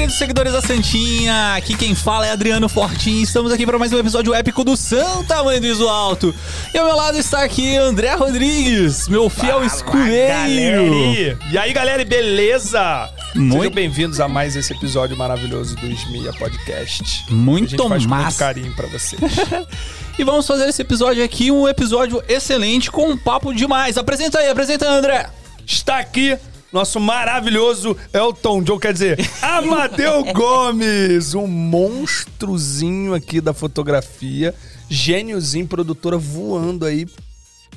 queridos seguidores da Santinha. Aqui quem fala é Adriano Fortin. Estamos aqui para mais um episódio épico do Santa Mãe do Iso Alto. E ao meu lado está aqui André Rodrigues, meu fiel escudeiro. E aí, galera, beleza? Muito- Sejam bem-vindos a mais esse episódio maravilhoso do Esmia Podcast. Muito a gente com muito massa. carinho pra vocês. E vamos fazer esse episódio aqui, um episódio excelente com um papo demais. Apresenta aí, apresenta André. Está aqui nosso maravilhoso Elton John, quer dizer, Amadeu Gomes, um monstruzinho aqui da fotografia, gêniozinho, produtora voando aí.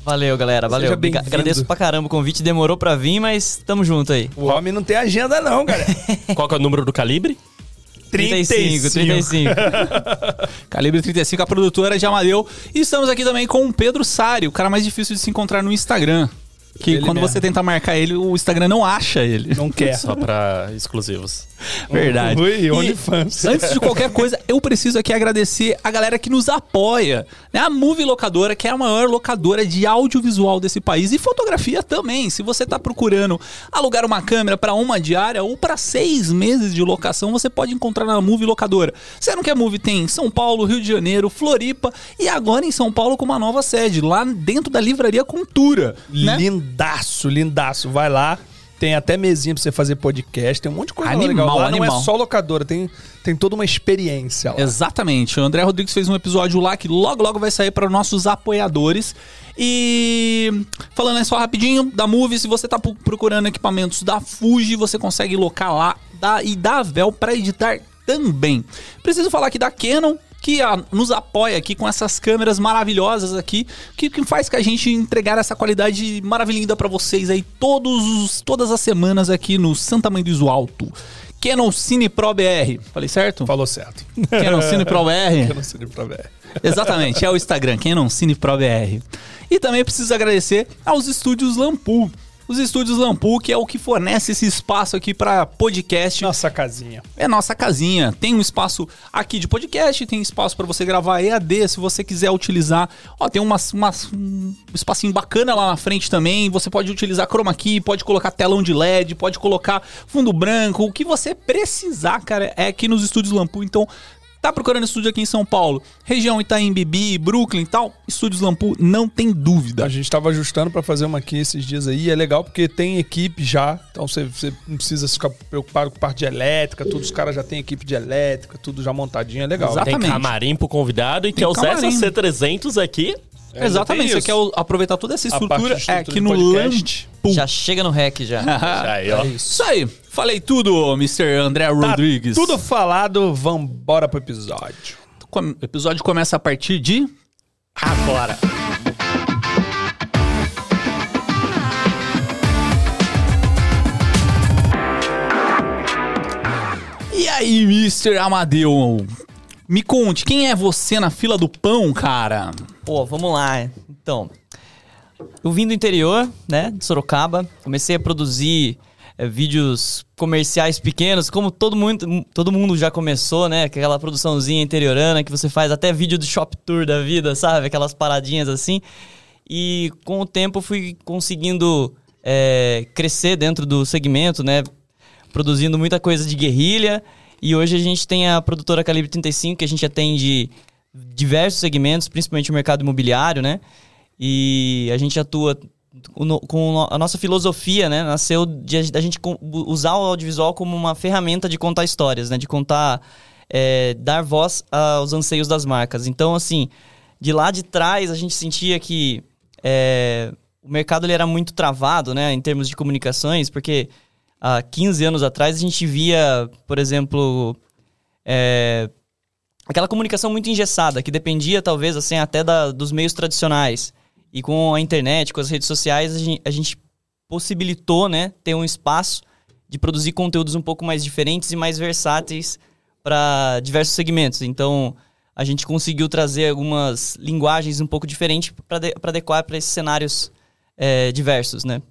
Valeu, galera. Valeu. Agradeço pra caramba o convite. Demorou pra vir, mas tamo junto aí. O homem não tem agenda não, galera. Qual que é o número do calibre? 35, 35. Calibre 35, a produtora de Amadeu. E estamos aqui também com o Pedro Sari, o cara mais difícil de se encontrar no Instagram. Que Ele quando mesmo. você tenta marcar ele, o Instagram não acha ele. Não quer. Só pra exclusivos. Verdade. Ui, E OnlyFans. Antes de qualquer coisa, eu preciso aqui agradecer a galera que nos apoia. Né? A Movie Locadora, que é a maior locadora de audiovisual desse país e fotografia também. Se você está procurando alugar uma câmera para uma diária ou para seis meses de locação, você pode encontrar na Movie Locadora. Você não quer Movie? Tem em São Paulo, Rio de Janeiro, Floripa e agora em São Paulo com uma nova sede, lá dentro da Livraria Cultura. Né? Lindaço, lindaço. Vai lá. Tem até mesinha pra você fazer podcast, tem um monte de coisa Animal, legal. Lá não animal. é só locadora, tem, tem toda uma experiência lá. Exatamente. O André Rodrigues fez um episódio lá que logo, logo vai sair para nossos apoiadores. E falando aí só rapidinho da Move, se você tá procurando equipamentos da Fuji, você consegue locar lá da, e da Vel para editar também. Preciso falar aqui da Canon, que a- nos apoia aqui com essas câmeras maravilhosas aqui, que, que faz que a gente entregar essa qualidade maravilhosa para vocês aí todos os- todas as semanas aqui no Santa Mãe do Iso Alto. Canon Cine Pro BR. Falei certo? Falou certo. Canon Cine Pro BR. Não sei pra ver. Exatamente, é o Instagram, Canon Cine Pro BR. E também preciso agradecer aos estúdios Lampu. Os estúdios Lampu, que é o que fornece esse espaço aqui para podcast. Nossa casinha. É nossa casinha. Tem um espaço aqui de podcast, tem espaço para você gravar EAD, se você quiser utilizar. Ó, tem umas, umas- um espacinho bacana lá na frente também. Você pode utilizar chroma key, pode colocar telão de LED, pode colocar fundo branco. O que você precisar, cara, é aqui nos estúdios Lampu. Então, tá procurando estúdio aqui em São Paulo, região Itaim Bibi, Brooklyn e tal, estúdios Lampu, não tem dúvida. A gente tava ajustando pra fazer uma aqui esses dias aí. É legal porque tem equipe já. Então você, você não precisa ficar preocupado com parte de elétrica. Tudo, os caras já têm equipe de elétrica, tudo já montadinho. É legal. Exato. Tem Exatamente. camarim pro convidado e Tem quer usar camarim. essa C300 aqui. É, Exatamente, você quer aproveitar toda essa estrutura, é estrutura aqui no podcast. Lampu. Já chega no rec já. Aí, ó. É isso. Isso aí, falei tudo, Mr. André Tá Rodrigues. tudo falado, vambora pro episódio. O episódio começa a partir de. Agora. E aí, Mr. Amadeu? Me conte, quem é você na fila do pão, cara? Pô, vamos lá. Então, eu vim do interior, né, de Sorocaba. Comecei a produzir eh, vídeos comerciais pequenos, como todo mundo, todo mundo já começou, né? Aquela produçãozinha interiorana que você faz até vídeo de shop tour da vida, sabe? Aquelas paradinhas assim. E com o tempo fui conseguindo eh, crescer dentro do segmento, né? Produzindo muita coisa de guerrilha. E hoje a gente tem a produtora Calibre 35, que a gente atende diversos segmentos, principalmente o mercado imobiliário, né? E a gente atua com a nossa filosofia, né? Nasceu de da gente usar o audiovisual como uma ferramenta de contar histórias, né? De contar, é, dar voz aos anseios das marcas. Então, assim, de lá de trás a gente sentia que é, o mercado ele era muito travado, né? Em termos de comunicações, porque há 15 anos atrás a gente via, por exemplo, é, aquela comunicação muito engessada, que dependia talvez assim até da- dos meios tradicionais. E com a internet, com as redes sociais, a gente, a gente possibilitou, né, ter um espaço de produzir conteúdos um pouco mais diferentes e mais versáteis para diversos segmentos. Então, a gente conseguiu trazer algumas linguagens um pouco diferentes para adequar para esses cenários é, diversos, né?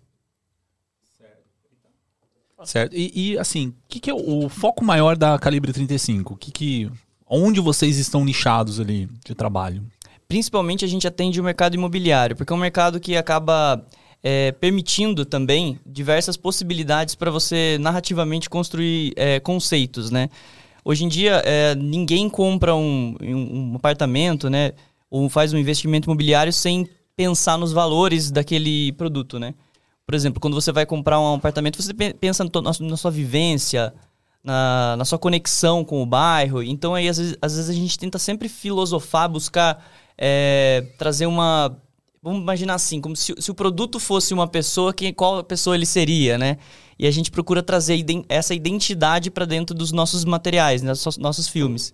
Certo. E, e, assim, o que, que é o, foco maior da Calibre 35? O que que. Onde vocês estão nichados ali de trabalho? Principalmente a gente atende o mercado imobiliário, porque é um mercado que acaba é, permitindo também diversas possibilidades para você narrativamente construir é, conceitos, né? Hoje em dia, é, ninguém compra um, um, apartamento, né? Ou faz um investimento imobiliário sem pensar nos valores daquele produto, né? Por exemplo, quando você vai comprar um apartamento, você pe- pensa na sua vivência, na, na sua conexão com o bairro. Então, aí, às vezes, às vezes a gente tenta sempre filosofar, buscar é, trazer uma. Vamos imaginar assim, como se, se o produto fosse uma pessoa, quem, qual pessoa ele seria, né? E a gente procura trazer iden- essa identidade para dentro dos nossos materiais, né? nossos, nossos filmes.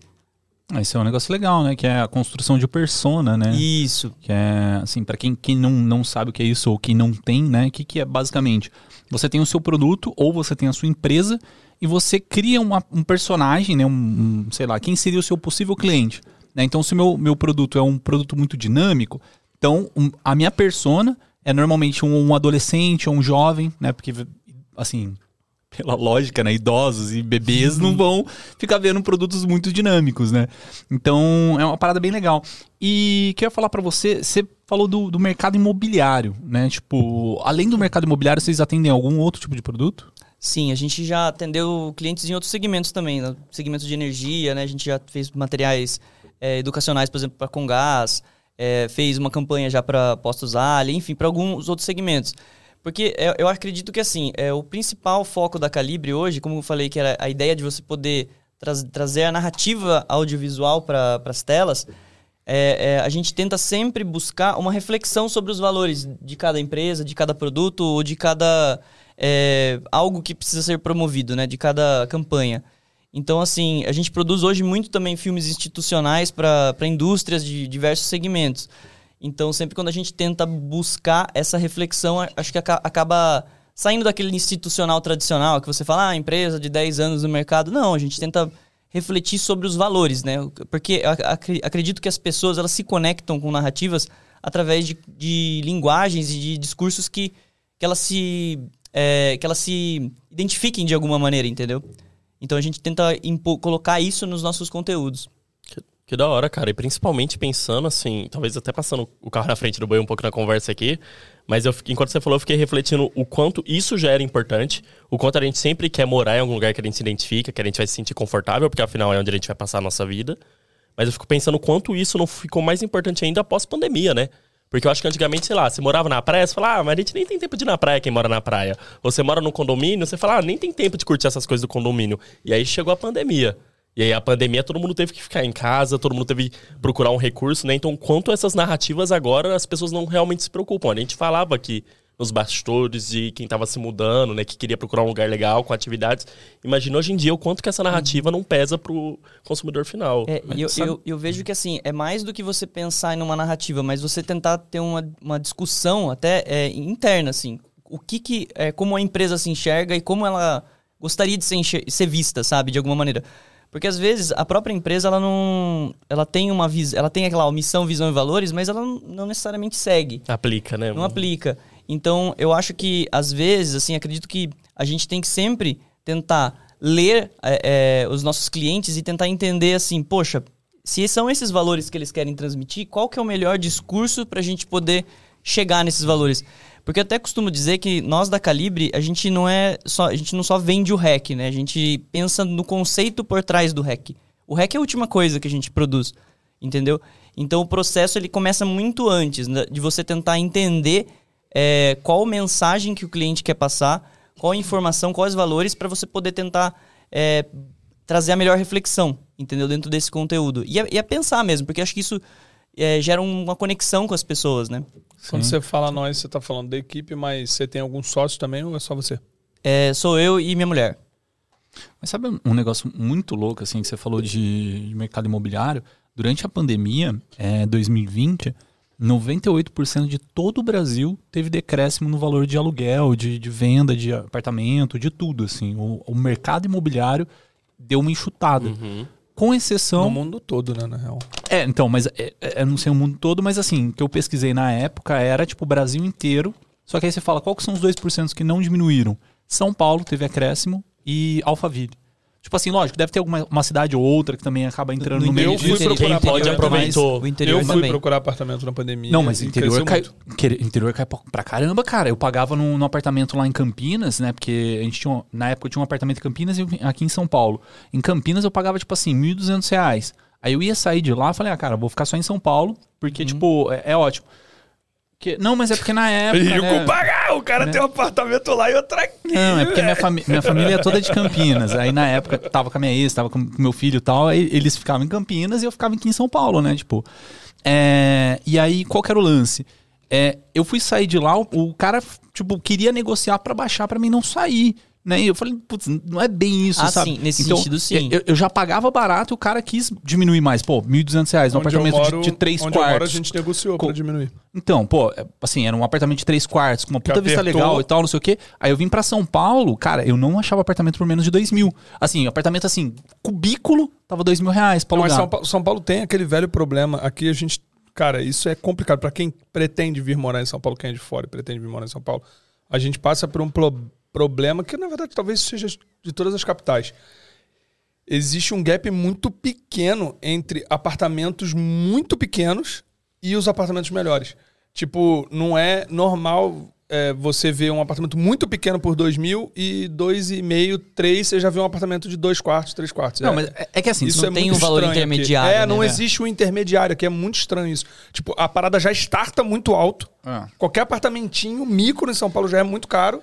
Ah, Esse é um negócio legal, né? Que é a construção de persona, né? Isso. Que é, assim, para quem, quem não, não sabe o que é isso ou quem não tem, né? O que, que é basicamente? Você tem o seu produto ou você tem a sua empresa e você cria uma- um personagem, né? Um, um, sei lá, quem seria o seu possível cliente. Né? Então, se o meu, meu produto é um produto muito dinâmico, então um- a minha persona é normalmente um, um adolescente ou um jovem, né? Porque, assim, pela lógica, né? Idosos e bebês não vão ficar vendo produtos muito dinâmicos, né? Então é uma parada bem legal. E que eu ia falar pra você, você falou do, do mercado imobiliário, né? Tipo, além do mercado imobiliário, vocês atendem algum outro tipo de produto? Sim, a gente já atendeu clientes em outros segmentos também, segmento de energia, né? A gente já fez materiais é, educacionais, por exemplo, para Congás, é, fez uma campanha já para Postos Ali, enfim, para alguns outros segmentos. Porque é, eu acredito que, assim, é, o principal foco da Calibre hoje, como eu falei, que era a ideia de você poder traz- trazer a narrativa audiovisual para as telas, é, é, a gente tenta sempre buscar uma reflexão sobre os valores de cada empresa, de cada produto ou de cada é, algo que precisa ser promovido, né? De cada campanha. Então, assim, a gente produz hoje muito também filmes institucionais para indústrias de diversos segmentos. Então, sempre quando a gente tenta buscar essa reflexão, acho que aca- acaba saindo daquele institucional tradicional que você fala, ah, empresa de 10 anos no mercado. Não, a gente tenta refletir sobre os valores, né? Porque eu ac- acre- acredito que as pessoas elas se conectam com narrativas através de, de linguagens e de discursos que, que elas se é, que elas se identifiquem de alguma maneira, entendeu? Então a gente tenta impo- colocar isso nos nossos conteúdos. Que, que da hora, cara. E principalmente pensando assim, talvez até passando o carro na frente do boi um pouco na conversa aqui, mas eu, enquanto você falou, eu fiquei refletindo o quanto isso já era importante, o quanto a gente sempre quer morar em algum lugar que a gente se identifica, que a gente vai se sentir confortável, porque afinal é onde a gente vai passar a nossa vida. Mas eu fico pensando o quanto isso não ficou mais importante ainda após pandemia, né? Porque eu acho que antigamente, sei lá, você morava na praia, você fala, ah, mas a gente nem tem tempo de ir na praia quem mora na praia. Ou você mora num condomínio, você fala, ah, nem tem tempo de curtir essas coisas do condomínio. E aí chegou a pandemia. E aí a pandemia todo mundo teve que ficar em casa, todo mundo teve que procurar um recurso, né? Então, quanto essas narrativas agora as pessoas não realmente se preocupam. A gente falava aqui nos bastidores de quem tava se mudando, né? Que queria procurar um lugar legal com atividades. Imagina hoje em dia o quanto que essa narrativa não pesa pro consumidor final. É, e eu, eu, eu vejo que assim, é mais do que você pensar em uma narrativa, mas você tentar ter uma, uma discussão até é, interna, assim. O que que, é, como a empresa se enxerga e como ela gostaria de ser, enxer- ser vista, sabe, de alguma maneira. Porque às vezes a própria empresa, ela não, ela tem uma vis, ela tem aquela missão, visão e valores, mas ela não, não necessariamente segue Aplica, né? não aplica. Então, eu acho que, às vezes, assim, acredito que a gente tem que sempre tentar ler é, é, os nossos clientes e tentar entender, assim, poxa, se são esses valores que eles querem transmitir, qual que é o melhor discurso para a gente poder chegar nesses valores? Porque eu até costumo dizer que nós da Calibre, a gente não é só, a gente não só vende o hack, né? A gente pensa no conceito por trás do hack. O hack é a última coisa que a gente produz, entendeu? Então o processo ele começa muito antes né, de você tentar entender é, qual mensagem que o cliente quer passar, qual a informação, quais valores para você poder tentar é, trazer a melhor reflexão, entendeu? Dentro desse conteúdo. E é, e é pensar mesmo, porque acho que isso é, gera uma conexão com as pessoas, né? Quando Sim. você fala nós, você tá falando da equipe, mas você tem algum sócio também ou é só você? É, sou eu e minha mulher. Mas sabe um negócio muito louco, assim, que você falou de, de mercado imobiliário? Durante a pandemia, é, 2020, 98% de todo o Brasil teve decréscimo no valor de aluguel, de, de venda de apartamento, de tudo, assim. O, o mercado imobiliário deu uma enxutada. Uhum. Com exceção... No mundo todo, né, na real. É, então, mas é, é, eu não sei o mundo todo, mas assim, o que eu pesquisei na época era tipo o Brasil inteiro. Só que aí você fala, qual que são os 2% que não diminuíram? São Paulo teve acréscimo e Alphaville. Tipo assim, lógico, deve ter alguma uma cidade ou outra que também acaba entrando no, No meio eu disso. fui interior- procurar Quem pode aproveitou. O interior Eu fui também. procurar apartamento na pandemia. Não, mas interior cai, muito. que- interior cai pra- caramba, cara. Eu pagava num, num apartamento lá em Campinas, né? Porque a gente tinha, na época eu tinha um apartamento em Campinas e aqui em São Paulo. Em Campinas eu pagava, tipo assim, 1.200 reais. Aí eu ia sair de lá e falei, ah, cara, vou ficar só em São Paulo, porque, tipo, é, é ótimo. Que, não, mas é porque na época. E o né, pagar, o cara tem um apartamento lá e outro aqui. Não, é porque minha, fami- minha família é toda de Campinas. Aí na época tava com a minha ex, tava com meu filho e tal. Aí eles ficavam em Campinas e eu ficava aqui em São Paulo, né? Tipo. é, e aí, qual que era o lance? É, eu fui sair de lá, o, o cara, tipo, queria negociar pra baixar pra mim não sair. Né? E eu falei, putz, não é bem isso, Ah, sabe? sim, nesse sentido, sim. Eu, eu já pagava barato e o cara quis diminuir mais. Pô, 1.200 reais eu apartamento de- moro- de, três onde eu moro, quartos. a gente negociou Com- pra diminuir. Então, pô, é, assim, era um apartamento de três quartos, com uma puta vista legal e tal, não sei o quê. Aí eu vim pra São Paulo, cara, eu não achava apartamento por menos de dois mil. Assim, apartamento assim, cubículo, tava dois mil reais pra Não, mas alugar. São Paulo, São Paulo tem aquele velho problema. Aqui a gente. Cara, isso é complicado. Pra quem pretende vir morar em São Paulo, quem é de fora e pretende vir morar em São Paulo, a gente passa por um pro- problema que, na verdade, talvez seja de todas as capitais. Existe um gap muito pequeno entre apartamentos muito pequenos e os apartamentos melhores. Tipo, não é normal é, você ver um apartamento muito pequeno por 2 mil e dois e meio, três, você já vê um apartamento de dois quartos, três quartos. Não, É- mas é, é que assim, isso isso é tem um valor estranho aqui. intermediário, É, né, não né? existe o intermediário aqui, é muito estranho isso. Tipo, a parada já starta muito alto. Ah. Qualquer apartamentinho micro em São Paulo já é muito caro.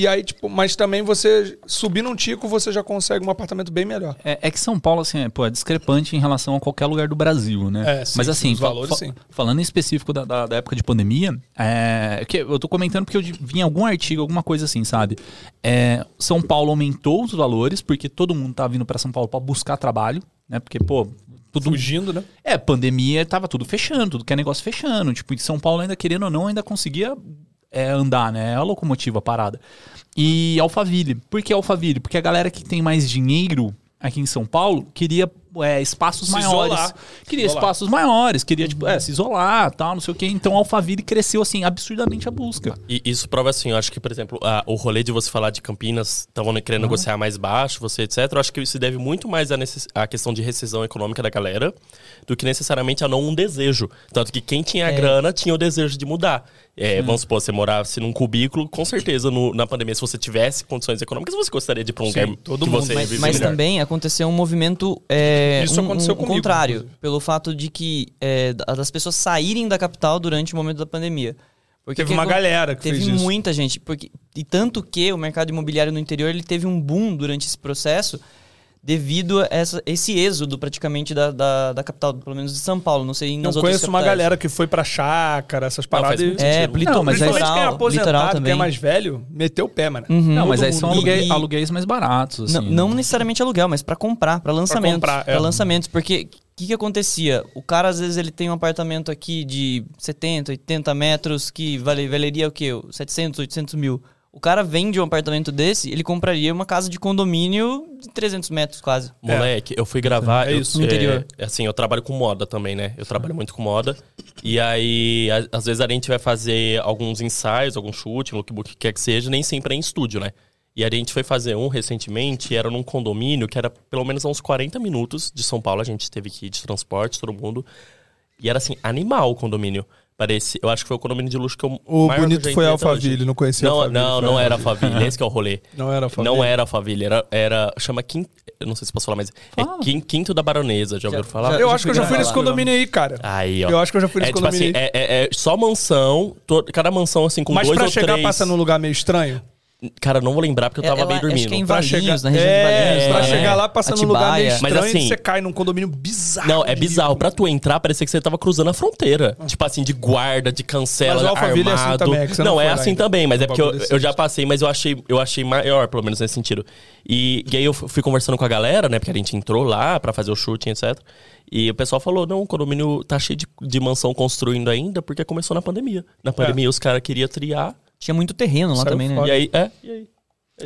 E aí, tipo, mas também você subindo um tico, você já consegue um apartamento bem melhor. É, é que São Paulo, assim, é, pô, é discrepante em relação a qualquer lugar do Brasil, né? É, sim, Mas assim, valores, sim. falando em específico da, da- da época de pandemia, é, que eu tô comentando porque eu vi em algum artigo, alguma coisa assim, sabe? É, São Paulo aumentou os valores porque todo mundo tá vindo pra São Paulo pra buscar trabalho, né? Porque, pô, tudo, Fugindo, né? é, pandemia tava tudo fechando, tudo que é negócio fechando. Tipo, em São Paulo ainda, querendo ou não, ainda conseguia é, andar, né? É a locomotiva parada. E Alphaville. Por que Alphaville? Porque a galera que tem mais dinheiro aqui em São Paulo queria é, espaços Se maiores. isolar. Queria Isolar. espaços maiores, queria, tipo, é, se isolar, tal, não sei o quê. Então Alphaville cresceu, assim, absurdamente a busca. E isso prova assim, eu acho que, por exemplo, a- o rolê de você falar de Campinas, estavam querendo negociar mais baixo, você, etc. Eu acho que isso se deve muito mais à, necess- à questão de rescisão econômica da galera do que necessariamente a não um desejo. Tanto que quem tinha a grana tinha o desejo de mudar. É, vamos supor, você morasse num cubículo, com certeza no- na pandemia, se você tivesse condições econômicas, você gostaria de ir pra um lugar todo que mundo. você Mas, mas melhor. também aconteceu um movimento. é, Isso um- aconteceu um, comigo, contrário, inclusive. pelo fato de que é, das pessoas saírem da capital durante o momento da pandemia. Porque Teve uma galera que Teve fez isso. muita gente. Porque, e tanto que o mercado imobiliário no interior ele teve um boom durante esse processo devido a essa- esse êxodo praticamente da, da, da capital, pelo menos de São Paulo. Não sei Não nas outras conheço uma galera que foi pra chácara, essas paradas. e- É, sentido. lito- Não, mas aí- Principalmente quem é litoral, aposentado, litoral quem é também. mais velho, meteu o pé, mano. Uhum. Não, mas aí são aluguéis, E- aluguéis mais baratos, Não, assim. não necessariamente aluguel, mas pra comprar, pra lançamentos. comprar, Pra é. lançamentos, porque o que, que acontecia? O cara, às vezes, ele tem um apartamento aqui de 70, 80 metros que vale, valeria o quê? 700, 800 mil. O cara vende um apartamento desse, ele compraria uma casa de condomínio de 300 metros quase. Moleque, eu fui gravar. É eu- isso. No interior. é, assim, eu trabalho com moda também, né? Eu trabalho muito com moda. E aí, a- às vezes a gente vai fazer alguns ensaios, algum chute, um lookbook, o que quer que seja, nem sempre é em estúdio, né? E a gente foi fazer um recentemente, era num condomínio que era pelo menos a uns 40 minutos de São Paulo. A gente teve que ir de transporte, todo mundo. E era assim, animal o condomínio. Parece, eu acho que foi o condomínio de luxo que eu O maior bonito que eu já foi Alphaville, não conhecia Não, Alphaville, não, não era Alphaville. Alphaville, esse que é o rolê. Não era Alphaville. Não era Alphaville, era, era chama Quinto, eu não sei se posso falar, mas Fala. é Quin- Quinto da Baronesa, já ouviram falar? Eu acho que eu já fui nesse condomínio aí, cara. Aí, ó. Eu acho que eu já fui nesse é, tipo assim, condomínio aí. é, é- é só mansão, to- cada mansão assim com Mas dois pra ou chegar três. passa num lugar meio estranho. Cara, não vou lembrar porque eu tava É, bem ela- dormindo. Acho que é em Pra Valinhos, chegar, na região de é, Valinhos. pra lá, né? chegar lá passa num lugar meio Atibaia. Mas estranho assim- você cai num condomínio bizarro. Não, é de bizarro. Pra tu entrar, parecia que você tava cruzando a fronteira. Tipo assim, de guarda, de cancela, Mas o Alphaville é assim armado. também, é não, não é assim ainda. também, mas É é um porque eu, eu já passei, mas eu achei, eu achei maior, pelo menos nesse sentido. E, e aí eu fui conversando com a galera, né? Porque a gente entrou lá pra fazer o shooting, etc. E o pessoal falou: não, o condomínio tá cheio de, de mansão construindo ainda, porque começou na pandemia. Na pandemia os caras queriam triar. Tinha muito terreno lá Saiu também, né? fora. E aí, é, e aí?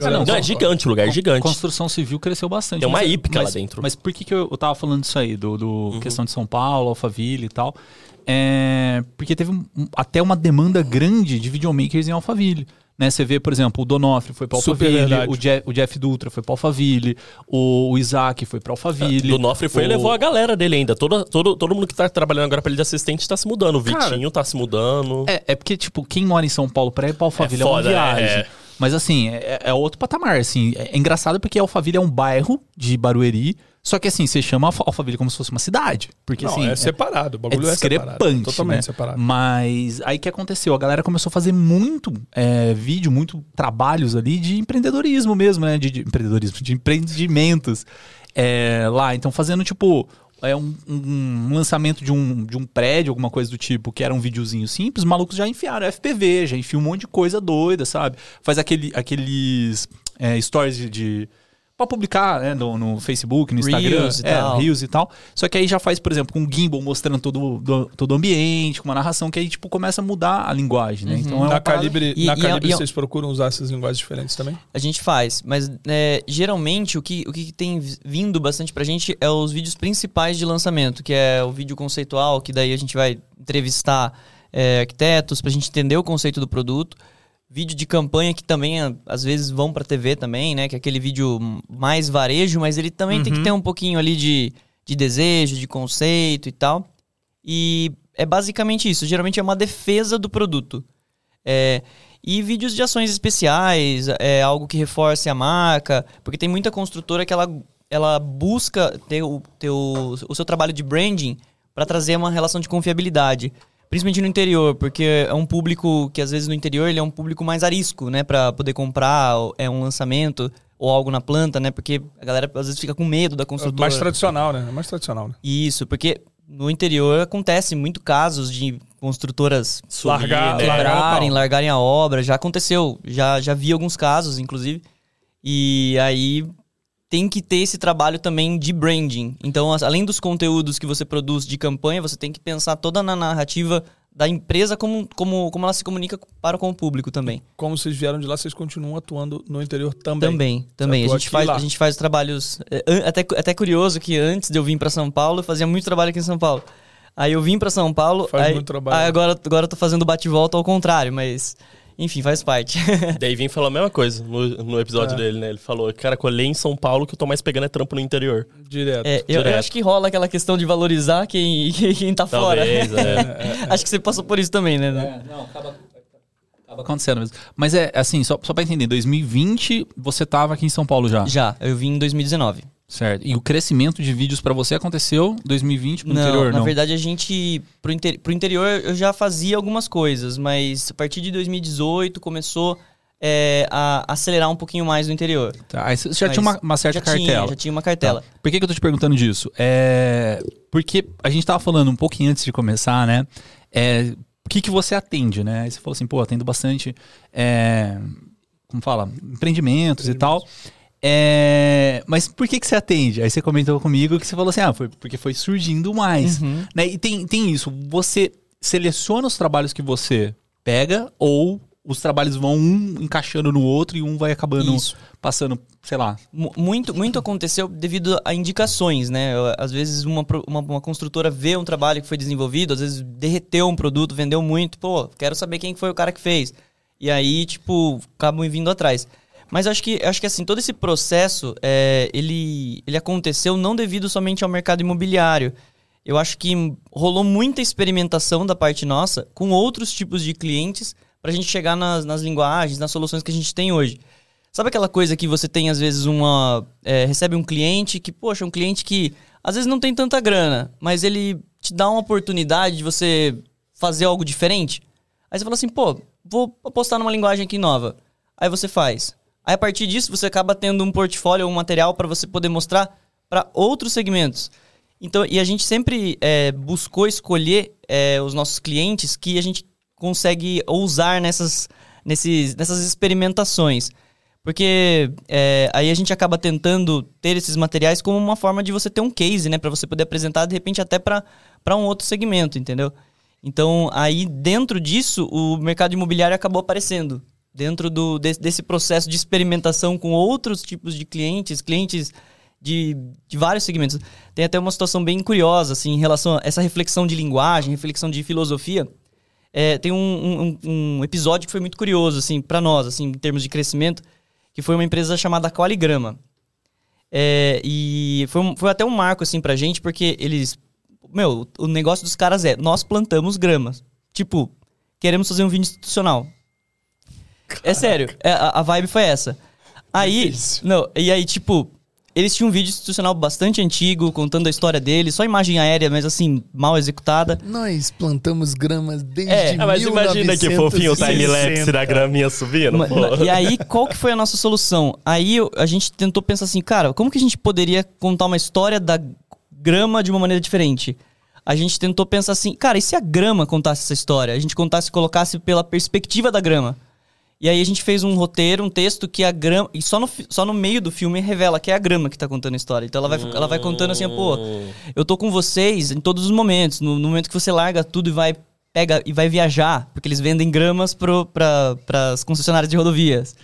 Ah, não, não, é gigante o lugar, é gigante. Construção civil cresceu bastante. Tem uma mas- hípica lá mas- dentro. Mas por que, que eu, eu tava falando disso aí, do, do Uhum. questão de São Paulo, Alphaville e tal? É, porque teve um- um- até uma demanda grande de videomakers em Alphaville. Né, você vê, por exemplo, o Donofre foi para Alphaville, o, Je- o Jeff Dutra foi para Alphaville, o, o Isaac foi para Alphaville. Do Nofre foi e o- levou a galera dele ainda. Todo, todo, todo mundo que tá trabalhando agora pra ele de assistente tá se mudando. O Cara, Vitinho tá se mudando. É, é porque, tipo, quem mora em São Paulo pra ir pra Alphaville é, É uma foda, viagem. é. Mas assim, é, é outro patamar, assim. É, é engraçado porque Alphaville é um bairro de Barueri, só que assim, você chama Alpha- Alphaville como se fosse uma cidade. Porque Não, assim, é separado. O é bagulho é, separado. discrepante. Totalmente né? separado. Mas aí que aconteceu? A galera começou a fazer muito é, vídeo, muito trabalhos ali de empreendedorismo mesmo, né? De, de empreendedorismo, de empreendimentos é, lá. Então, fazendo tipo. É um, um lançamento de um, de um prédio, alguma coisa do tipo, que era um videozinho simples, os malucos já enfiaram FPV, já enfiam um monte de coisa doida, sabe? Faz aquele, aqueles é, stories de. de Pra publicar né, no, no Facebook, no Instagram. Reels e é, tal. Reels e tal. Só que aí já faz, por exemplo, com um gimbal mostrando todo, do- todo o ambiente, com uma narração que aí, tipo, começa a mudar a linguagem, né? Então é na Calibre, E- na e- Calibre e- vocês procuram usar essas linguagens diferentes também? A gente faz, mas é, geralmente o que, o que tem vindo bastante pra gente é os vídeos principais de lançamento, que é o vídeo conceitual, que daí a gente vai entrevistar é, arquitetos pra gente entender o conceito do produto. Vídeo de campanha que também é, às vezes vão pra TV também, né? Que é aquele vídeo mais varejo, mas ele também tem que ter um pouquinho ali de, de desejo, de conceito e tal. E é basicamente isso. Geralmente é uma defesa do produto. É, e vídeos de ações especiais, é algo que reforce a marca, porque tem muita construtora que ela, ela busca ter, o, ter o, o seu trabalho de branding para trazer uma relação de confiabilidade. Principalmente no interior, porque é um público que às vezes no interior ele é um público mais arisco, né, para poder comprar é um lançamento ou algo na planta, né? Porque a galera às vezes fica com medo da construtora. Mais tradicional, né? É mais tradicional, né? Isso, porque no interior acontece muito casos de construtoras Sumir, Largar- né? quebrarem, largarem a obra. Já aconteceu, já, já vi alguns casos, inclusive. E aí tem que ter esse trabalho também de branding. Então, além dos conteúdos que você produz de campanha, você tem que pensar toda na narrativa da empresa como, como, como ela se comunica para com o público também. Como vocês vieram de lá, vocês continuam atuando no interior também. Também, também. A gente, faz, lá. a gente faz trabalhos. é, Até, até curioso que antes de eu vir para São Paulo, eu fazia muito trabalho aqui em São Paulo. Aí eu vim para São Paulo. Faz aí, muito trabalho. aí agora, agora eu tô fazendo bate-volta ao contrário, mas. Enfim, faz parte. Daí vem falou a mesma coisa no, no episódio É. dele, né? Ele falou, cara, colhei em São Paulo que eu tô mais pegando é trampo no interior. Direto. É, eu, eu Direto. acho que rola aquela questão de valorizar quem, quem tá fora. Talvez, é. acho que você passou por isso também, né? É, não, acaba, acaba acontecendo mesmo. Mas é assim, só, só pra entender, 2020 você tava aqui em São Paulo já. Já, eu vim em 2019. Certo. E o crescimento de vídeos pra você aconteceu 2020 pro não, interior, na não? verdade a gente pro, inter, pro interior eu já fazia algumas coisas, mas a partir de 2018 começou é, a acelerar um pouquinho mais no interior. Tá, aí você já Mas tinha uma, uma certa já cartela. Tinha, já tinha uma cartela. Tá. Por que, que eu tô te perguntando disso? É. Porque a gente tava falando um pouquinho antes de começar, né? É. O que, que você atende, né? Aí você falou assim, pô, atendo bastante. É, como fala? Empreendimentos e tal. É, mas por que, que você atende? Aí você comentou comigo que você falou assim, ah, foi porque foi surgindo mais. Uhum. Né? E tem, tem isso, você seleciona os trabalhos que você pega ou os trabalhos vão um encaixando no outro e um vai acabando Isso. passando, sei lá. Mu- Muito, muito aconteceu devido a indicações, né? Às vezes uma, uma, uma construtora vê um trabalho que foi desenvolvido, às vezes derreteu um produto, vendeu muito, pô, quero saber quem foi o cara que fez. E aí, tipo, acabam vindo atrás. Mas acho que, acho que assim, todo esse processo, é, ele, ele aconteceu não devido somente ao mercado imobiliário. Eu acho que rolou muita experimentação da parte nossa com outros tipos de clientes para a gente chegar nas, nas linguagens, nas soluções que a gente tem hoje. Sabe aquela coisa que você tem, às vezes, uma. é, recebe um cliente que, poxa, um cliente que às vezes não tem tanta grana, mas ele te dá uma oportunidade de você fazer algo diferente. Aí você fala assim, pô, vou apostar numa linguagem aqui nova. Aí você faz. Aí a partir disso você acaba tendo um portfólio, um material para você poder mostrar para outros segmentos. Então, e a gente sempre é, buscou escolher é, os nossos clientes que a gente consegue ousar nessas, nesses, nessas experimentações. Porque é, aí a gente acaba tentando ter esses materiais como uma forma de você ter um case, né? Para você poder apresentar, de repente, até para um outro segmento, entendeu? Então, aí dentro disso, o mercado imobiliário acabou aparecendo. Dentro do, desse, desse processo de experimentação com outros tipos de clientes, clientes de, de vários segmentos. Tem até uma situação bem curiosa, assim, em relação a essa reflexão de linguagem, reflexão de filosofia. é, tem um, um- um episódio que foi muito curioso, assim, pra nós, assim, em termos de crescimento, que foi uma empresa chamada Qualigrama. É, e foi, foi até um marco, assim, pra gente, porque eles... Meu, o negócio dos caras é, nós plantamos gramas. Tipo, queremos fazer um vídeo institucional. É sério, é, a, a vibe foi essa. Aí, Difícil. não, e aí, tipo, eles tinham um vídeo institucional bastante antigo, contando a história deles, só imagem aérea, mas assim, mal executada. Nós plantamos gramas desde É, Ah, mas imagina que fofinho o 1960. time-lapse da graminha subindo. Ma- pô. na- E aí, qual que foi a nossa solução? Aí a gente tentou pensar assim, cara, como que a gente poderia contar uma história da grama de uma maneira diferente? A gente tentou pensar assim, cara, e se a grama contasse essa história? A gente contasse, colocasse pela perspectiva da grama. E aí a gente fez um roteiro, um texto que a grama. E só no, só no meio do filme revela que é a grama que tá contando a história. Então ela vai, ela vai contando assim, pô, eu tô com vocês em todos os momentos. No, no momento que você larga tudo e vai. Pega e vai viajar, porque eles vendem gramas pro, pra, pras concessionárias de rodovias.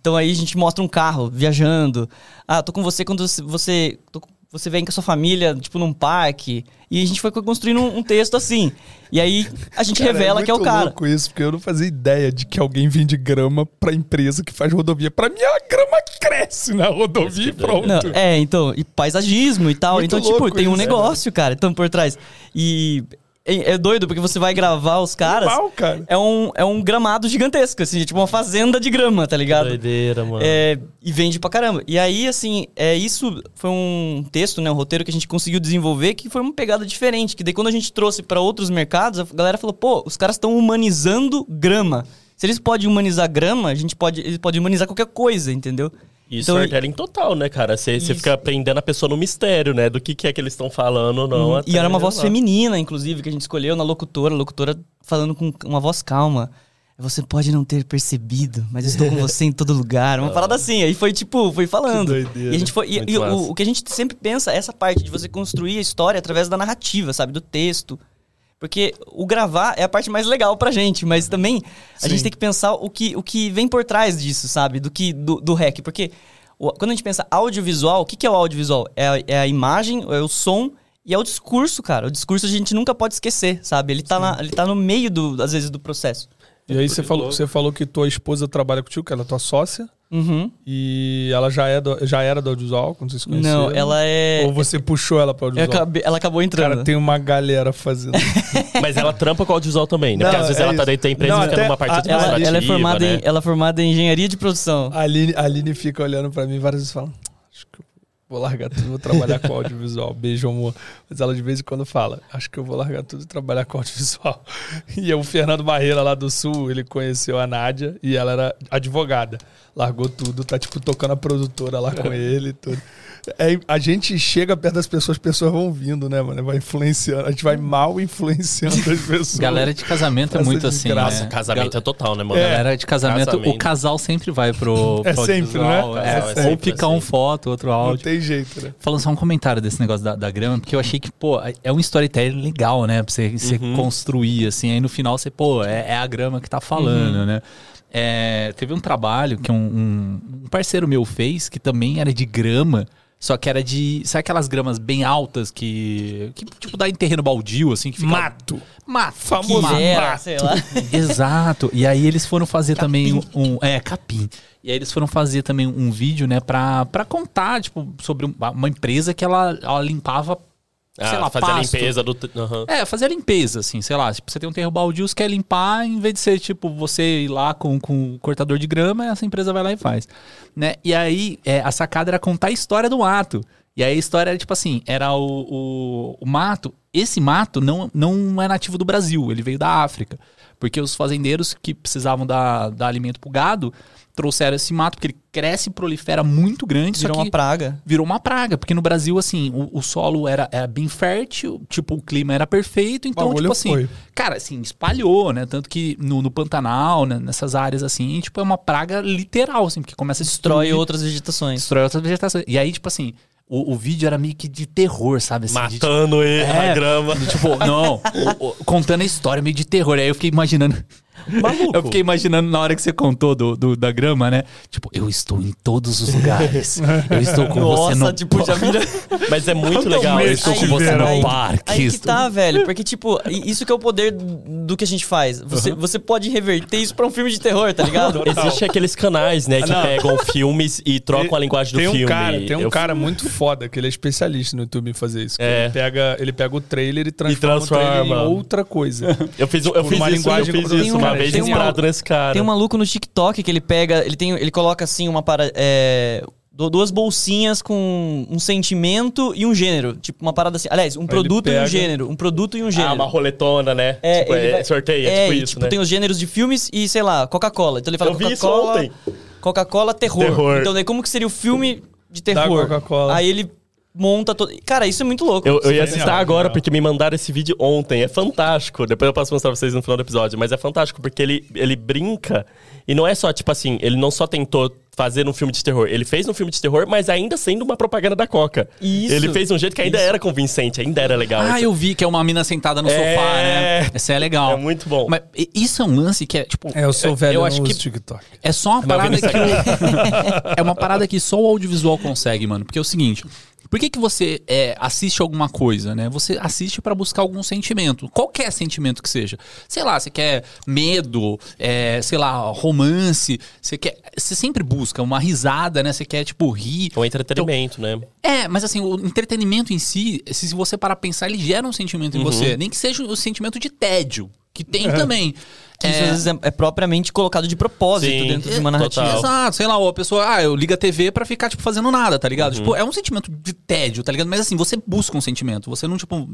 Então aí a gente mostra um carro viajando. Ah, tô com você quando você- tô você vem com a sua família, tipo, num parque. E a gente foi construindo um, um texto assim. E aí a gente Cara, revela que é o cara. louco isso, porque eu não fazia ideia de que alguém vende grama pra empresa que faz rodovia. Pra mim, a grama cresce na rodovia e pronto. Não, é, então, e paisagismo e tal. Muito então, tipo, tem um isso, negócio, cara, então por trás. E é, doido, porque você vai gravar os caras. Normal, cara. É um, é um gramado gigantesco, assim, tipo uma fazenda de grama, tá ligado? Doideira, mano. É, e vende pra caramba. E aí, assim, é, isso foi um texto, né? Um roteiro que a gente conseguiu desenvolver que foi uma pegada diferente. Que daí quando a gente trouxe pra outros mercados, a galera falou, pô, os caras estão humanizando grama. Se eles podem humanizar grama, a gente pode. Eles podem humanizar qualquer coisa, entendeu? E Então, storytelling total, né, cara? Você fica prendendo a pessoa no mistério, né? Do que, que é que eles estão falando ou não. Uhum. até E era uma voz lá. feminina, inclusive, que a gente escolheu na locutora. A locutora falando com uma voz calma. Você pode não ter percebido, mas estou com você em todo lugar. Uma parada assim. Aí foi tipo, foi falando. Que doideira. E a gente foi. E, e o, o que a gente sempre pensa é essa parte de você construir a história através da narrativa, sabe? Do texto. Porque o gravar é a parte mais legal pra gente, mas também a Sim. gente tem que pensar o que, o que vem por trás disso, sabe? Do que do, do hack. Porque o- quando a gente pensa audiovisual, o que, que é o audiovisual? É a, é a imagem, é o som e é o discurso, cara. O discurso a gente nunca pode esquecer, sabe? Ele tá, na- ele tá no meio, do, às vezes, do processo. E aí você Que falou, você falou que tua esposa trabalha contigo, que ela é tua sócia, Uhum. e ela já, é do- já era do audiovisual, quando vocês se conheceram? Não, ela é. Ou você puxou ela pra eu audiovisual? acabei- ela acabou entrando. Cara, tem uma galera fazendo. Mas ela trampa com o audiovisual também, né? Porque Não, às vezes é ela tá isso. dentro da empresa Não, e fica até numa parte a- administrativa, ela, ela é formada né? em, ela é formada em engenharia de produção. A Aline, a Aline fica olhando pra mim várias vezes e fala: vou largar tudo, vou trabalhar com audiovisual. Beijo, amor. Mas ela de vez em quando fala: Acho que eu vou largar tudo e trabalhar com audiovisual. E o Fernando Barreira lá do Sul, ele conheceu a Nádia e ela era advogada. Largou tudo, tá tipo tocando a produtora lá com ele e tudo. É, a gente chega perto das pessoas, as pessoas vão vindo, né, mano? Vai influenciando, a gente vai mal influenciando as pessoas. Galera de casamento é muito assim, desgraça. né? Casamento é total, né, mano? Galera de casamento, Casamento. o casal sempre vai pro, É pro sempre, né? é, É ou sempre, fica é um foto, outro Não áudio. tem jeito, né? Falando só um comentário desse negócio da, da grama, porque eu achei que, pô, é um storytelling legal, né? Pra você, você Uhum. construir, assim. Aí no final você, pô, é, é a grama que tá falando, Uhum. né? É, teve um trabalho que um, um- um parceiro meu fez, que também era de grama, só que era de. Sabe aquelas gramas bem altas que. que tipo dá em terreno baldio, assim, que fica. Mato. Mato. Famoso mato. sei lá. Exato. E aí eles foram fazer também um, um- É, capim. E aí eles foram fazer também um vídeo, né, pra, pra contar, tipo, sobre um- uma empresa que ela, ela limpava. Ah, sei lá, fazer a pasto. limpeza do. Aham. É, fazer a limpeza, assim, sei lá. Tipo, você tem um terreno baldio, você quer limpar, em vez de ser, tipo, você ir lá com, com o cortador de grama, essa empresa vai lá e faz. Né? E aí, é, a sacada era contar a história do mato. E aí a história era, tipo assim, era o, o, o mato. Esse mato não, não é nativo do Brasil, ele veio da África. Porque os fazendeiros que precisavam dar, dar alimento pro gado trouxeram esse mato, porque ele cresce e prolifera muito grande, Virou só que uma praga. virou uma praga, porque no Brasil, assim, o, o solo era, era bem fértil, tipo, o clima era perfeito, então, bagulho tipo assim, foi. cara, assim, espalhou, né? Tanto que no, no Pantanal, né, nessas áreas assim, tipo, é uma praga literal, assim, porque começa a Destrói destruir, outras vegetações. destrói outras vegetações. E aí, tipo assim, o, o vídeo era meio que de terror, sabe? Assim, de, tipo, Matando ele, É. a grama. Tipo, não, o- o- contando a história meio de terror. Aí eu fiquei imaginando Maluco. Eu fiquei imaginando na hora que você contou do, do- da grama, né? Tipo, eu estou em todos os lugares. Eu estou com você Nossa, no tipo, já vira. Mas é muito legal. medo Eu isso. estou com você verão. no parque. Aí que tá, velho. Porque, tipo, isso que é o poder do que a gente faz. Você, você pode reverter isso pra um filme de terror, tá ligado? Existem aqueles canais, né, que Não. pegam filmes e trocam a linguagem do tem um filme. Cara, tem um Eu- cara muito foda que ele é especialista no YouTube em fazer isso. É. Ele, pega, ele pega o trailer e transforma, transforma. o trailer em outra coisa. Eu fiz, eu Tipo, fiz numa isso, eu linguagem fiz como- isso uma tem um inspirado nesse cara. Tem um maluco no TikTok que ele pega, ele tem, ele coloca assim uma para é, du- duas bolsinhas com um sentimento e um gênero, tipo uma parada assim. Aliás, um produto e pega- um gênero, um produto e um Ah, gênero. uma roletona, né? É, tipo, ele é, vai- sorteio, é, tipo e, isso, tipo, né? tem os gêneros de filmes e, sei lá, Coca-Cola. Então ele fala Coca-Cola. Coca-Cola terror. Terror. Então daí como que seria o filme de terror? Coca-Cola. Aí ele monta todo. Cara, isso é muito louco. Eu, eu ia Genial, assistir agora porque me mandaram esse vídeo ontem. É fantástico. Depois eu posso mostrar pra vocês no final do episódio. Mas é fantástico porque ele, ele brinca. E não é só, tipo assim, ele não só tentou fazer um filme de terror. Ele fez um filme de terror, mas ainda sendo uma propaganda da Coca. Isso. Ele fez um jeito que ainda era convincente, ainda era legal. Ah, Isso eu vi que é uma mina sentada no É. sofá, né? Esse é legal. É muito bom. Mas isso é um lance que é, tipo... É, eu sou velho, eu eu acho que TikTok. É só uma parada que. é uma parada que só o audiovisual consegue, mano. Porque é o seguinte. Por que, que você é, assiste alguma coisa, né? Você assiste pra buscar algum sentimento. Qualquer sentimento que seja. Sei lá, você quer medo, é, sei lá, romance. Você quer. Você sempre busca uma risada, né? Você quer, tipo, rir. É um entretenimento, né? É, mas assim, o entretenimento em si, se você parar pensar, ele gera um sentimento em você. Nem que seja o sentimento de tédio, que tem também. Que isso É, às vezes é, é propriamente colocado de propósito Sim, dentro de uma narrativa. total. Exato, sei lá, a pessoa, ah, eu ligo a TV pra ficar, tipo, fazendo nada, tá ligado? Tipo, é um sentimento de tédio, tá ligado? Mas assim, você busca um sentimento. Você não, tipo,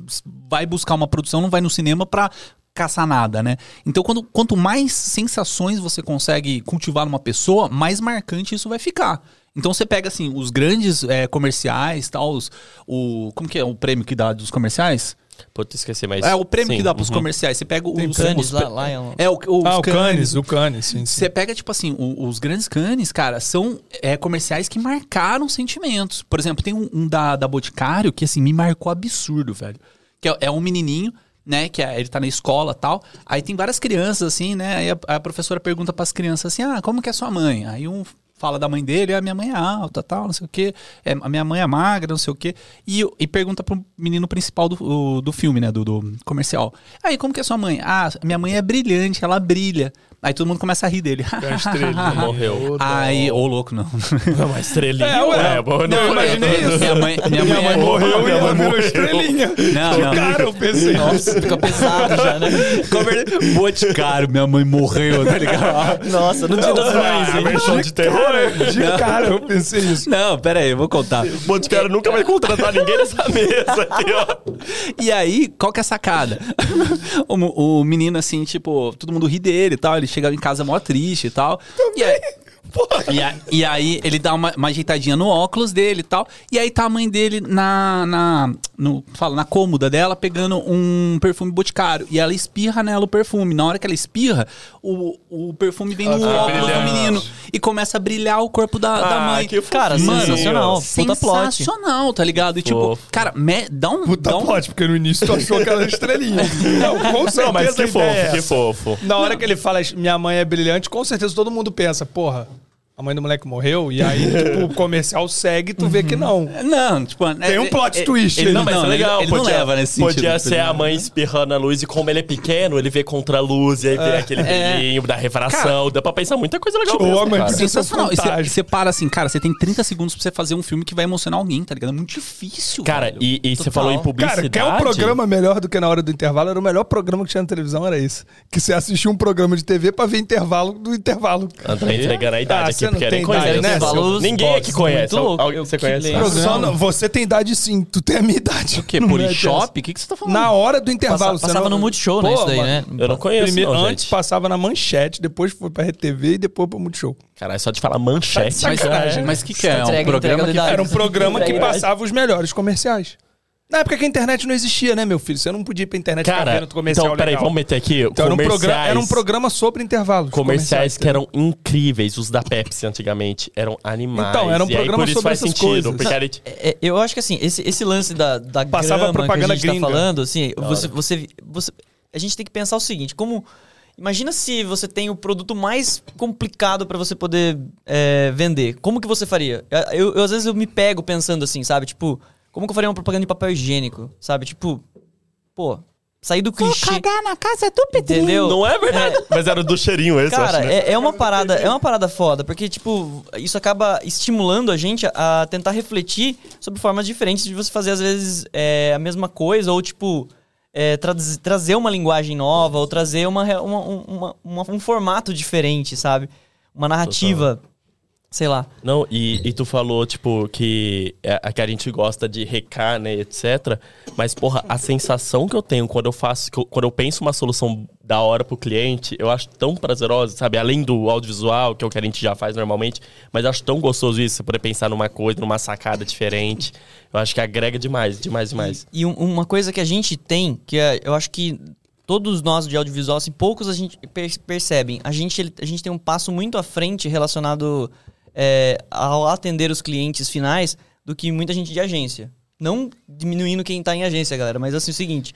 vai buscar uma produção, não vai no cinema pra caçar nada, né? Então, quando, quanto mais sensações você consegue cultivar numa pessoa, mais marcante isso vai ficar. Então você pega assim, os grandes é, comerciais, tal, os, o. Como que é o prêmio que dá dos comerciais? Putz, esqueci, mas. É o prêmio sim, que dá pros uhum. comerciais. Você pega os. Cannes os- lá- lá é o, os Ah, o Cannes, Cannes, o Cannes, sim, sim. você pega, tipo assim, o- os grandes canes, cara, são é, comerciais que marcaram sentimentos. Por exemplo, tem um, um da, da Boticário que, assim, me marcou absurdo, velho. Que é, é um menininho, né, que é- ele tá na escola tal. Aí tem várias crianças, assim, né, aí a, a professora pergunta pras crianças assim, ah, como que é sua mãe? Aí um fala da mãe dele, a minha mãe é alta, tal, não sei o quê. É, a minha mãe é magra, não sei o quê. E, e pergunta pro menino principal do, do filme, né, do, do comercial. Aí, como que é sua mãe? Ah, minha mãe é brilhante, ela brilha. Aí todo mundo começa a rir dele. É uma estrelinha. Morreu. Aí, ô louco, não. É uma estrelinha. É, ué. bom, Não, eu imaginei isso. Minha mãe, minha mãe, Minha mãe é- morreu e minha ela mãe virou morreu. estrelinha. Não, não. Cara, eu pensei. Nossa, fica pesado já, né? Boticário, minha mãe morreu, tá ligado? Nossa, no dia das mães, Ah, a hein? versão de terror. Cara, de cara, eu pensei isso. Não, pera aí, eu vou contar. O Boticário nunca vai contratar ninguém nessa mesa aqui, ó. E aí, qual que é a sacada? o, o menino, assim, tipo, todo mundo ri dele e tal. Ele chega em casa mó triste e tal. E aí, e, a- e aí ele dá uma, uma ajeitadinha no óculos dele e tal. E aí tá a mãe dele na. na no, fala, na cômoda dela, pegando um perfume boticário. E ela espirra nela o perfume. Na hora que ela espirra, o, o perfume vem no Ah, óculos do brilhando. menino. E começa a brilhar o corpo da, da Ah, mãe. que Cara, sensacional. Puta plot. Sensacional, tá ligado? E tipo, Fofo. cara, me- dá um. Puta dá um plot, porque no início tu achou que era estrelinha. Não, com certeza Não, mas que ideia fofo, é que fofo. Na hora que ele fala minha mãe é brilhante, com certeza todo mundo pensa, porra, a mãe do moleque morreu, e aí, tipo, o comercial segue e tu vê que não. Não, tipo. Tem um plot twist Ele aí. não, mas não, é legal. Ele, ele não podia, leva nesse sentido. Podia ser a mãe espirrando a luz e como ele é pequeno, ele vê contra a luz e aí vê aquele É. brilhinho da refração. Dá pra pensar muita coisa legal Tipo, mesmo, cara. É Sensacional. E você- para assim, cara, você tem 30 segundos pra você fazer um filme que vai emocionar alguém, tá ligado? É muito difícil. Cara, velho. e, e você falou em publicidade. Cara, quer um programa melhor do que na hora do intervalo? Era o melhor programa que tinha na televisão, era isso. Que você assistia um programa de TV pra ver intervalo do intervalo. André entregando a idade Ah, aqui, você não tem idade, né, Ninguém aqui Muito conhece. louco. Alguém você conhece? não- você tem idade sim, tu tem a minha idade. O quê? Não é Polishop? O que, que você tá falando? Na hora do intervalo. Passa- você passava não- no Multishow, né? Isso daí, mano, né? Eu não conheço, Primeiro, não, antes passava na manchete, depois foi pra RTV e depois pro Multishow. Caralho, só de falar manchete. Tá. Mas o que, que é? Entrega, um programa entrega que... Era um programa que passava os melhores comerciais. Na época que a internet não existia, né, meu filho? Você não podia ir pra internet ficar Cara, vendo comercial então, peraí, legal. vamos meter aqui. Então era um, comerciais, programa, era um programa sobre intervalos. Comerciais que eram incríveis, os da Pepsi antigamente. Eram animais. Então, era um aí, programa por isso sobre faz essas sentido. coisas. Era, É, eu acho que assim, esse, esse lance da, da Passava grama propaganda que a gente gringa. tá falando, assim, você, você, você- a gente tem que pensar o seguinte, como Imagina se você tem o produto mais complicado pra você poder é, vender. Como que você faria? Eu, eu, às vezes eu me pego pensando assim, sabe? Tipo, como que eu faria uma propaganda de papel higiênico? Sabe? Tipo, pô, sair do clichê. na casa do Entendeu? Não é verdade. Mas era do cheirinho esse, eu Cara, acho, né? é, é uma parada, é uma parada foda, porque, tipo, isso acaba estimulando a gente a, a tentar refletir sobre formas diferentes de você fazer, às vezes, é, a mesma coisa, ou, tipo, é, traz- trazer uma linguagem nova, ou trazer uma, uma- uma- uma- um formato diferente, sabe? Uma narrativa, sei lá. Não, e, e tu falou, tipo, que, é, que a gente gosta de recar, né, etc. Mas, porra, a sensação que eu tenho quando eu faço, eu- quando eu penso uma solução da hora pro cliente, eu acho tão prazerosa, sabe? Além do audiovisual, que é o que a gente já faz normalmente, mas acho tão gostoso isso, você poder pensar numa coisa, numa sacada diferente. Eu acho que agrega demais, demais, demais. E um- uma coisa que a gente tem, que é, eu acho que todos nós de audiovisual, assim, poucos a gente per- percebem. A gente, a gente tem um passo muito à frente relacionado é, ao atender os clientes finais do que muita gente de agência. Não diminuindo quem tá em agência, galera, mas assim, é o seguinte.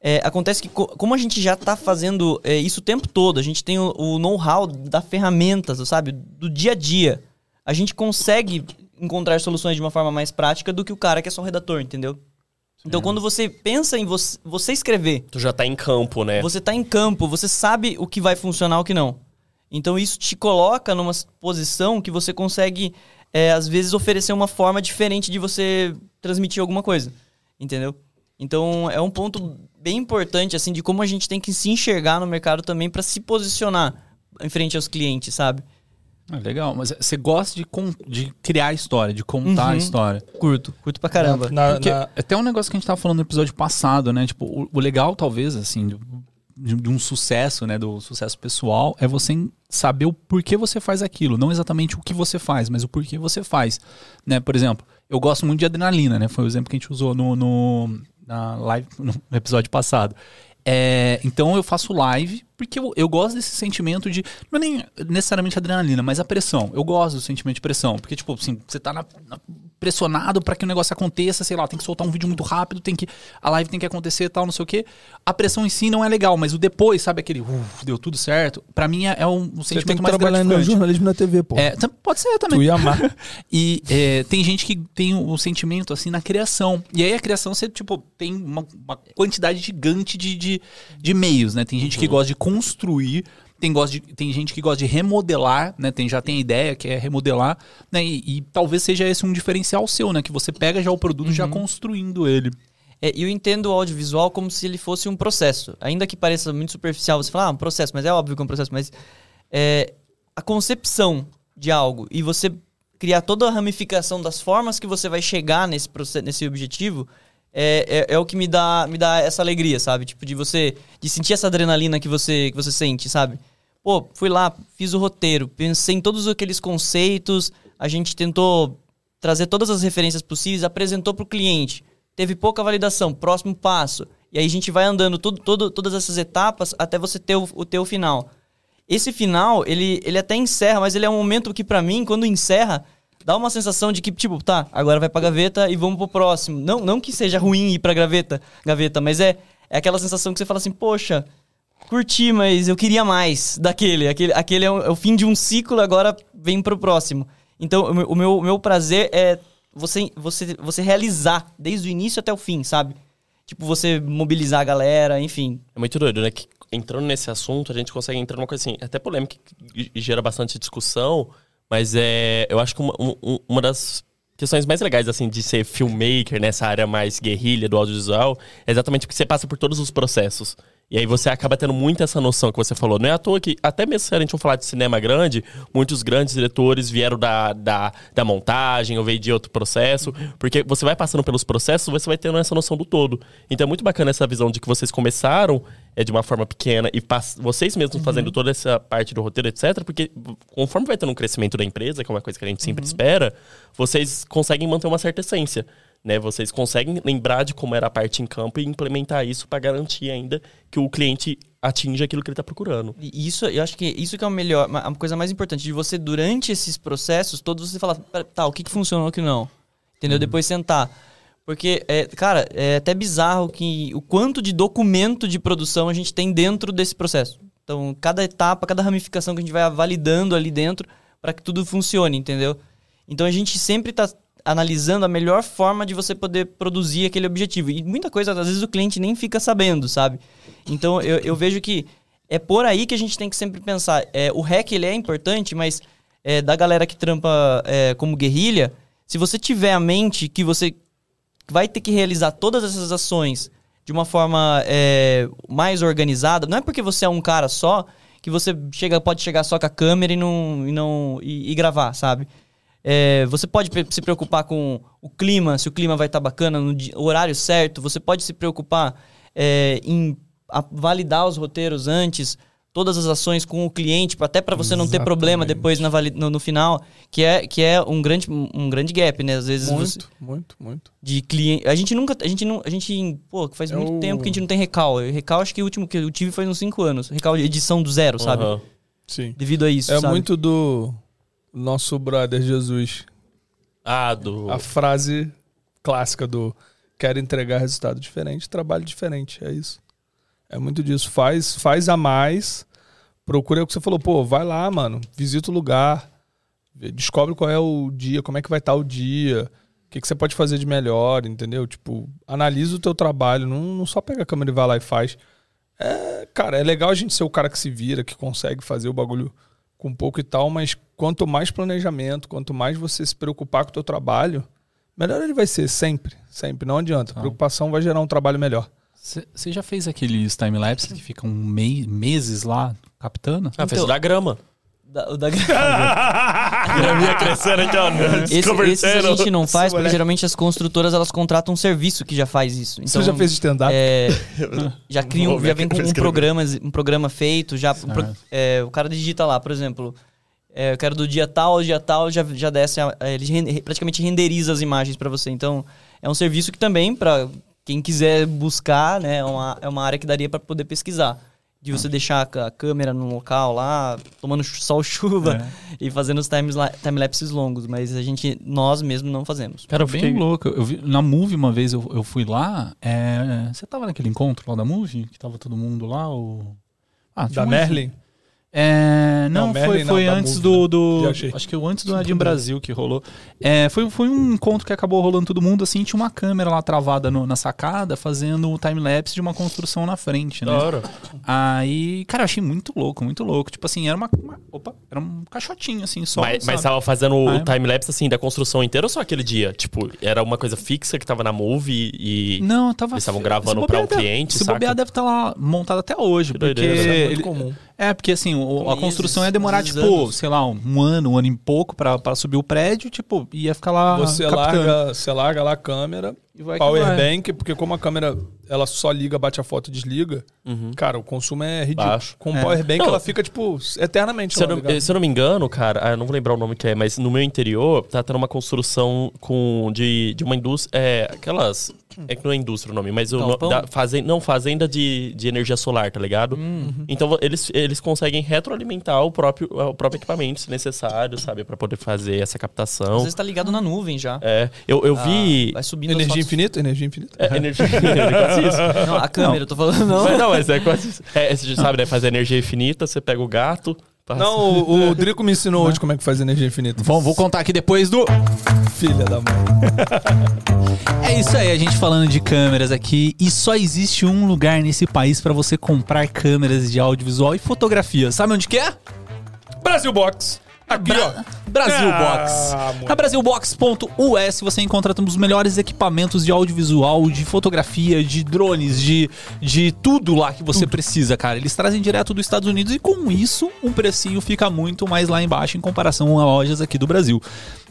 é, acontece que, co- como a gente já tá fazendo é, isso o tempo todo, a gente tem o, o know-how da ferramentas, sabe? Do dia a dia. A gente consegue encontrar soluções de uma forma mais prática do que o cara que é só redator, entendeu? Então, quando você pensa em você, você escrever, Tu já tá em campo, né? você tá em campo, você sabe o que vai funcionar e o que não. Então, isso te coloca numa posição que você consegue, é, às vezes, oferecer uma forma diferente de você transmitir alguma coisa. Entendeu? Então, é um ponto bem importante, assim, de como a gente tem que se enxergar no mercado também para se posicionar em frente aos clientes, sabe? Ah, legal, mas você gosta de, de criar a história, de contar a Uhum. história. Curto, curto pra caramba. Na- Porque na- até um negócio que a gente tava falando no episódio passado, né? Tipo, o, o legal, talvez, assim, de, um sucesso, né? Do sucesso pessoal, é você saber o porquê você faz aquilo. Não exatamente o que você faz, mas o porquê você faz. Né? Por exemplo, eu gosto muito de adrenalina, né? Foi o exemplo que a gente usou no, no- na live, no episódio passado. É, então eu faço live porque eu, eu gosto desse sentimento de. Não é nem necessariamente adrenalina, mas a pressão. Eu gosto do sentimento de pressão. Porque, tipo, assim, você tá na- na- pressionado pra que o negócio aconteça, sei lá, tem que soltar um vídeo muito rápido, tem que. A live tem que acontecer e tal, não sei o quê. A pressão em si não é legal, mas o depois, sabe, aquele. "Uf, deu tudo certo. Pra mim é, é um, um Você tem sentimento que mais trabalhar no jornalismo na TV, pô. É, pode ser também. Tu ia amar. E é, tem gente que tem o, o sentimento assim na criação. E aí a criação você, tipo, tem uma, uma quantidade gigante de, de, de meios, né? Tem gente que gosta de construir, tem, gosta de, tem gente que gosta de remodelar, né? Tem, já tem a ideia que é remodelar, né? E, e talvez seja esse um diferencial seu, né? Que você pega já o produto já construindo ele. É, eu entendo o audiovisual como se ele fosse um processo. Ainda que pareça muito superficial você falar, ah, um processo, mas é óbvio que é um processo, mas é, a concepção de algo e você criar toda a ramificação das formas que você vai chegar nesse, proce- nesse objetivo é, é, é o que me dá, me dá essa alegria, sabe? Tipo, de você. De sentir essa adrenalina que você, que você sente, sabe? Pô, fui lá, fiz o roteiro, pensei em todos aqueles conceitos, a gente tentou trazer todas as referências possíveis, apresentou para o cliente. Teve pouca validação, próximo passo. E aí a gente vai andando todo, todas essas etapas até você ter o, o teu final. Esse final, ele, ele até encerra, mas ele é um momento que, pra mim, quando encerra, dá uma sensação de que, tipo, tá, agora vai pra gaveta e vamos pro próximo. Não, não que seja ruim ir pra gaveta, gaveta mas é, é aquela sensação que você fala assim, poxa, curti, mas eu queria mais daquele. Aquele, aquele é, o, é o fim de um ciclo, agora vem pro próximo. Então, o meu, o meu, prazer é você, você, você realizar desde o início até o fim, sabe? Tipo, você mobilizar a galera, enfim. É muito doido, né? Que entrando nesse assunto, a gente consegue entrar numa coisa assim, até polêmica, que gera bastante discussão, mas é, eu acho que uma, um- uma das questões mais legais, assim, de ser filmmaker nessa área mais guerrilha do audiovisual, é exatamente porque você passa por todos os processos. E aí você acaba tendo muito essa noção que você falou. Não é à toa que, até mesmo se a gente for falar de cinema grande, muitos grandes diretores vieram da, da, da montagem ou veio de outro processo. Porque você vai passando pelos processos, você vai tendo essa noção do todo. Então é muito bacana essa visão de que vocês começaram é, de uma forma pequena e vocês mesmos fazendo toda essa parte do roteiro, etc. Porque conforme vai tendo um crescimento da empresa, que é uma coisa que a gente sempre espera, vocês conseguem manter uma certa essência. Né, vocês conseguem lembrar de como era a parte em campo e implementar isso para garantir ainda que o cliente atinja aquilo que ele está procurando. E isso, eu acho que isso que é o melhor, a coisa mais importante de você, durante esses processos, todos você falar, "Pera, tá, o que, que funcionou o que não. Entendeu? Depois sentar. Porque, é, cara, é até bizarro que o quanto de documento de produção a gente tem dentro desse processo. Então, cada etapa, cada ramificação que a gente vai validando ali dentro para que tudo funcione, entendeu? Então, a gente sempre está analisando a melhor forma de você poder produzir aquele objetivo. E muita coisa, às vezes, o cliente nem fica sabendo, sabe? Então, eu, eu vejo que é por aí que a gente tem que sempre pensar. É, o hack, ele é importante, mas é, da galera que trampa é, como guerrilha, se você tiver a mente que você vai ter que realizar todas essas ações de uma forma é, mais organizada, não é porque você é um cara só que você chega, pode chegar só com a câmera e não, e, não, e, e gravar, sabe? É, você pode se preocupar com o clima, se o clima vai estar tá bacana, no dia, horário certo. Você pode se preocupar é, em validar os roteiros antes, todas as ações com o cliente, até para você não ter problema depois na no, no, final, que é, que é um, grande, um grande gap, né? Às vezes muito, você, muito, muito. De cliente. A gente nunca. A gente não. A gente. Pô, faz é muito tempo que a gente não tem recal. Recal, acho que o último que eu tive foi uns 5 anos. Recal de edição do zero, uhum. sabe? Sim. Devido a isso. É sabe? muito do nosso brother Jesus. Ah, do. A frase clássica do quero entregar resultado diferente, trabalho diferente. É isso. É muito disso. Faz, faz a mais. Procura o que você falou, pô, vai lá, mano. Visita o lugar. Descobre qual é o dia, como é que vai estar o dia. O que, que você pode fazer de melhor, entendeu? Tipo, analisa o teu trabalho. Não, não só pega a câmera e vai lá e faz. É, cara, é legal a gente ser o cara que se vira, que consegue fazer o bagulho com pouco e tal, mas quanto mais planejamento, quanto mais você se preocupar com o teu trabalho, melhor ele vai ser, sempre. Sempre, não adianta. A preocupação vai gerar um trabalho melhor. Você já fez aqueles timelapses que ficam mei, meses lá captando? Ah, fez então, da grama. Da, o da graminha crescendo aqui, ó. Esse, esse a gente não faz, porque geralmente as construtoras elas contratam um serviço que já faz isso. Então, Você já fez stand-up? É, já criam, já vem com um programa, um programa feito, já é, o cara digita lá, por exemplo. É, eu quero do dia tal ao dia tal, já, já desce, a, ele rende, praticamente renderiza as imagens para você. Então, é um serviço que também, para quem quiser buscar, né, é uma, é uma área que daria para poder pesquisar. De você deixar a câmera no local lá, tomando sol chuva é. e fazendo os timelapses longos. Mas a gente, nós mesmos não fazemos. Cara, eu fiquei bem louco. Eu vi, na Movie uma vez eu, eu fui lá. É, você tava naquele encontro lá da Movie? Que tava todo mundo lá? O... Ah, da Merlin? É, não, não foi, foi não, antes do. do acho que antes do Nadim Brasil que rolou. É, foi, foi um encontro que acabou rolando todo mundo assim. Tinha uma câmera lá travada no, na sacada, fazendo o time-lapse de uma construção na frente, né? Claro. Aí, cara, eu achei muito louco, muito louco. Tipo assim, era uma. uma opa, era um caixotinho assim só. Mas, mas tava fazendo o ah, é. time-lapse assim da construção inteira ou só aquele dia? Tipo, era uma coisa fixa que tava na movie e. Não, tava. Eles estavam gravando pra um cliente. Se bobear, deve estar tá lá montado até hoje. Que porque. Doideira, é muito ele, comum. É, porque assim, o, a construção ia demorar, tipo, anos. sei lá, um ano, um ano e pouco pra, pra subir o prédio, tipo, ia ficar lá. Você larga, você larga lá a câmera, powerbank, porque como a câmera ela só liga, bate a foto e desliga, uhum. cara, o consumo é ridículo. Baixo. Com é. powerbank não, ela fica, tipo, eternamente se, eu não, se eu não me engano, cara, ah, eu não vou lembrar o nome que é, mas no meu interior tá tendo uma construção com, de, de uma indústria. É, aquelas. É que não é indústria o nome, mas o no, da, fazenda, não, fazenda de, de energia solar, tá ligado? Uhum. Então eles, eles conseguem retroalimentar o próprio, o próprio equipamento, se necessário, sabe? para poder fazer essa captação. Às vezes tá ligado na nuvem já. É. Eu, eu ah, vi. Vai subindo Energia infinita? Energia infinita. É, energia infinita, isso. Não, a câmera, não. eu tô falando não. Mas não, mas é quase isso. É, você sabe, né? Fazer energia infinita, você pega o gato. Passa. Não, o, o Drico me ensinou hoje como é que faz energia infinita. Vamos, vou contar aqui depois do. Filha da mãe. é isso aí, a gente falando de câmeras aqui. E só existe um lugar nesse país para você comprar câmeras de audiovisual e fotografia. Sabe onde que é? Brasil Box. Aqui, Bra ó. Brasil ah, Box. Na brasilbox.us você encontra os melhores equipamentos de audiovisual, de fotografia, de drones, de, de tudo lá que você tudo. precisa, cara. Eles trazem direto dos Estados Unidos e com isso um precinho fica muito mais lá embaixo em comparação a lojas aqui do Brasil.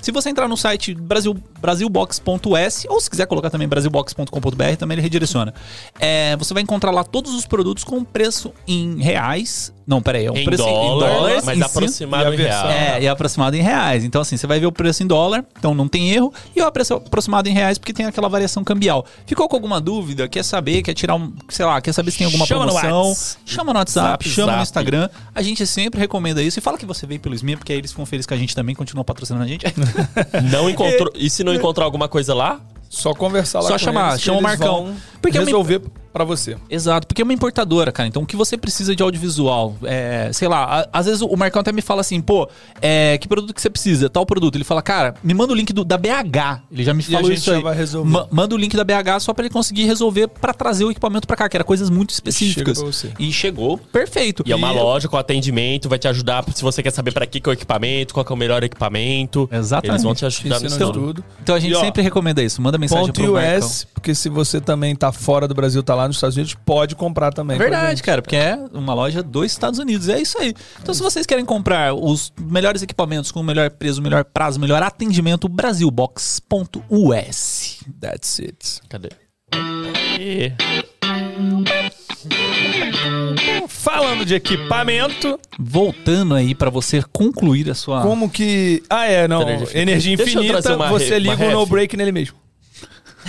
Se você entrar no site Brasil, brasilbox.us ou se quiser colocar também brasilbox.com.br, também ele redireciona. É, você vai encontrar lá todos os produtos com preço em reais. Não, peraí, é um em preço dólar, em dólares. Mas aproximado em reais. É, e aproximado em reais. Então, assim, você vai ver o preço em dólar, então não tem erro, e o preço aproximado em reais, porque tem aquela variação cambial. Ficou com alguma dúvida? Quer saber? Quer tirar um. Sei lá, quer saber se tem alguma chama promoção? No chama no WhatsApp, Zap, chama Zap. no Instagram. A gente sempre recomenda isso. E fala que você veio pelo SMIA, porque aí eles ficam felizes que a gente também continua patrocinando a gente. Não encontrou. E se não encontrar alguma coisa lá? Só conversar lá Só chamar, eles, chama o Marcão. Porque resolver pra você. Exato, porque é uma importadora, cara. Então, o que você precisa de audiovisual? É, sei lá, a- às vezes o Marcão até me fala assim, pô, é, que produto que você precisa? Tal produto. Ele fala, cara, me manda o link do- da BH. Ele já me a falou gente isso já aí. vai resolver. Ma- manda o link da BH só pra ele conseguir resolver pra trazer o equipamento pra cá, que era coisas muito específicas. E chegou perfeito. E é uma loja com atendimento, vai te ajudar se você quer saber pra que que é o equipamento, qual que é o melhor equipamento. Exatamente. Eles vão te ajudar nisso de tudo. Então a gente E, ó, sempre recomenda isso. Manda mensagem Ponto pro Marcão. US, porque se você também tá fora do Brasil, tá lá nos Estados Unidos, pode comprar também. É verdade, cara, porque é uma loja dos Estados Unidos. É isso aí. Então, se vocês querem comprar os melhores equipamentos com o melhor preço, o melhor prazo, o melhor atendimento, brasilbox.us. That's it. Cadê? E... Falando de equipamento, Voltando aí pra você concluir a sua. como que. Ah, é, não. Energia infinita. Você liga o no break nele mesmo.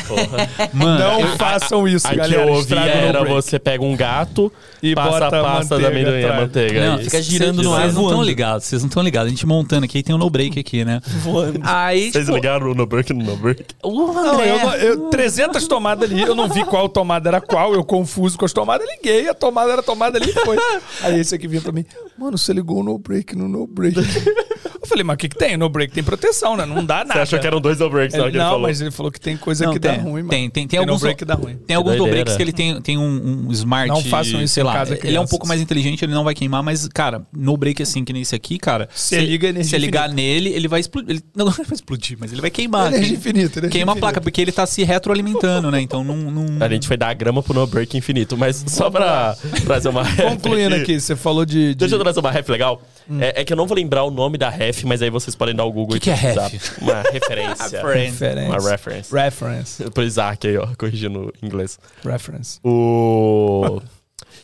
Porra. Mano, Não façam isso, A que galera. eu ouvi o no era break. você pega um gato E passa bota a pasta da manteiga amendoim, a manteiga. Não, isso. fica girando no ar Vocês não estão voando. ligados, vocês não estão ligados. A gente montando aqui, tem um no break aqui, né? Voando. Aí, Vocês tipo, ligaram no break no break? o Não, eu, não- eu- 300 tomadas ali, eu não vi qual tomada era qual, eu confuso com as tomadas, liguei, a tomada era tomada ali e foi. Aí esse aqui vinha pra mim, mano, você ligou o no break no no break. Eu falei, mas o que que tem? No break tem proteção, né? Não dá nada. Você achou que eram dois no breaks na hora Ele, não, falou? mas ele falou que tem coisa Não, que tem, dá ruim, mano. tem, tem, tem no alguns break que dá ruim. Tem alguns doideira. no-breaks que ele tem, tem um, um smart. Não façam isso sei lá. casa, ele é um pouco mais inteligente, ele não vai queimar, mas, cara, no-break assim, que nem esse aqui, cara. Você liga Se ligar nele, ele vai explodir. Ele, não, não vai explodir, mas ele vai queimar. Energia Queima- infinita, energia Queima a placa, porque ele tá se retroalimentando, né? Então não. não... A gente foi dar a grama pro no break infinito, mas só pra trazer uma ref Concluindo aqui, você falou de... de- Deixa eu trazer uma ref legal. É, é que eu não vou lembrar o nome da ref, mas aí vocês podem dar o Google Que e que é ref? Uma referência. Referência. uma reference. Reference. Pro Isaac aí, ó, corrigindo o inglês. Reference. O.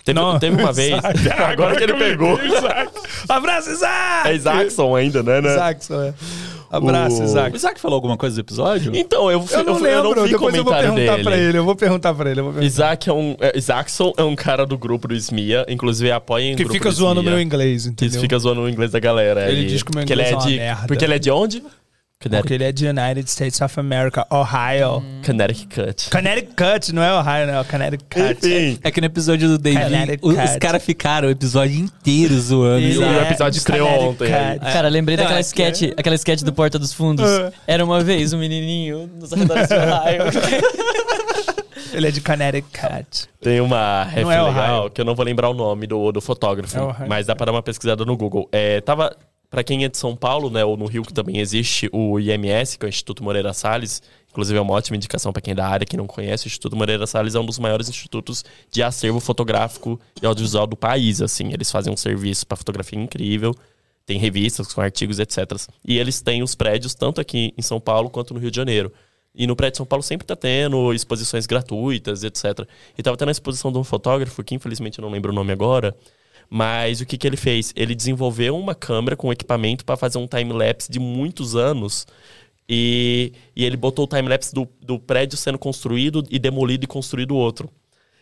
Teve, Não, teve uma vez. Agora que ele pegou. Abraço, Isaac! É Isaacson ainda, né? né? Isaacson, é. Abraço, O- O Isaac. Isaac falou alguma coisa do episódio? Então, eu, Eu não eu, lembro, eu não vi depois eu vou comentário perguntar dele. pra ele. Eu vou perguntar pra ele. Eu vou perguntar. Isaac é um. É, Isaacson é um cara do grupo do SMIA, inclusive apoia em Que grupo fica do zoando o meu inglês, Que entendeu? fica zoando o inglês da galera. Ele aí. diz que o meu Porque ele inglês é é uma de. merda. Porque ele é de onde? Porque ele é de United States of America, Ohio. Connecticut. Connecticut, não é Ohio, não. é Connecticut. Enfim. É que no episódio do David, os, caras ficaram o episódio inteiro zoando. Ele o é episódio de estreou ontem. Connecticut. Cara, lembrei Não, daquela é que- sketch, aquela sketch do Porta dos Fundos. É. Era uma vez um menininho nos arredores de Ohio. Ele é de Connecticut. Tem uma ref Não é legal, Ohio. que eu não vou lembrar o nome do, do fotógrafo, É mas dá pra dar uma pesquisada no Google. É, tava, pra quem é de São Paulo, né, ou no Rio, que também existe o IMS, que é o Instituto Moreira Salles, inclusive é uma ótima indicação pra quem é da área, quem não conhece, o Instituto Moreira Salles é um dos maiores institutos de acervo fotográfico e audiovisual do país, assim, eles fazem um serviço pra fotografia incrível, tem revistas com artigos, etc. E eles têm os prédios tanto aqui em São Paulo quanto no Rio de Janeiro. E no prédio de São Paulo sempre tá tendo exposições gratuitas, etc. E tava tendo a exposição de um fotógrafo, que infelizmente eu não lembro o nome agora, mas o que, que ele fez? Ele desenvolveu uma câmera com equipamento para fazer um time-lapse de muitos anos. E, e ele botou o time-lapse do, do prédio sendo construído e demolido e construído outro.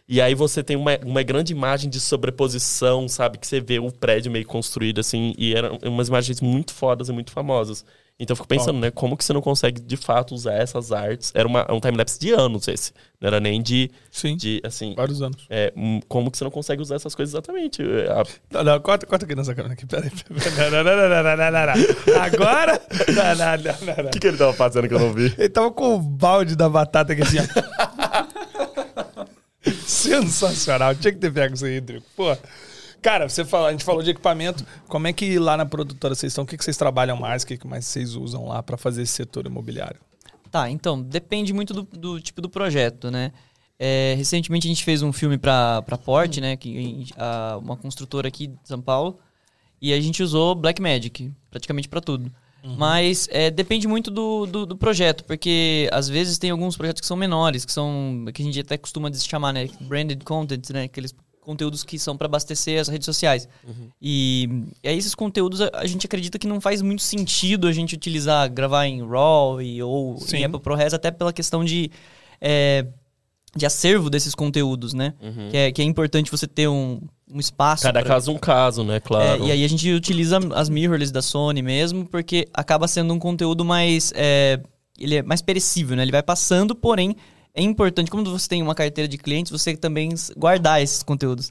E aí você tem uma, uma grande imagem de sobreposição, sabe? Que você vê o prédio meio construído, assim, e eram umas imagens muito fodas e muito famosas. Então eu fico pensando, né? Como que você não consegue, de fato, usar essas artes? Era uma, um time-lapse de anos esse. Não era nem de, Sim. de assim... Vários anos. é, como que você não consegue usar essas coisas exatamente? A- Não, não, corta, corta aqui nessa câmera aqui. Peraí. Não, não, não, não, não, não, não, não. Agora. O que, que ele tava fazendo que eu não vi? Ele tava com o balde da batata aqui assim. Sensacional. Tinha que ter pego isso aí, Drico. Pô. Cara, você fala, a gente falou de equipamento. Como é que lá na produtora vocês estão? O que, que vocês trabalham mais? O que, que mais vocês usam lá pra fazer esse setor imobiliário? Tá, então, depende muito do, do tipo do projeto, né? É, recentemente a gente fez um filme pra, pra Port, né? Que, a- uma construtora aqui de São Paulo. E a gente usou Blackmagic, praticamente pra tudo. Mas é, depende muito do, do, do projeto, porque às vezes tem alguns projetos que são menores, que são. que a gente até costuma chamar, né? Branded content, né? Aqueles conteúdos que são para abastecer as redes sociais. E, e aí esses conteúdos a, a gente acredita que não faz muito sentido a gente utilizar, gravar em RAW e, ou Sim. em Apple ProRes, até pela questão de, é, de acervo desses conteúdos, né? Que, é, que é importante você ter um, um espaço. Cada pra- caso um caso, né? Claro. é, e aí a gente utiliza as mirrorless da Sony mesmo, porque acaba sendo um conteúdo mais. é, ele é mais perecível, né? Ele vai passando, porém, é importante, como você tem uma carteira de clientes, você também guardar esses conteúdos.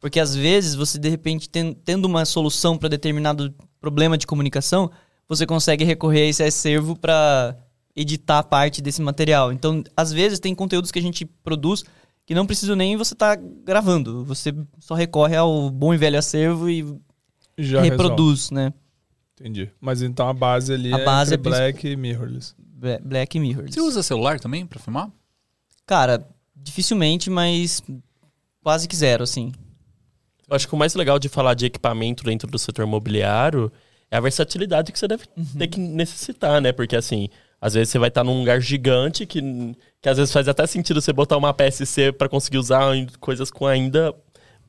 Porque às vezes você, de repente, ten- tendo uma solução para determinado problema de comunicação, você consegue recorrer a esse acervo para editar parte desse material. Então, às vezes, tem conteúdos que a gente produz que não precisa nem você estar gravando. Você só recorre ao bom e velho acervo e Já reproduz, né? resolve. Entendi. Mas então a base ali A é base entre é Black e Mirrorless. Bla- Black Mirror. Você usa celular também pra filmar? Cara, dificilmente, mas quase que zero, assim. Eu acho que o mais legal de falar de equipamento dentro do setor imobiliário é a versatilidade que você deve ter que necessitar, né? Porque assim, às vezes você vai estar num lugar gigante que, que às vezes faz até sentido você botar uma PSC para conseguir usar coisas com ainda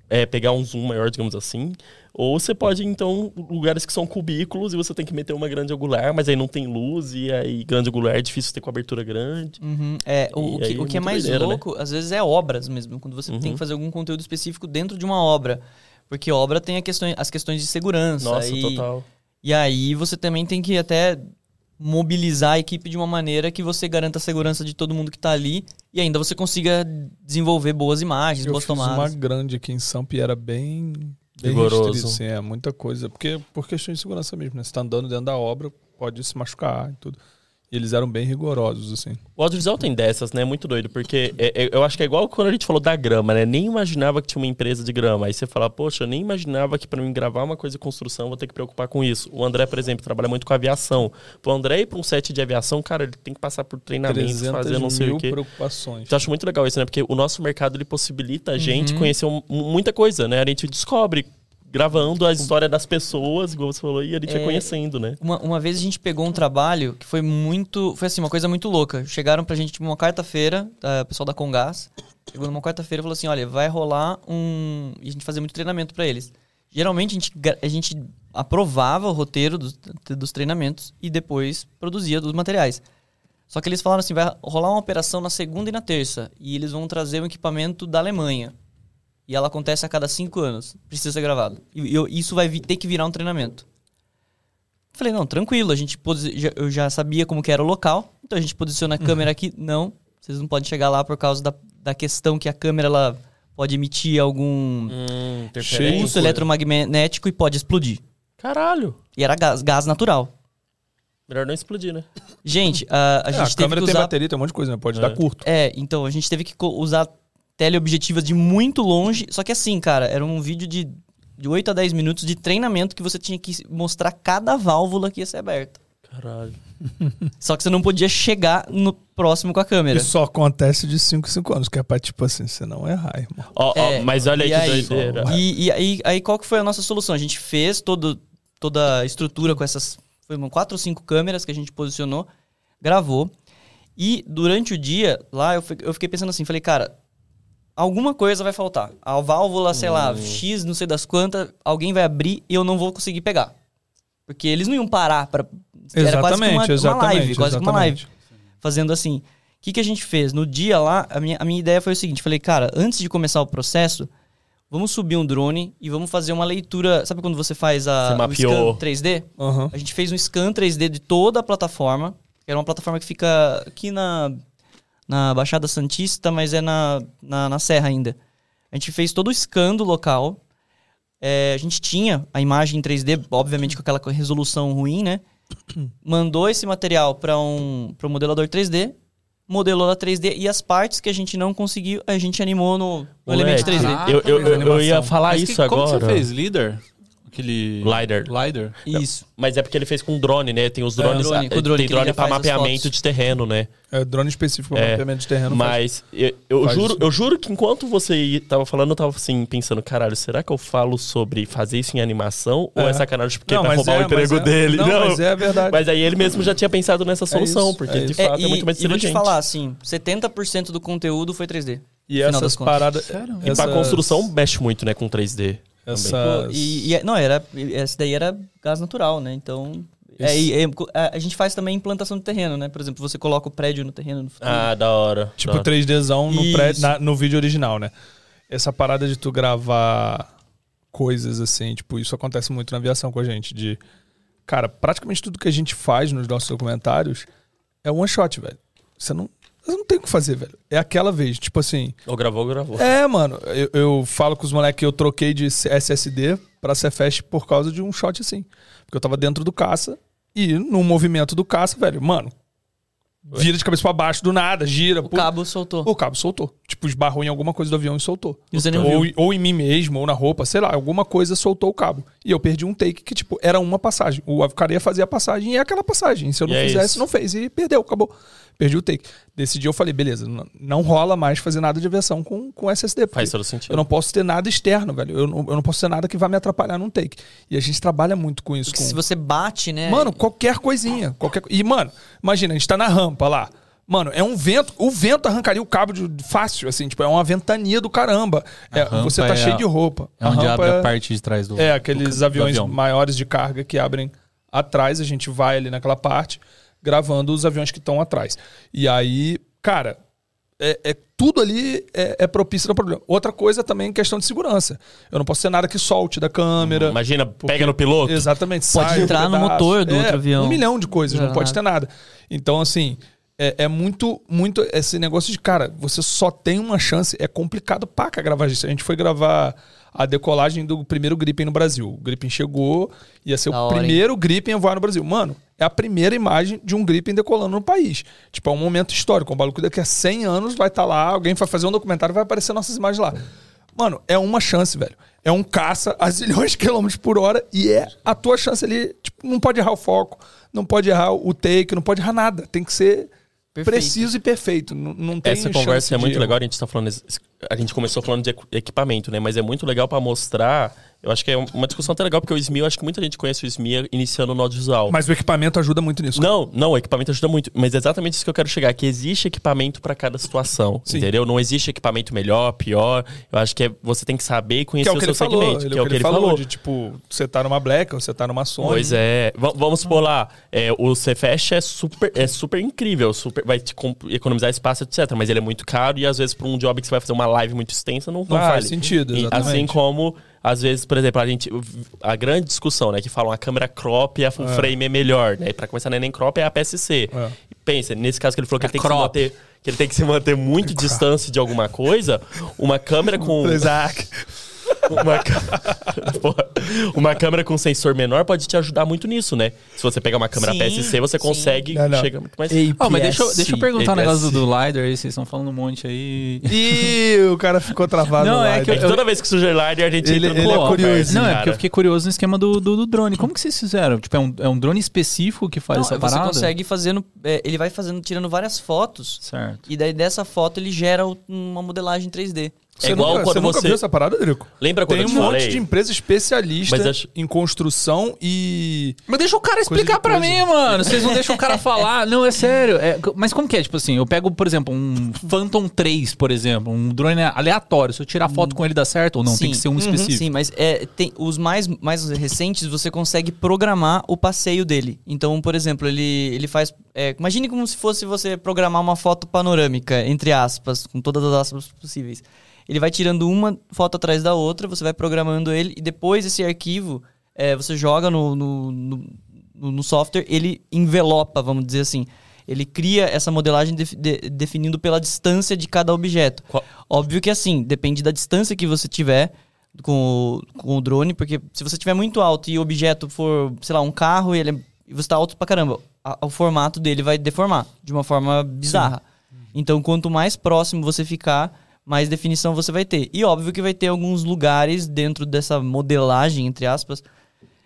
é, pegar um zoom maior, digamos assim. Ou você pode, então, lugares que são cubículos e você tem que meter uma grande angular, mas aí não tem luz, e aí grande angular é difícil ter cobertura grande. Uhum. É, o, o que, aí o que é muito mais doideira, né? louco, às vezes, é obras mesmo. Quando você tem Uhum. que fazer algum conteúdo específico dentro de uma obra. Porque obra tem a questão, as questões de segurança. Nossa, e, total. E aí você também tem que até mobilizar a equipe de uma maneira que você garanta a segurança de todo mundo que tá ali e ainda você consiga desenvolver boas imagens, Eu boas fiz uma tomadas. grande aqui em Sampa e era bem, bem Rigoroso. restrito, assim, é muita coisa. Porque por questão de segurança mesmo, né? Você tá andando dentro da obra, pode se machucar e tudo. E eles eram bem rigorosos, assim. O audiovisual tem dessas, né? Muito doido, porque é- é- eu acho que é igual quando a gente falou da grama, né? Nem imaginava que tinha uma empresa de grama. Aí você fala, poxa, eu nem imaginava que para mim gravar uma coisa de construção vou ter que preocupar com isso. O André, por exemplo, trabalha muito com aviação. Pro André ir pra um set de aviação, cara, ele tem que passar por treinamento, 300 fazer não sei o quê. preocupações. Então, eu acho muito legal isso, né? Porque o nosso mercado ele possibilita a Uhum. gente conhecer um- muita coisa, né? A gente descobre gravando a história das pessoas, igual você falou, e a gente vai É, conhecendo, né? Uma, uma vez a gente pegou um trabalho que foi muito. Foi assim, uma coisa muito louca. Chegaram pra gente tipo, uma quarta-feira, tá, o pessoal da Congás. Chegou numa quarta-feira e falou assim: olha, vai rolar um. E a gente fazia muito treinamento pra eles. Geralmente a gente, a gente aprovava o roteiro dos, dos treinamentos e depois produzia dos materiais. Só que eles falaram assim: vai rolar uma operação na segunda e na terça. E eles vão trazer um equipamento da Alemanha. E ela acontece a cada cinco anos. Precisa ser gravado. E eu- isso vai ter que virar um treinamento. Falei, não, tranquilo, a gente já- eu já sabia como que era o local, então a gente posiciona a câmera aqui. Não, vocês não podem chegar lá por causa da, da questão que a câmera ela pode emitir algum Hum, pulso eletromagnético e pode explodir. Caralho. E era gás, gás natural. Melhor não explodir, né? Gente, a, a É, gente a teve câmera que tem usar... bateria, tem um monte de coisa, né? Pode É. dar curto. É, então, a gente teve que usar teleobjetivas de muito longe. Só que assim, cara, era um vídeo de, de 8 a 10 minutos de treinamento que você tinha que mostrar cada válvula que ia ser aberta. Caralho. Só que você não podia chegar no próximo com a câmera. Isso só acontece de 5 em 5 anos, que é pra, tipo assim, você não errar, irmão. Ó, É, mas olha aí e que aí? doideira. E, e aí, aí qual que foi a nossa solução? A gente fez todo, toda a estrutura com essas foi uma quatro ou cinco câmeras que a gente posicionou, gravou. E durante o dia, lá eu, eu fiquei pensando assim, falei, cara, alguma coisa vai faltar. A válvula, sei lá, X, não sei das quantas, alguém vai abrir e eu não vou conseguir pegar. Porque eles não iam parar para Era quase que uma, Exatamente, uma live, exatamente, quase que uma live. exatamente. Fazendo assim. O que, que a gente fez? No dia lá, a minha, a minha ideia foi o seguinte: falei, cara, antes de começar o processo, vamos subir um drone e vamos fazer uma leitura. Sabe quando você faz a, Você scan 3D? Aham. A gente fez um scan 3D de toda a plataforma. Que era uma plataforma que fica aqui na, na Baixada Santista, mas é na, na, na Serra ainda. A gente fez todo o scan do local. É, a gente tinha a imagem em 3D, obviamente com aquela resolução ruim, né? Mandou esse material para um, pra um modelador 3D, modelou na 3D e as partes que a gente não conseguiu, a gente animou no, no Moleque, Elemento 3D. Caraca, eu, eu, eu, eu ia falar Mas isso que- agora. Como que você fez? Líder? Aquele... Lidar. Lidar. Isso. Mas é porque ele fez com drone, né? Tem os drones. drone, ah, com o drone, tem drone pra faz as mapeamento de terreno, né? É drone específico para É, mapeamento de terreno. faz- Mas eu, eu faz juro, isso. eu juro que enquanto você tava falando, eu tava assim, pensando, caralho, será que eu falo sobre fazer isso em animação? Ou É. é sacanagem porque Não, vai mas roubar é, o emprego é- dele? Não, mas é a verdade. Mas aí ele mesmo já tinha pensado nessa solução, isso, porque é de fato é, e, muito mais e vou te inteligente. falar assim, 70% do conteúdo foi 3D. E essas paradas. Sério? E pra construção mexe muito, né, com 3D. Essas... Pô, E, e é- não, era. Esse daí era gás natural, né? Então. é, e- a, a gente faz também implantação de terreno, né? Por exemplo, você coloca o prédio no terreno no futuro. Ah, da hora. Tipo da hora. 3Dzão no, Isso. pré, na- no vídeo original, né? Essa parada de tu gravar coisas assim, tipo, isso acontece muito na aviação com a gente. De, cara, praticamente tudo que a gente faz nos nossos documentários é one shot, velho. Você não. Eu não tenho o que fazer, velho. É aquela vez, tipo assim. Ou gravou, gravou. É, mano, eu, eu falo com os moleques que eu troquei de SSD pra Cefest por causa de um shot assim. Porque eu tava dentro do caça e no movimento do caça, velho, mano, vira de cabeça pra baixo do nada, gira. O cabo soltou. O cabo soltou. Tipo, esbarrou em alguma coisa do avião e soltou. E você nem ou, ou em mim mesmo, ou na roupa, sei lá, alguma coisa soltou o cabo. E eu perdi um take que, tipo, era uma passagem. O cara ia fazer a passagem e é aquela passagem. Se eu não E é fizesse, isso. não fez. E perdeu, acabou. Perdi o take. Desse dia eu falei, beleza, n- não rola mais fazer nada de aviação com, com SSD. Faz todo sentido. Eu não posso ter nada externo, velho. Eu não, eu não posso ter nada que vá me atrapalhar num take. E a gente trabalha muito com isso. Porque com- se você bate, né? Mano, qualquer coisinha. Qualquer... E, mano, imagina, a gente tá na rampa lá. Mano, é um vento. O vento arrancaria o cabo de, fácil, assim, tipo, é uma ventania do caramba. É, você tá é cheio a- de roupa. É onde rampa abre é- a parte de trás do. É, aqueles do aviões avião. maiores de carga que abrem atrás, a gente vai ali naquela parte, gravando os aviões que estão atrás. E aí, cara, é, é- tudo ali é, é propício ao problema. Outra coisa também, questão de segurança. Eu não posso ter nada que solte da câmera. Imagina, pega no piloto. Exatamente. Pode sai entrar no motor do É, outro avião. Um milhão de coisas, não Aham. pode ter nada. Então, assim, é, é muito, muito esse negócio de, cara, você só tem uma chance. É complicado paca gravar isso. A gente foi gravar a decolagem do primeiro Gripen no Brasil. O Gripen chegou, ia ser Da o hora, hein? primeiro Gripen a voar no Brasil. Mano, é a primeira imagem de um Gripen decolando no país. Tipo, é um momento histórico. Um bagulho que daqui a 100 anos vai estar lá, alguém vai fazer um documentário e vai aparecer nossas imagens lá. Mano, é uma chance, velho. É um caça a zilhões de quilômetros por hora e é a tua chance ali. Tipo, não pode errar o foco, não pode errar o take, não pode errar nada. Tem que ser Perfeito. preciso e perfeito. Não, não tem Essa conversa é muito legal, a gente tá falando. A gente começou falando de equi- equipamento, né? Mas é muito legal pra mostrar. Eu acho que é uma discussão até legal, porque o SMI, eu acho que muita gente conhece o SMI iniciando no audiovisual. Mas o equipamento ajuda muito nisso. Não, não, o equipamento ajuda muito. Mas é exatamente isso que eu quero chegar, que existe equipamento pra cada situação, Sim. entendeu? Não existe equipamento melhor, pior. Eu acho que é, você tem que saber e Que conhecer é o o que seu ele falou. segmento, Ele, que é o que ele falou. De tipo, você tá numa Black ou você tá numa Sony. Pois é. V- vamos supor lá, é, o Cefest é super, é super incrível, super, vai te economizar espaço, etc. Mas ele é muito caro e às vezes pra um job que você vai fazer uma live muito extensa, não, Não vale. faz sentido, E assim como, às vezes, por exemplo, a gente. A grande discussão, né? Que falam a câmera crop e a full frame é melhor, né? E pra começar, não é nem crop, é a PSC. É. Pensa, nesse caso que ele falou que É ele tem que se crop. manter. Que ele tem que se manter muito distância de alguma coisa, uma câmera com. Isaac. Uma, Porra. Uma câmera com sensor menor pode te ajudar muito nisso, né? Se você pegar uma câmera Sim, PSC, você sim. consegue Não, não. chegar muito mais. Ó, mas deixa, eu- deixa eu perguntar um negócio do LiDAR aí, vocês estão falando um monte aí. Ih, o cara ficou travado Não, lá. é que É que toda vez que surge LiDAR, a gente Ele- entra ele é curioso. Não, é porque eu fiquei curioso no esquema do, do, do drone. Como que vocês fizeram? Tipo, é um, é um drone específico que faz Não, essa você parada? consegue fazendo. é, ele vai fazendo, tirando várias fotos. Certo. E daí dessa foto ele gera o- uma modelagem 3D. É igual nunca, quando você nunca você- viu essa parada, Drico? Lembra quando Tem eu um te monte falei? de empresa especialista Mas acho- em construção e... Mas deixa o cara explicar coisa. mim, mano. Vocês não deixam o cara falar. Não, é sério. É, mas como que é? Tipo assim, eu pego, por exemplo, um Phantom 3, por exemplo, um drone aleatório. Se eu tirar foto com ele, dá certo ou não? Tem Sim. que ser um Uhum. específico. Sim, mas é, tem, os mais, mais recentes você consegue programar o passeio dele. Então, por exemplo, ele, ele faz. É, imagine como se fosse você programar uma foto panorâmica, entre aspas, com todas as aspas possíveis. Ele vai tirando uma foto atrás da outra, você vai programando ele e depois esse arquivo é, você joga no, no, no- no- software, ele envelopa, vamos dizer assim. Ele cria essa modelagem def- de- definindo pela distância de cada objeto. Qual- Óbvio que assim, depende da distância que você tiver com o, com o drone, porque se você tiver muito alto e o objeto for, sei lá, um carro e, ele é- você tá alto pra caramba, a- o formato dele vai deformar de uma forma bizarra. Então, quanto mais próximo você ficar, mais definição você vai ter. E óbvio que vai ter alguns lugares dentro dessa modelagem, entre aspas,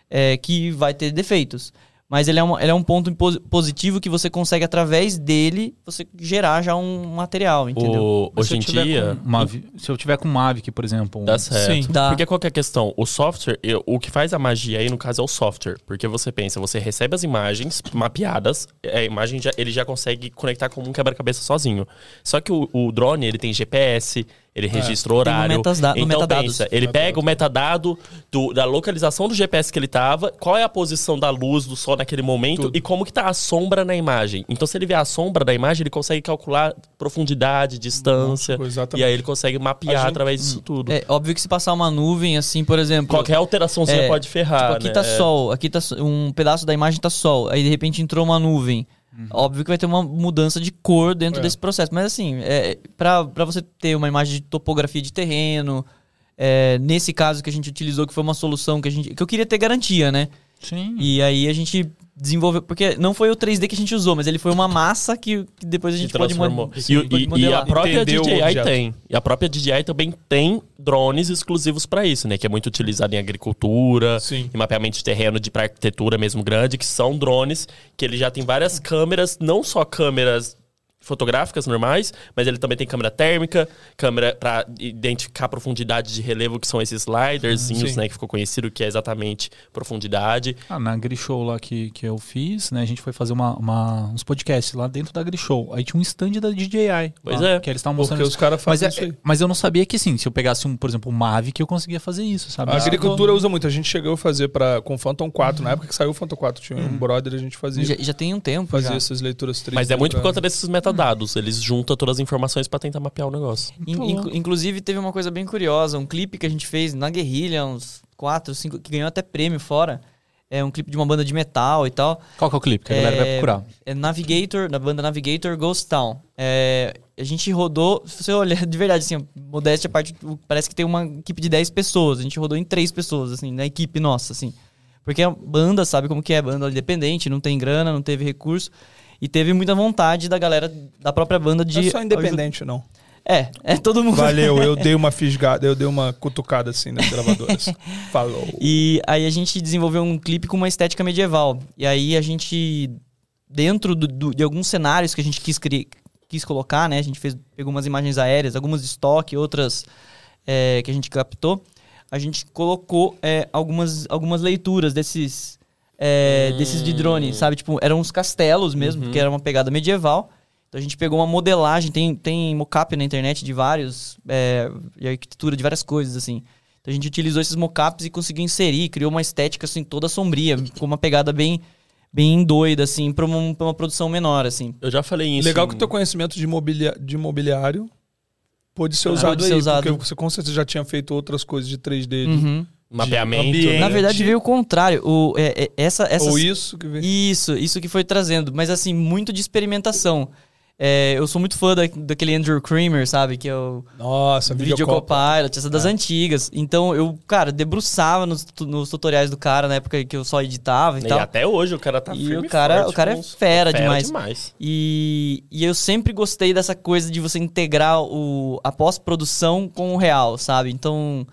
é, que vai ter defeitos. Mas ele é, uma- ele é um ponto pos- positivo que você consegue, através dele, você gerar já um material, entendeu? O- hoje em tiver dia. com se eu tiver com Mavic, por exemplo. um- Dá certo. Sim. Dá. Porque qual que é a questão? O software, eu- o que faz a magia aí, no caso, é o software. Porque você pensa, você recebe as imagens mapeadas, a imagem já- ele já consegue conectar como um quebra-cabeça sozinho. Só que o, o drone, ele tem GPS, ele registra o horário. então metadados. pensa, ele pega o metadado do- da localização do GPS que ele tava, qual é a posição da luz, do sol naquele momento Tudo. e como que tá a sombra na imagem. Então, se ele vê a sombra da imagem, ele consegue calcular profundidade, distância. Nossa. E aí ele consegue mapear gente- através disso tudo. É óbvio que se passar uma nuvem, assim, por exemplo. Qualquer alteraçãozinha É, pode ferrar, Tipo, aqui né? tá É. sol, aqui tá um pedaço da imagem tá sol, aí de repente entrou uma nuvem. Óbvio que vai ter uma mudança de cor dentro É. desse processo. Mas assim, é, para você ter uma imagem de topografia de terreno, é, nesse caso que a gente utilizou, que foi uma solução que a gente. que eu queria ter garantia, né? Sim. E aí a gente desenvolveu. Porque não foi o 3D que a gente usou, mas ele foi uma massa que, que depois a gente pode, mo- transformou. sim, E, pode e- e modelar. a própria Entendeu DJI tem. E a própria DJI também tem drones exclusivos para isso, né? Que é muito utilizado em agricultura, Sim. em mapeamento de terreno de pra arquitetura mesmo grande, que são drones que ele já tem várias câmeras, não só câmeras fotográficas normais, mas ele também tem câmera térmica, câmera para identificar a profundidade de relevo, que são esses sliderzinhos, Sim. né, que ficou conhecido que é exatamente profundidade. Ah, na Grishow lá que, que eu fiz, né? A gente foi fazer uma, uma- uns podcasts lá dentro da Grishow. Aí tinha um stand da DJI. Pois lá, é. Que eles estavam Porque mostrando. os caras mas, fazem é- isso aí. mas eu não sabia que sim, se eu pegasse, um, por exemplo, um Mavic, eu conseguia fazer isso, sabe? A Isso agricultura eu- usa muito. A gente chegou a fazer pra, com o Phantom 4. Na época que saiu o Phantom 4, tinha um brother a gente fazia, Já, já tem um tempo. fazia já. essas leituras 3D. Mas é muito por pra- conta desses metadados. Eles juntam todas as informações para tentar mapear o negócio. In- inclu- inclusive, teve uma coisa bem curiosa. Um clipe que a gente fez na guerrilha, uns 4, 5, que ganhou até prêmio fora. É um clipe de uma banda de metal e tal. Qual que é o clipe? Que a galera vai É, procurar. É Navigator, da banda Navigator Ghost Town. É, a gente rodou, se você olhar de verdade, assim, modéstia à parte, parece que tem uma equipe de 10 pessoas. A gente rodou em 3 pessoas, assim, na equipe nossa, assim. Porque a banda sabe como que é, banda independente, não tem grana, não teve recurso. E teve muita vontade da galera da própria banda de. Não é só independente, não. É, é todo mundo. Valeu, eu dei uma fisgada, eu dei uma cutucada assim nas gravadoras. Falou. E aí a gente desenvolveu um clipe com uma estética medieval. E aí a gente, dentro do- do- de alguns cenários que a gente quis, cri- quis colocar, né? A gente fez, pegou umas imagens aéreas, algumas de estoque, outras é, que a gente captou. A gente colocou é, algumas, algumas leituras desses, é, desses de drone, sabe? Tipo, eram uns castelos mesmo, porque era uma pegada medieval. Então a gente pegou uma modelagem, tem, tem mocap na internet de vários, é, de arquitetura de várias coisas, assim. Então a gente utilizou esses mockups e conseguiu inserir, criou uma estética assim toda sombria, com uma pegada bem bem doida assim para uma, pra uma produção menor assim. Eu já falei isso. Legal em- que o teu conhecimento de, imobilia- de imobiliário pode ser Ah, usado pode aí, ser usado. porque você com certeza já tinha feito outras coisas de 3D. de- Uhum. Mapeamento. ambiente. né? Na verdade veio o contrário, o, é- é- essa essa Ou isso que vem. Isso, isso que foi trazendo. Mas assim, muito de experimentação. É, eu sou muito fã da, daquele Andrew Kramer, sabe? Que é o Nossa, Video videocopa. Copilot, essa das antigas. Então eu, cara, debruçava nos, nos tutoriais do cara na época que eu só editava e, E tal. até hoje o cara tá E firme o cara- forte o cara é os- fera demais. demais. E, e eu sempre gostei dessa coisa de você integrar o, a pós-produção com o real, sabe? Então,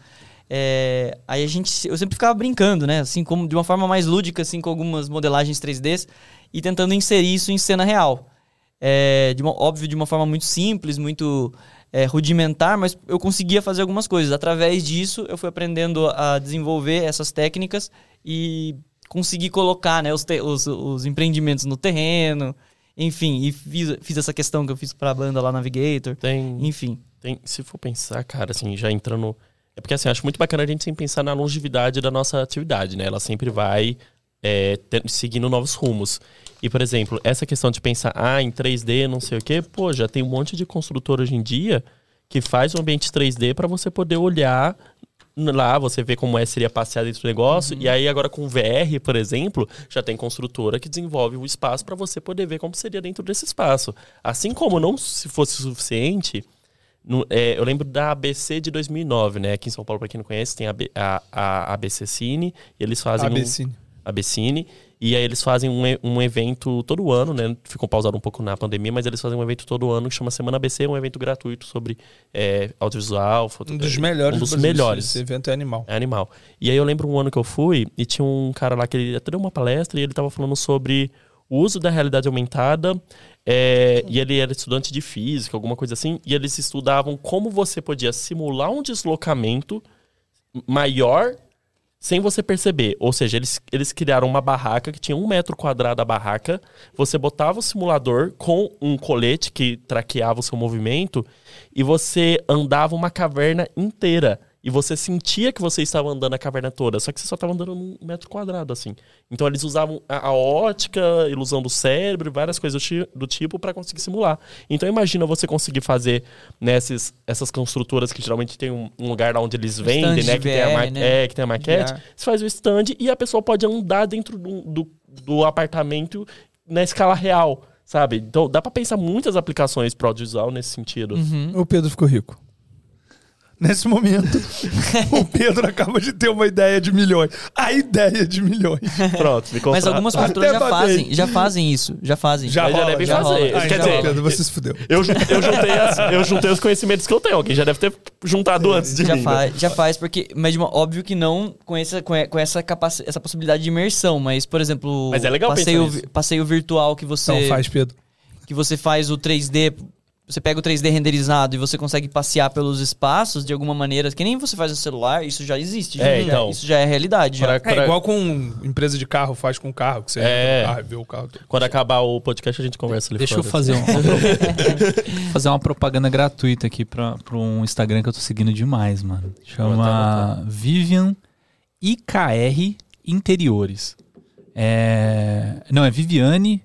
é, aí a gente, eu sempre ficava brincando, né? Assim, como de uma forma mais lúdica, assim, com algumas modelagens 3Ds e tentando inserir isso em cena real. É, de uma- óbvio, de uma forma muito simples, muito é, rudimentar, mas eu conseguia fazer algumas coisas. Através disso, eu fui aprendendo a desenvolver essas técnicas e conseguir colocar né, os, te- os, os empreendimentos no terreno, enfim, e fiz, fiz essa questão que eu fiz pra banda lá Navigator, Tem, enfim. tem, se for pensar, cara, assim, já entrando. É porque assim, eu acho muito bacana a gente sempre pensar na longevidade da nossa atividade, né? Ela sempre vai é, ter- seguindo novos rumos. E, por exemplo, essa questão de pensar, ah, em 3D, não sei o quê, pô, já tem um monte de construtor hoje em dia que faz um ambiente 3D para você poder olhar lá, você vê como é seria passear dentro do negócio, e aí agora com VR, por exemplo, já tem construtora que desenvolve o espaço para você poder ver como seria dentro desse espaço. Assim como não se fosse suficiente, no- é, eu lembro da ABC de 2009, né? Aqui em São Paulo, para quem não conhece, tem a, a, a ABC Cine, e eles fazem um, ABC. ABCine. E aí eles fazem um, um evento todo ano, né? Ficou pausado um pouco na pandemia, mas eles fazem um evento todo ano que chama Semana ABC, um evento gratuito sobre é, audiovisual, foto... Um dos melhores Um do dos melhores. Esse evento é animal. É animal. E aí eu lembro um ano que eu fui e tinha um cara lá que ele até deu uma palestra e ele tava falando sobre o uso da realidade aumentada. é, e ele era estudante de física, alguma coisa assim. E eles estudavam como você podia simular um deslocamento maior sem você perceber. Ou seja, eles, eles criaram uma barraca que tinha um metro quadrado a barraca. Você botava o simulador com um colete que traqueava o seu movimento e você andava uma caverna inteira. E você sentia que você estava andando a caverna toda, só que você só estava andando num metro quadrado, assim. Então eles usavam a, a ótica, a ilusão do cérebro, várias coisas do, ti- do tipo para conseguir simular. Então imagina você conseguir fazer nessas essas construtoras que geralmente tem um, um lugar lá onde eles vendem, Stand né? de Que tem, ma- né? é, que tem a maquete. VR. Você faz o stand e a pessoa pode andar dentro do, do, do apartamento na escala real. Sabe? Então dá pra pensar muitas aplicações pro audiovisual nesse sentido. Uhum. O Pedro ficou rico. Nesse momento, o Pedro acaba de ter uma ideia de milhões. A ideia de milhões. Pronto, me Mas contrata. algumas Até produtoras já batei. fazem, já fazem isso, já fazem. Já Mas já devem já fazer. rola. Ah, Quer dizer, Pedro, você se fudeu. eu, eu, juntei as- eu juntei os conhecimentos que eu tenho. Alguém já deve ter juntado antes de Já mim. né? faz, já faz, porque. Mas óbvio que não com essa, com essa, capaci- essa possibilidade de imersão. Mas, por exemplo, Mas é legal passeio, passeio virtual que você. Então faz, Pedro. que você faz o 3D. Você pega o 3D renderizado e você consegue passear pelos espaços de alguma maneira, que nem você faz no celular, isso já existe. já- É, então. Isso já é realidade. Já. Pra- É igual com empresa de carro faz com carro, que você É. carro e vê o carro. Quando acabar o podcast, a gente conversa ali Deixa eu fora. fazer, um, fazer uma propaganda gratuita aqui pra, pra um Instagram que eu tô seguindo demais, mano. Chama Vivian IKR Interiores. É... Não, é Viviane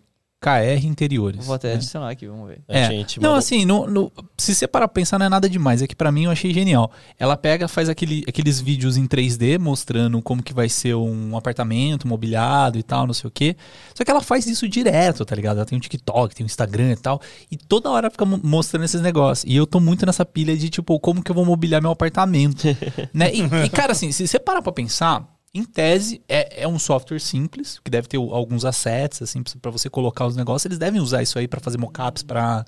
KR Interiores. Vou até né? adicionar aqui, vamos ver. É. gente Não, assim, no, no- se você parar pra pensar, não é nada demais. É que pra mim eu achei genial. Ela pega, faz aquele, aqueles vídeos em 3D mostrando como que vai ser um apartamento mobiliado e tal, não sei o quê. Só que ela faz isso direto, tá ligado? Ela tem um TikTok, tem um Instagram e tal. E toda hora fica mo- mostrando esses negócios. E eu tô muito nessa pilha de, tipo, como que eu vou mobiliar meu apartamento. né? E, e, cara, assim, se você parar pra pensar, em tese, é, é um software simples, que deve ter alguns assets, assim, pra você colocar os negócios. Eles devem usar isso aí pra fazer mockups, pra,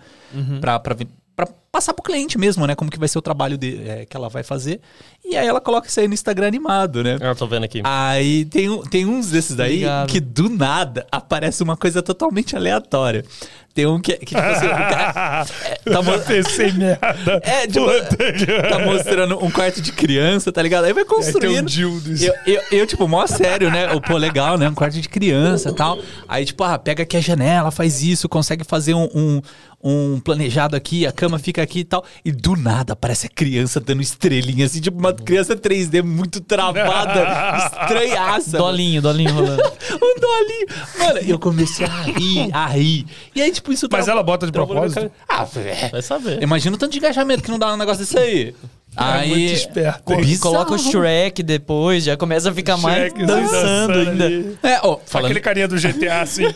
pra, pra passar pro cliente mesmo, né? Como que vai ser o trabalho de, é, que ela vai fazer. E aí ela coloca isso aí no Instagram animado, né? Ah, tô vendo aqui. Aí tem, um- tem uns desses daí Obrigado. que do nada aparece uma coisa totalmente aleatória. Tem um que, que tipo assim, o cara, é, tá, mo- Pensei merda. é, tipo, tá mostrando um quarto de criança, tá ligado? Aí vai um construindo. dildo. Eu, eu, eu, tipo, mó sério, né? O, pô, legal, né? Um quarto de criança e tal. Aí, tipo, ah, pega aqui a janela, faz isso, consegue fazer um, um, um planejado aqui, a cama fica aqui e tal. E do nada aparece a criança dando estrelinha, assim, tipo, uma criança 3D muito travada, estranhaça. Dolinho, dolinho rolando. Um dolinho. Mano, eu comecei a rir, a rir. E aí, tipo, isso Mas tra- ela bota de propósito? Ah, é. Vai saber. Imagina o tanto de engajamento que não dá um negócio desse aí. aí muito esperto, Co- hein? bizarro. Coloca o Shrek depois, já começa a ficar mais Shrek, dançando dançando ainda. ali. É, ó, falando, Aquele carinha do GTA, assim.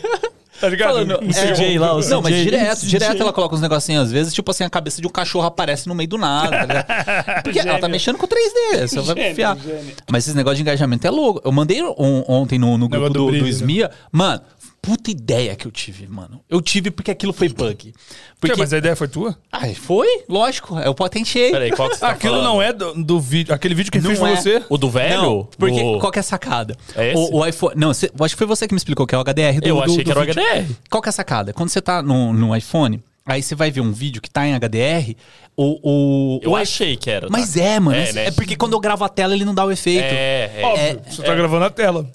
Tá ligado? falando é, CJ lá, o Não, mas CJ. direto, direto ela coloca uns negocinhos às vezes, tipo assim, a cabeça de um cachorro aparece no meio do nada, tá ligado? Porque ela tá mexendo com 3D, você vai enfiar. gênio. Mas esse negócio de engajamento é louco. Eu mandei on- ontem no, no grupo do do, do, brilho, né? SMIA, mano, puta ideia que eu tive, mano. Eu tive porque aquilo foi bug. Porque... Mas a ideia foi tua? Ai, foi? Lógico, eu patenteei. Peraí, qual que você tá Aquilo falando? não é do, do vídeo. Aquele vídeo que Não fez foi é. você? O do velho? Não, porque O- qual que é a sacada? É esse? O, o iPhone. Não, cê- acho que foi você que me explicou que é o HDR do Eu do- achei do que era o vídeo. HDR. Qual que é a sacada? Quando você tá no, no iPhone, aí você vai ver um vídeo que tá em HDR, o. o Eu o achei que era. tá? Mas é, mano. É, É, né? é porque quando eu gravo a tela, ele não dá o efeito. É, é. Óbvio. Você tá gravando a tela.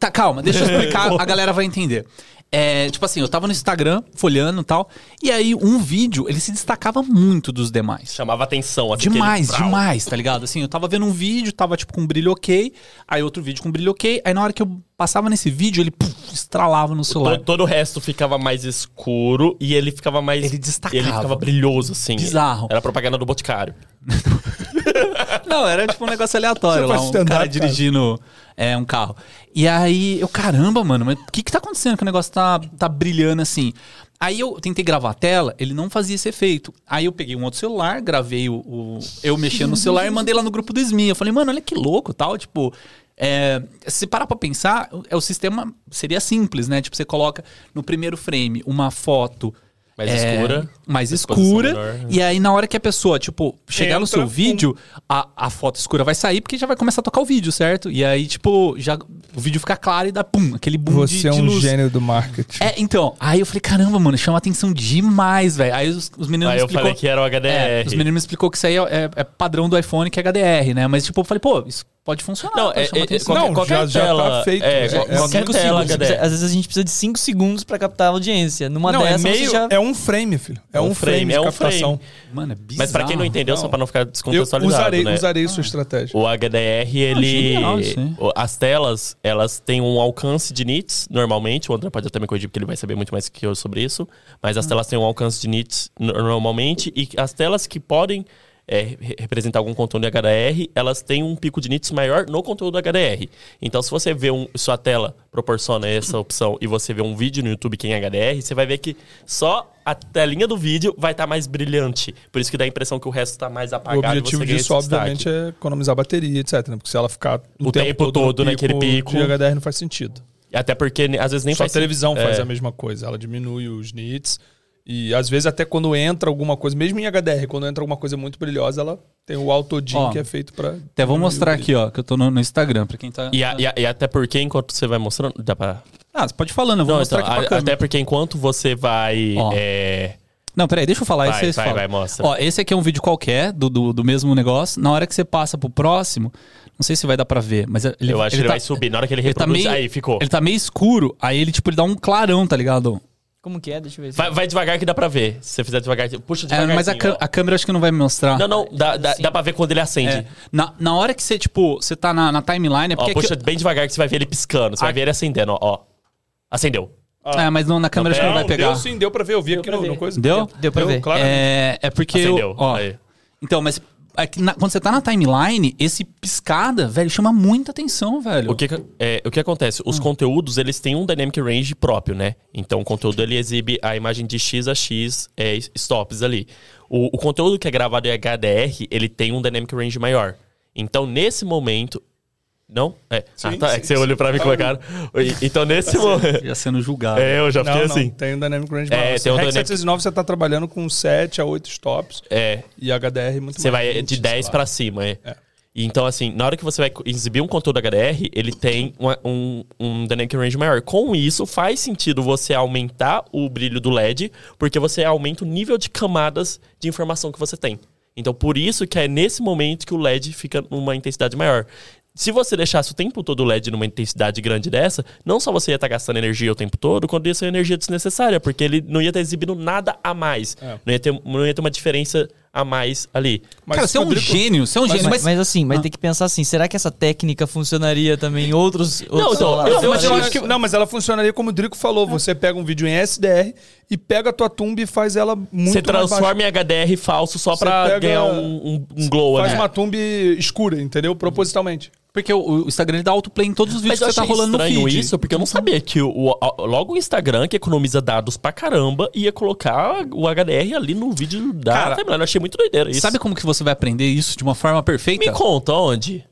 Tá, calma, deixa eu explicar, a galera vai entender. É, tipo assim, eu tava no Instagram, folhando e tal, e aí um vídeo, ele se destacava muito dos demais. Chamava atenção. Assim, Demais, aquele- demais, tá ligado? Assim, eu tava vendo um vídeo, tava tipo com brilho ok, aí outro vídeo com brilho ok, aí na hora que eu passava nesse vídeo, ele puf, estralava no celular. Todo, todo o resto ficava mais escuro e ele ficava mais. Ele destacava. Ele ficava brilhoso, assim. Bizarro. Era propaganda do Boticário. Não, era tipo um negócio aleatório Você lá, um cara cara. dirigindo é, um carro. E aí, eu, caramba, mano, mas o que que tá acontecendo que o negócio tá, tá brilhando assim? Aí eu tentei gravar a tela, ele não fazia esse efeito. Aí eu peguei um outro celular, gravei o, o- eu mexendo no celular e mandei lá no grupo do SMI. Eu falei, mano, olha que louco tal, tipo... É, se parar pra pensar, é, o sistema seria simples, né? Tipo, você coloca no primeiro frame uma foto... Mais é, escura, Mais escura. menor. E aí, na hora que a pessoa, tipo, chegar no Entra seu um- vídeo, a, a foto escura vai sair porque já vai começar a tocar o vídeo, certo? E aí, tipo, já o vídeo fica claro e dá pum, aquele boom de, Você é de um luz. gênio do marketing. É, então, aí eu falei, caramba, mano, chama atenção demais, velho. Aí os, os meninos Aí me eu explicou, falei que era o HDR. É, os meninos me explicou que isso aí é, é- é padrão do iPhone, que é HDR, né? Mas, tipo, eu falei, pô, isso pode funcionar. Não, é, é, atenção. Não, qualquer, já- qualquer já tá tela. feito. É, É, qual- é qualquer Cinco tela segundos. HDR. Às vezes a gente precisa de 5 segundos pra captar a audiência. Numa Não, é dessa meio. você já... É um frame, filho. É um frame, é de um captação. frame. Mano, é bizarro. Mas pra quem não entendeu, só Não. pra não ficar Eu descontextualizado, usarei, né? usarei sua estratégia. O HDR, ele. genial hein? o- as telas, elas têm um alcance de nits, normalmente. O André pode até me corrigir, porque ele vai saber muito mais que eu sobre isso. Mas as telas têm um alcance de nits no- normalmente. E as telas que podem é, re- representar algum conteúdo em HDR, elas têm um pico de nits maior no conteúdo HDR. Então, se você vê um, sua tela proporciona essa opção e você vê um vídeo no YouTube que é em HDR, você vai ver que só a telinha do vídeo vai estar mais brilhante. Por isso que dá a impressão que o resto está mais O apagado. e objetivo disso, destaque. obviamente, é economizar bateria, etc. né? Porque se ela ficar O tempo todo no naquele pico. de HDR não faz sentido. Até porque né, às vezes nem Só a faz televisão sentido. faz É. a mesma coisa. Ela diminui os nits. E às vezes até quando entra alguma coisa, mesmo em HDR, quando entra alguma coisa muito brilhosa, ela tem o Auto Dim Ó, que é feito pra. Até vou mostrar aqui, ó, que eu tô no, no Instagram, pra quem tá... E, a- e a- e até porque enquanto você vai mostrando. Dá pra... Ah, você pode ir falando, eu vou Não, mostrar então, aqui pra a- até porque enquanto você vai. É, Não, peraí, deixa eu falar. Vai, esse vai, fala. vai, mostra. Ó, esse aqui é um vídeo qualquer do, do, do mesmo negócio. Na hora que você passa pro próximo, não sei se vai dar pra ver, mas ele, eu acho que ele tá- vai subir. Na hora que ele Ele tá reproduz. meio, Aí ficou. Ele tá meio escuro, aí ele, tipo, ele dá um clarão, tá ligado? Como que é? Deixa eu ver. se- Vai, vai devagar que dá pra ver. Se você fizer devagar, puxa É, devagar. mas a, a câmera acho que não vai me mostrar. Não, não, dá, dá, dá pra ver quando ele acende. É. Na, na hora que você, tipo, você tá na, na timeline, é Ó, porque... puxa aqui- bem devagar que você vai ver ele piscando. Você vai A- ver ele acendendo, ó. ó. Acendeu. É, mas não, na câmera acho que não vai pegar. Deu sim, deu pra ver. Eu vi aqui pra no, no coisa. Deu? Deu pra ver. Claro. É, é porque... eu- Acendeu. ó, Aí. então, mas... é que na- quando você tá na timeline, esse piscada, velho, chama muita atenção, velho. O que, é, o que acontece? Os conteúdos, eles têm um dynamic range próprio, né? Então, o conteúdo, ele exibe a imagem de X a X é, stops ali. O, o conteúdo que é gravado em HDR, ele tem um dynamic range maior. Então, nesse momento... Não? É. ah, tá. é que você olhou pra mim com a cara. E- Então, nesse momento... Ia sendo julgado. É, eu já Não, fiquei não, assim. tem um Dynamic Range É, maior. tem um REC Dynamic- 709 você tá trabalhando com 7 a 8 stops É. e HDR muito Você mais, vai 20, de 10 sei pra lá. cima, é. É. E Então, assim, na hora que você vai exibir um conteúdo HDR, ele tem uma- um, um dynamic range maior. Com isso, faz sentido você aumentar o brilho do LED, porque você aumenta o nível de camadas de informação que você tem. Então, por isso que é nesse momento que o LED fica numa intensidade maior. Se você deixasse o tempo todo o LED numa intensidade grande dessa, não só você ia estar gastando energia o tempo todo, quando ia ser energia desnecessária, porque ele não ia estar exibindo nada a mais. É. Não, ia ter, não ia ter uma diferença a mais ali. Mas Cara, você é um Rodrigo- gênio, você é um Mas, gênio. mas, Mas, assim, mas tem que pensar assim, será que essa técnica funcionaria também em outros... outros então, celulares? eu- eu Mas eu acho que, não, mas ela funcionaria como o Drico falou. Você pega um vídeo em SDR e pega a tua tumba e faz ela muito Você transforma em HDR falso só Você pra pega- ganhar um, um- um glow Faz ali. uma tumba escura, entendeu? Propositalmente. Porque o, o Instagram ele dá autoplay em todos os vídeos Mas que você tá rolando no feed. isso, porque eu não sabia que o, o- logo o Instagram, que economiza dados pra caramba, ia colocar o HDR ali no vídeo da Cara, timeline. Eu achei muito doideira isso. Sabe como que você vai aprender isso de uma forma perfeita? Me conta onde?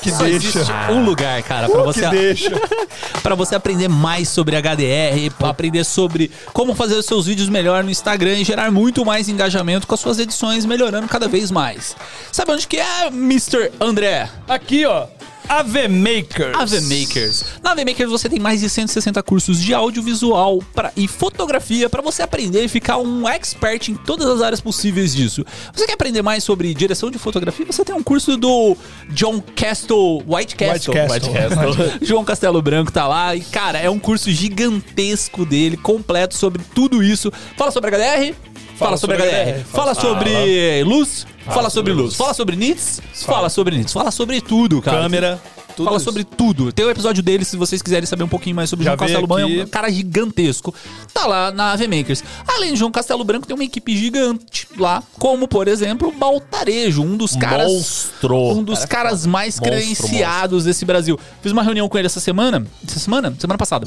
que Só existe um lugar, cara, pra você, deixa. pra você aprender mais sobre HDR, pra aprender sobre como fazer os seus vídeos melhor no Instagram e gerar muito mais engajamento com as suas edições, melhorando cada vez mais. Sabe onde que é, Mr. André? Aqui, ó. AV Makers. AV Makers. Na AV Makers você tem mais de 160 cursos de audiovisual pra, e fotografia para você aprender e ficar um expert em todas as áreas possíveis disso. Você quer aprender mais sobre direção de fotografia? Você tem um curso do John Castle, White Castle. White Castle. White Castle. João Castelo Branco tá lá e, cara, é um curso gigantesco dele, completo sobre tudo isso. Fala sobre HDR. Fala, sobre, HDR. Fala sobre luz. Fala, sobre luz. Fala sobre nits. Fala sobre nits. Fala sobre tudo, cara. Câmera. Tudo Fala isso. sobre tudo. Tem o episódio dele, se vocês quiserem saber um pouquinho mais sobre Já João Castelo Branco. É um cara gigantesco. Tá lá na AV Makers. Além de João Castelo Branco, tem uma equipe gigante lá, como, por exemplo, o Baltarejo, um dos caras. Monstro. Um dos caras mais Monstro, credenciados desse Brasil. Fiz uma reunião com ele essa semana. Essa semana? Semana passada.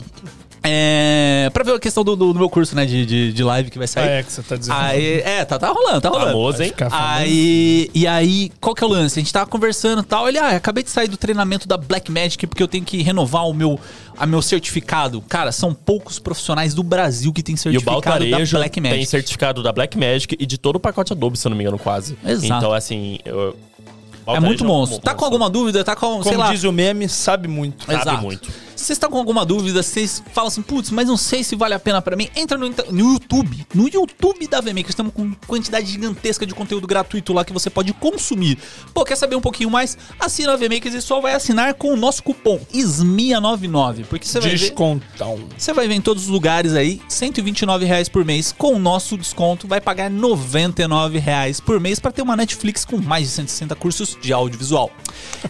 É. Pra ver a questão do, do- do meu curso, né? De, de, de live que vai Ah, sair. é que você tá dizendo. Aí, é, tá, tá rolando, tá rolando. Famoso, hein? Aí, e aí, qual que é o lance? A gente tava conversando e tal. Ele, ah, acabei de sair do treinamento da Black Magic porque eu tenho que renovar o meu, a meu certificado. Cara, são poucos profissionais do Brasil que têm E o certificado da Baltarejo Black Magic. tem certificado da Black Magic e de todo o pacote Adobe, se eu não me engano, quase. Exato. Então, assim... Eu... É muito monstro. Tá com alguma dúvida? Tá com, sei Como lá... diz o meme, sabe muito. Sabe Exato. muito. Se vocês estão com alguma dúvida, vocês falam assim, putz, mas não sei se vale a pena pra mim, entra no, no YouTube. No YouTube da VMakers, estamos com quantidade gigantesca de conteúdo gratuito lá que você pode consumir. Pô, quer saber um pouquinho mais? Assina a VMakers e só vai assinar com o nosso cupom SMIA99, porque você vai ver... Descontão. Você vai ver em todos os lugares aí, 129 reais por mês. Com o nosso desconto, vai pagar 99 reais por mês para ter uma Netflix com mais de 160 cursos de audiovisual.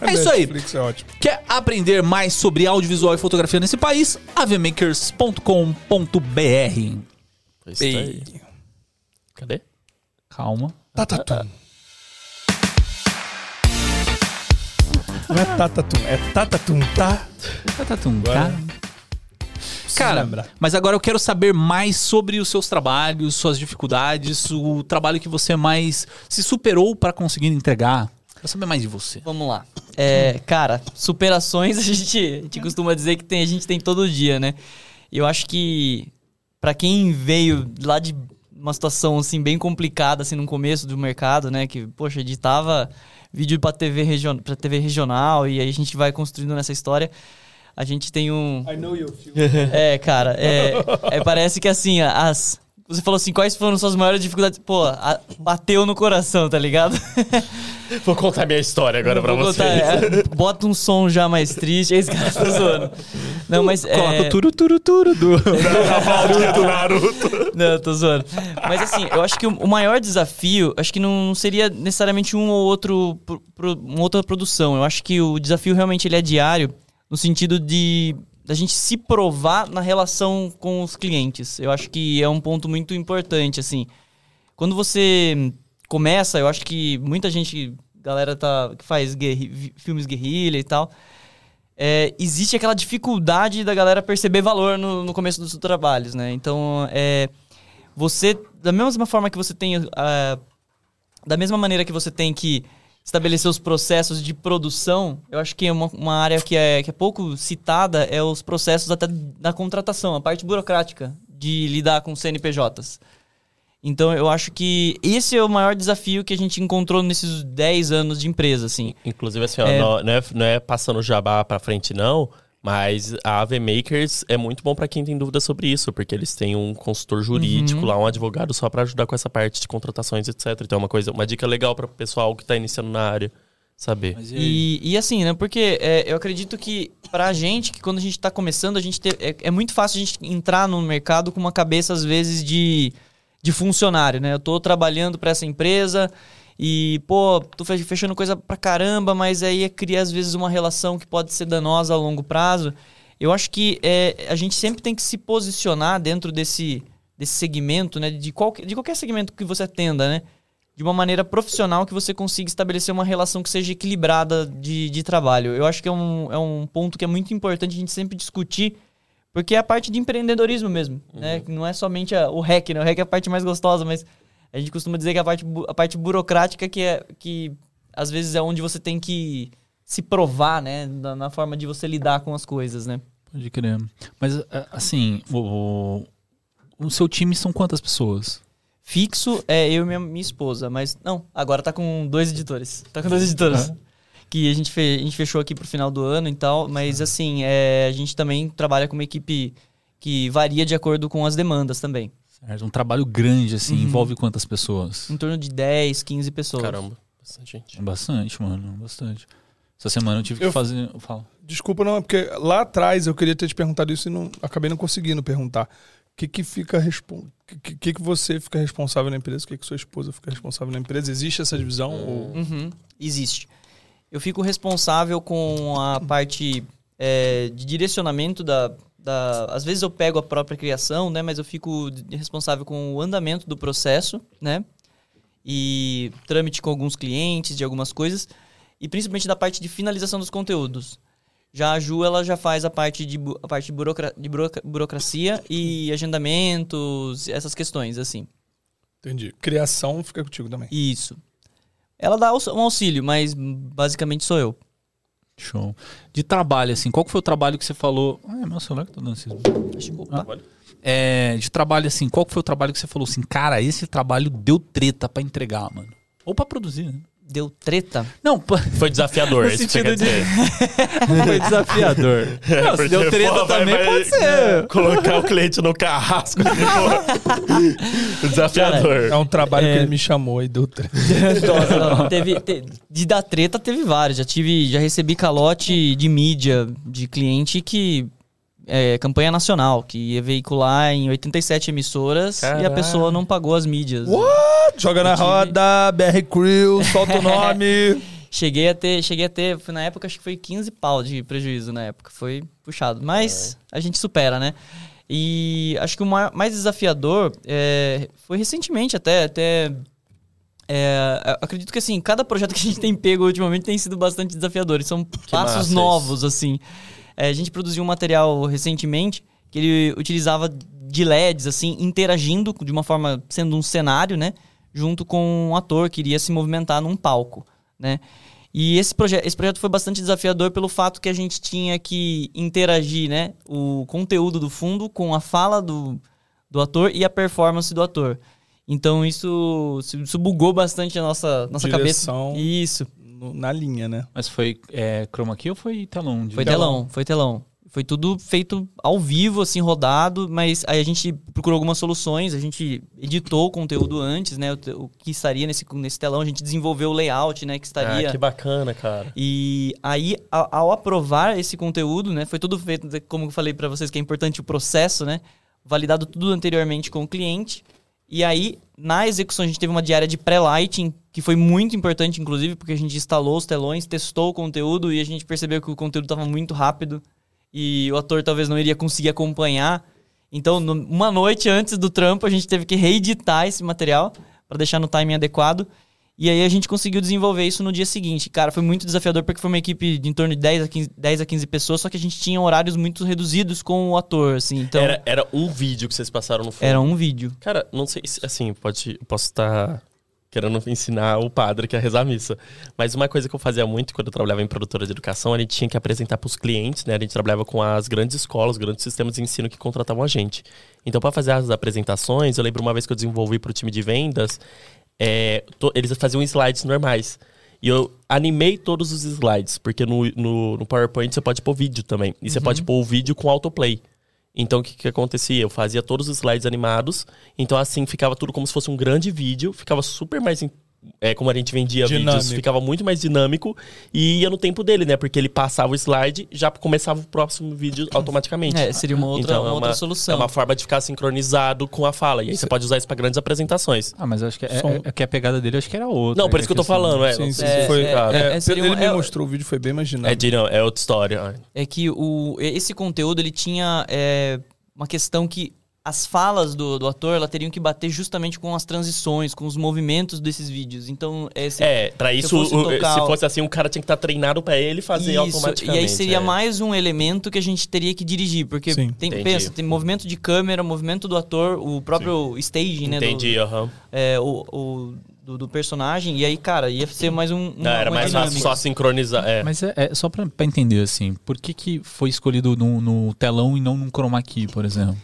É isso aí. Netflix é ótimo. Quer aprender mais sobre audiovisual e fotografia nesse país, avemakers.com.br. Tá Cadê? Calma. Tatatum. Não é tatatum, é tatatum, tá? Tatatum, tá? Cara, mas agora eu quero saber mais sobre os seus trabalhos, suas dificuldades, o trabalho que você mais se superou para conseguir entregar. Quero saber mais de você. Vamos lá. É, cara, superações a gente, a gente costuma dizer que tem, a gente tem todo dia, né? E eu acho que pra quem veio lá de uma situação assim bem complicada assim no começo do mercado, né, que poxa, editava vídeo para TV region, para TV regional e aí a gente vai construindo nessa história. A gente tem um I know you feel. é, cara, é, é, parece que assim, as. Você falou assim, quais foram suas maiores dificuldades? Pô, a- bateu no coração, tá ligado? Vou contar minha história agora pra vocês. contar, é, bota um som já mais triste, esse cara tá zoando. Não, mas. Coloca é, o turu turu turo do. do Naruto. Não, tô zoando. Mas assim, eu acho que o maior desafio, acho que não seria necessariamente um ou outro, uma outra produção. Eu acho que o desafio realmente ele é diário, no sentido de da gente se provar na relação com os clientes. Eu acho que é um ponto muito importante, assim. Quando você começa, eu acho que muita gente, galera tá, que faz guerri- filmes guerrilha e tal, é, existe aquela dificuldade da galera perceber valor no, no começo dos trabalhos, né? Então, é, você, da mesma forma que você tem, ah, da mesma maneira que você tem que estabelecer os processos de produção, eu acho que uma, uma área que é, que é pouco citada é os processos até da contratação, a parte burocrática de lidar com CNPJs. Então, eu acho que esse é o maior desafio que a gente encontrou nesses 10 anos de empresa, assim. Inclusive, assim, ó, É. não, não é, não é passando jabá pra frente, não. Mas a AV Makers é muito bom pra quem tem dúvida sobre isso, porque eles têm um consultor jurídico Uhum. lá, um advogado só pra ajudar com essa parte de contratações, etc. Então é uma coisa, uma dica legal para o pessoal que tá iniciando na área saber. Mas e? E, e assim, né? Porque é, eu acredito que pra gente, que quando a gente tá começando, a gente ter- é, é muito fácil a gente entrar no mercado com uma cabeça, às vezes, de, de funcionário, né? Eu tô trabalhando pra essa empresa e, pô, tô fe- fechando coisa pra caramba, mas aí cria, às vezes, uma relação que pode ser danosa a longo prazo. Eu acho que é, a gente sempre tem que se posicionar dentro desse, desse segmento, né? De, qualquer, de qualquer segmento que você atenda, né? de uma maneira profissional que você consiga estabelecer uma relação que seja equilibrada de, de trabalho. Eu acho que é um, é um ponto que é muito importante a gente sempre discutir, porque é a parte de empreendedorismo mesmo, né? Que não é somente a- o REC, né? O REC é a parte mais gostosa, mas a gente costuma dizer que a parte, a parte burocrática que é que às vezes é onde você tem que se provar, né? Na, na forma de você lidar com as coisas, né? Pode crer. Mas, é, assim, o, o, o seu time são quantas pessoas? Fixo é eu e minha, minha esposa, mas não, agora tá com dois editores. Tá com dois editores. Que a gente, fe- a gente fechou aqui pro final do ano e tal, mas assim, é, a gente também trabalha com uma equipe que varia de acordo com as demandas também. Certo? Um trabalho grande, assim, Uhum. envolve quantas pessoas? Em torno de 10, 15 pessoas. Caramba, bastante gente. Bastante, mano, bastante. Essa semana eu tive que Eu- fazer. Fala. Desculpa, não, é porque lá atrás eu queria ter te perguntado isso e não, acabei não conseguindo perguntar. O que que fica respon... que, que- que que você fica responsável na empresa? O que que sua esposa fica responsável na empresa? Existe essa divisão? Ou... Uhum, existe. Eu fico responsável com a parte é, de direcionamento da, da. Às vezes eu pego a própria criação, né? Mas eu fico responsável com o andamento do processo, né? E trâmite com alguns clientes de algumas coisas. E principalmente da parte de finalização dos conteúdos. Já a Ju, ela já faz a parte de, a parte de, burocra- de burocracia e agendamentos, essas questões, assim. Entendi. Criação fica contigo também. Isso. Ela dá um auxílio, mas basicamente sou eu. Show. De trabalho, assim, qual que foi o trabalho que você falou? Ah, é meu celular que tá dando esses. Acho- opa. É, de trabalho, assim, qual que foi o trabalho que você falou assim, cara, esse trabalho deu treta pra entregar, mano? Ou pra produzir, né? Deu treta? Não, pô, Foi desafiador, No você sentido de- foi desafiador. Não, se deu treta pô, também, vai pode ser. Colocar o cliente no carrasco. desafiador. É um trabalho É. que ele me chamou e deu treta. Nossa, não, teve, te- de dar treta teve vários. Já tive, já recebi calote de mídia de cliente que é campanha nacional, que ia veicular em 87 emissoras e a Caralho. pessoa não pagou as mídias. Joga na roda, BR Crew, solta o nome. Cheguei a ter, cheguei a ter, na época acho que foi 15 pau de prejuízo na época, foi puxado, mas a gente supera, né? E acho que o mais desafiador é, foi recentemente até, até É, acredito que assim, cada projeto que a gente tem pego ultimamente tem sido bastante desafiador. e São passos massa novos, assim. É, a gente produziu um material recentemente que ele utilizava de LEDs, assim, interagindo de uma forma, sendo um cenário, né? Junto com um ator que iria se movimentar num palco, né? E esse, proje esse projeto foi bastante desafiador pelo fato que a gente tinha que interagir, né? O conteúdo do fundo com a fala do, do ator e a performance do ator. Então isso, isso bugou bastante a nossa, nossa Direção. cabeça. Isso. No- na linha, né? Mas foi é, chroma key ou foi telão? de- Foi telão, foi telão. Foi tudo feito ao vivo, assim, rodado, mas aí a gente procurou algumas soluções, a gente editou o conteúdo antes, né? O, o que estaria nesse, nesse telão, a gente desenvolveu o layout, né? Que estaria. Ah, que bacana, cara. E aí, ao, ao aprovar esse conteúdo, né? Foi tudo feito, como eu falei pra vocês, que é importante o processo, né? Validado tudo anteriormente com o cliente. E aí, na execução, a gente teve uma diária de pré-lighting, que foi muito importante, inclusive, porque a gente instalou os telões, testou o conteúdo e a gente percebeu que o conteúdo estava muito rápido e o ator talvez não iria conseguir acompanhar. Então, uma noite antes do trampo, a gente teve que reeditar esse material para deixar no timing adequado. E aí a gente conseguiu desenvolver isso no dia seguinte. Cara, foi muito desafiador porque foi uma equipe de em torno de 10 a 15, 10 a 15 pessoas, só que a gente tinha horários muito reduzidos com o ator, assim. Então, Era, era um vídeo que vocês passaram no fundo. era um vídeo. Cara, não sei se, assim, pode, posso estar querendo ensinar o padre que é rezar a missa. Mas uma coisa que eu fazia muito quando eu trabalhava em produtora de educação, a gente tinha que apresentar para os clientes, né? A gente trabalhava com as grandes escolas, os grandes sistemas de ensino que contratavam a gente. Então, para fazer as apresentações, eu lembro uma vez que eu desenvolvi para o time de vendas, é, to- eles faziam slides normais. E eu animei todos os slides, porque no, no, no PowerPoint você pode pôr vídeo também. E você pode pôr o vídeo com autoplay. Então, o que, que acontecia? Eu fazia todos os slides animados. Então, assim, ficava tudo como se fosse um grande vídeo. Ficava super mais... É, como a gente vendia Dinâmico. vídeos, ficava muito mais dinâmico. E ia no tempo dele, né? Porque ele passava o slide, já começava o próximo vídeo automaticamente. É, seria uma outra, Então, uma é outra uma- solução. É uma forma de ficar sincronizado com a fala. E aí você pode usar isso para grandes apresentações. Ah, mas eu acho que, é, Som. é- é que a pegada dele eu acho que era outra. Não, por isso que eu tô assim, falando, é. Sim, não sim, sei sim, foi. é, é, é, seria ele uma- me é- mostrou o vídeo, foi bem imaginado. É, de, não, é outra história. é que o, esse conteúdo ele tinha é, uma questão que as falas do, do ator ela teriam que bater justamente com as transições, com os movimentos desses vídeos. Então, esse, É, pra se isso, fosse o- tocar se o- fosse assim, um cara tinha que estar treinado pra ele fazer Isso, automaticamente. E aí seria é. mais um elemento que a gente teria que dirigir, porque Sim. tem, Entendi. pensa, tem movimento de câmera, movimento do ator, o próprio staging, né? Entendi, aham. é, o, o- do, do personagem, e aí, cara, ia ser mais um. Não, era mais fácil dinâmica. só sincronizar. É. Mas é, é só pra, pra entender, assim, por que, que foi escolhido no, no telão e não num chroma key, por exemplo?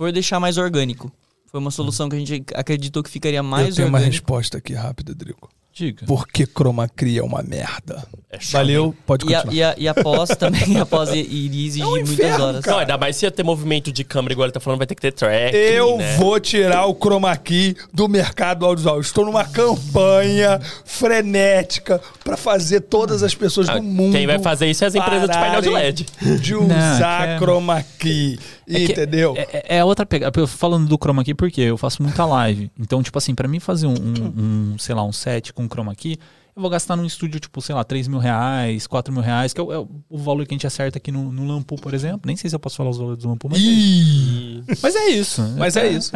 Por deixar mais orgânico. Foi uma solução que a gente acreditou que ficaria mais Eu tenho uma orgânico. resposta aqui rápida, Drico. Diga. Por que chroma key é uma merda? É chato. Valeu, pode E, a, continuar. e, a, e após também, após iria exigir É um muitas inferno, horas. cara. Não, ainda mais se ia ter movimento de câmera, igual ele tá falando, vai ter que ter track. Eu né? vou tirar o chroma key do mercado audiovisual. Estou numa campanha frenética pra fazer todas as pessoas Ah, do mundo. Quem vai fazer isso é as empresas de painel de LED. De usar é- chroma key. É que- entendeu? É, é- é outra pegada. Eu Falando do chroma key, porque eu faço muita live. Então, tipo assim, pra mim fazer um, um- um, sei lá, um set com chroma key, eu vou gastar num estúdio, tipo, sei lá, 3 mil reais, 4 mil reais, que é o, é o valor que a gente acerta aqui no, no Lampu, por exemplo. Nem sei se eu posso falar os valores do Lampu, mas, Ih, mas é isso. Mas é isso.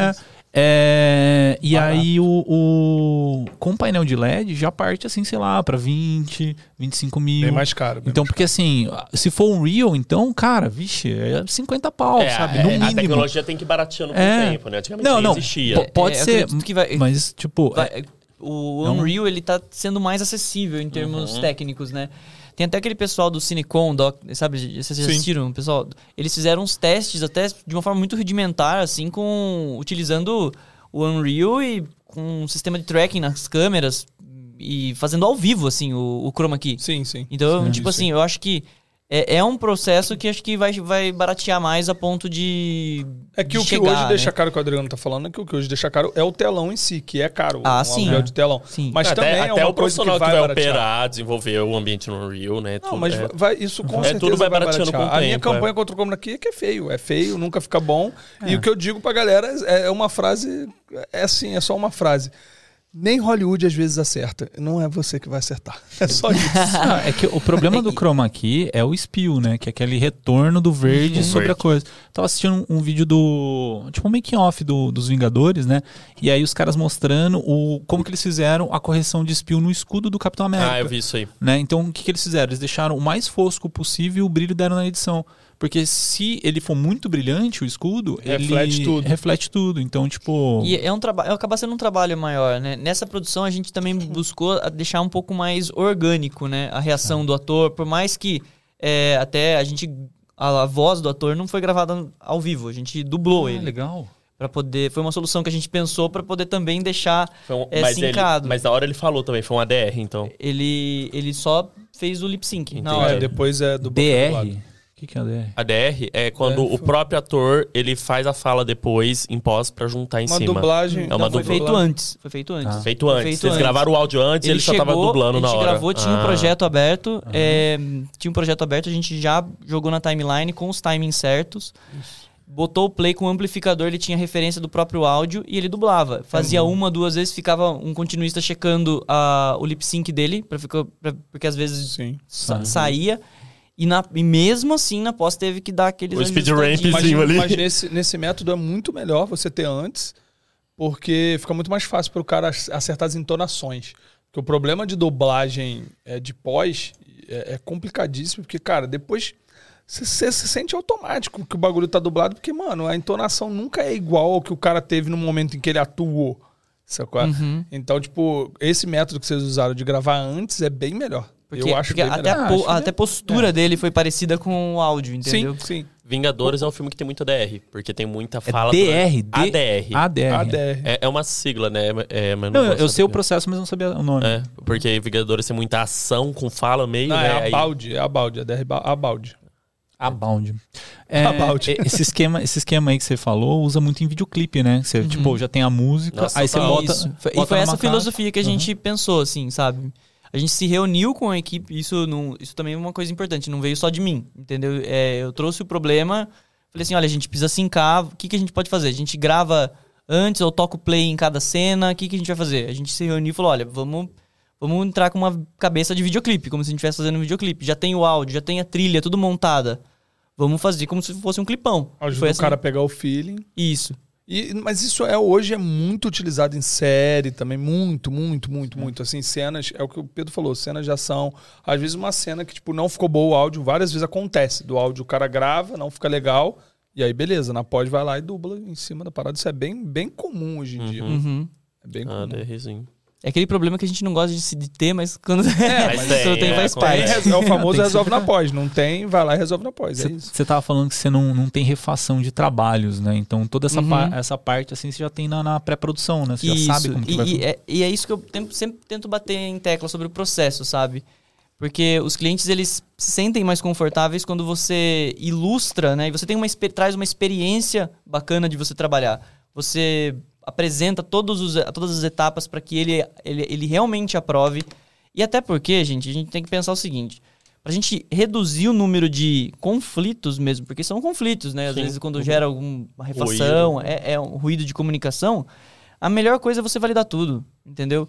É. É, e Barato. aí o, o com painel de LED já parte assim, sei lá, pra 20, 25 mil. bem mais caro. bem Então, mais porque assim, se for um Real, então, cara, vixe, é 50 pau, É, sabe? é, No a mínimo. tecnologia tem que ir barateando com É. o tempo, né? Antigamente Não, não. existia. Pode É, eu ser, vai- mas tipo, Vai- é- o Não. Unreal, ele tá sendo mais acessível em termos Uhum. técnicos, né? Tem até aquele pessoal do Cinecon, doc, sabe? Vocês já assistiram, pessoal? Eles fizeram uns testes até de uma forma muito rudimentar, assim, com... Utilizando o Unreal e com um sistema de tracking nas câmeras e fazendo ao vivo, assim, o, o chroma key. Sim, sim. Então, Sim, tipo sim. assim, eu acho que é, é um processo que acho que vai, vai baratear mais a ponto de. É que de o que chegar, hoje né? deixa caro, que o Adriano tá falando, é que o que hoje deixa caro é o telão em si, que é caro. Ah, um sim. aluguel de telão. Sim. Mas até também é até uma o coisa que profissional vai, que vai, operar, desenvolver o ambiente no Unreal, né? Não, tudo- mas é. vai, isso com É, certeza tudo vai vai barateando baratear. com o A minha tempo, campanha é. contra o chroma key é que é feio. É feio, nunca fica bom. E o que eu digo pra galera é é uma frase... É assim, é só uma frase. Nem Hollywood às vezes acerta. Não é você que vai acertar. É só isso. Ah, é que o problema do chroma key é o spill, né? Que é aquele retorno do verde Uhum. sobre a coisa. Tava assistindo um, um vídeo do. Tipo um making off do, dos Vingadores, né? E aí os caras mostrando o, como que eles fizeram a correção de spill no escudo do Capitão América. Ah, eu vi isso aí. né? Então, o que, que eles fizeram? Eles deixaram o mais fosco possível e o brilho deram na edição. Porque se ele for muito brilhante, o escudo, Reflete ele tudo. reflete tudo. Então, tipo. E é um trabalho, acaba sendo um trabalho maior, né? Nessa produção a gente também buscou deixar um pouco mais orgânico, né? A reação do ator, por mais que é, até a gente a, a voz do ator não foi gravada ao vivo, a gente dublou Ah, ele legal. Pra poder, foi uma solução que a gente pensou pra poder também deixar Foi um- é, mas, ele, sincado. mas na hora ele falou também, foi um ADR, então. Ele ele só fez o lip sync na hora. É, depois é do DR. O que, que é o DR? ADR é quando o foi- próprio ator ele faz a fala depois em pós pra juntar em Uma cima. dublagem. É uma Não, foi feito antes, foi feito antes. Ah. Feito antes. Feito Eles antes. gravaram o áudio antes, ele, só tava chegou, dublando na A gente hora. gravou, tinha um Ah. projeto aberto. é, tinha um projeto aberto, a gente já jogou na timeline com os timings certos. Botou o play com o amplificador, ele tinha referência do próprio áudio e ele dublava. Fazia uma, duas vezes, ficava um continuista checando a, o lip sync dele, pra ficar, pra- porque às vezes Sim. sa- Uhum. saía. E, na, e mesmo assim, na pós teve que dar aqueles O speed ajustadinhos. ramp, Mas, Sim, ali. mas nesse, nesse método é muito melhor você ter antes, porque fica muito mais fácil para o cara ac- acertar as entonações. Porque o problema de dublagem é, de pós é, é complicadíssimo, porque, cara, depois você você se sente automático que o bagulho tá dublado, porque, mano, a entonação nunca é igual ao que o cara teve no momento em que ele atuou. Sacou? Uhum. Então, tipo, esse método que vocês usaram de gravar antes é bem melhor. Porque, Eu acho porque até, a, Ah, po- até a postura é. dele foi parecida com o áudio, entendeu? Sim, sim. Vingadores é um filme que tem muito ADR, porque tem muita É fala. DR? D- ADR. ADR. ADR. É, é uma sigla, né? É, mas Não, vou eu, eu sei o processo, mas não sabia o nome. É, porque Vingadores tem muita ação com fala meio, Não, né? é Aí- a balde, é a balde, é a a balde. Abound. É, Abound. e- esse, esquema, esse esquema aí que você falou usa muito em videoclipe, né? Você, tipo, já tem a música, Nossa, aí você total. bota. Foi- e bota foi essa filosofia que a gente pensou, assim, sabe? A gente se reuniu com a equipe, isso, não, isso também é uma coisa importante, não veio só de mim, entendeu? É, eu trouxe o problema, falei assim, olha, a gente precisa sincar, o que, que a gente pode fazer? A gente grava antes ou toca o play em cada cena, o que, que a gente vai fazer? A gente se reuniu e falou, olha, vamos, vamos entrar com uma cabeça de videoclipe, como se a gente estivesse fazendo um videoclipe. Já tem o áudio, já tem a trilha, tudo montada. Vamos fazer como se fosse um clipão. Ajuda Foi o assim- cara a pegar o feeling. Isso. E, mas isso é hoje é muito utilizado em série também, muito, muito, muito, muito. Assim, cenas, é o que o Pedro falou, cenas de ação. Às vezes uma cena que, tipo, não ficou boa o áudio, várias vezes acontece. Do áudio o cara grava, não fica legal, e aí beleza, na pós vai lá e dubla em cima da parada. Isso é bem, bem comum hoje em dia. Uhum. É bem Ah, comum. DRzinho. É aquele problema que a gente não gosta de, se- de ter, mas quando, mas quando tem, tem, é, faz parte. é o famoso resolve na pós. Não tem, vai lá e resolve na pós. É isso. Você tava falando que você não, não tem refação de trabalhos, né? Então toda essa, Uhum. pa- essa parte assim você já tem na, na pré-produção, né? Você Isso, já sabe como que e, vai e é, e é isso que eu tento- sempre tento bater em tecla sobre o processo, sabe? Porque os clientes, eles se sentem mais confortáveis quando você ilustra, né? E você tem uma, traz uma experiência bacana de você trabalhar. Você apresenta todos os, todas as etapas para que ele, ele, ele realmente aprove. E até porque, gente, a gente tem que pensar o seguinte. Pra gente reduzir o número de conflitos mesmo, porque são conflitos, né? Às Sim. vezes quando gera alguma refação, é, é um ruído de comunicação, a melhor coisa é você validar tudo, entendeu?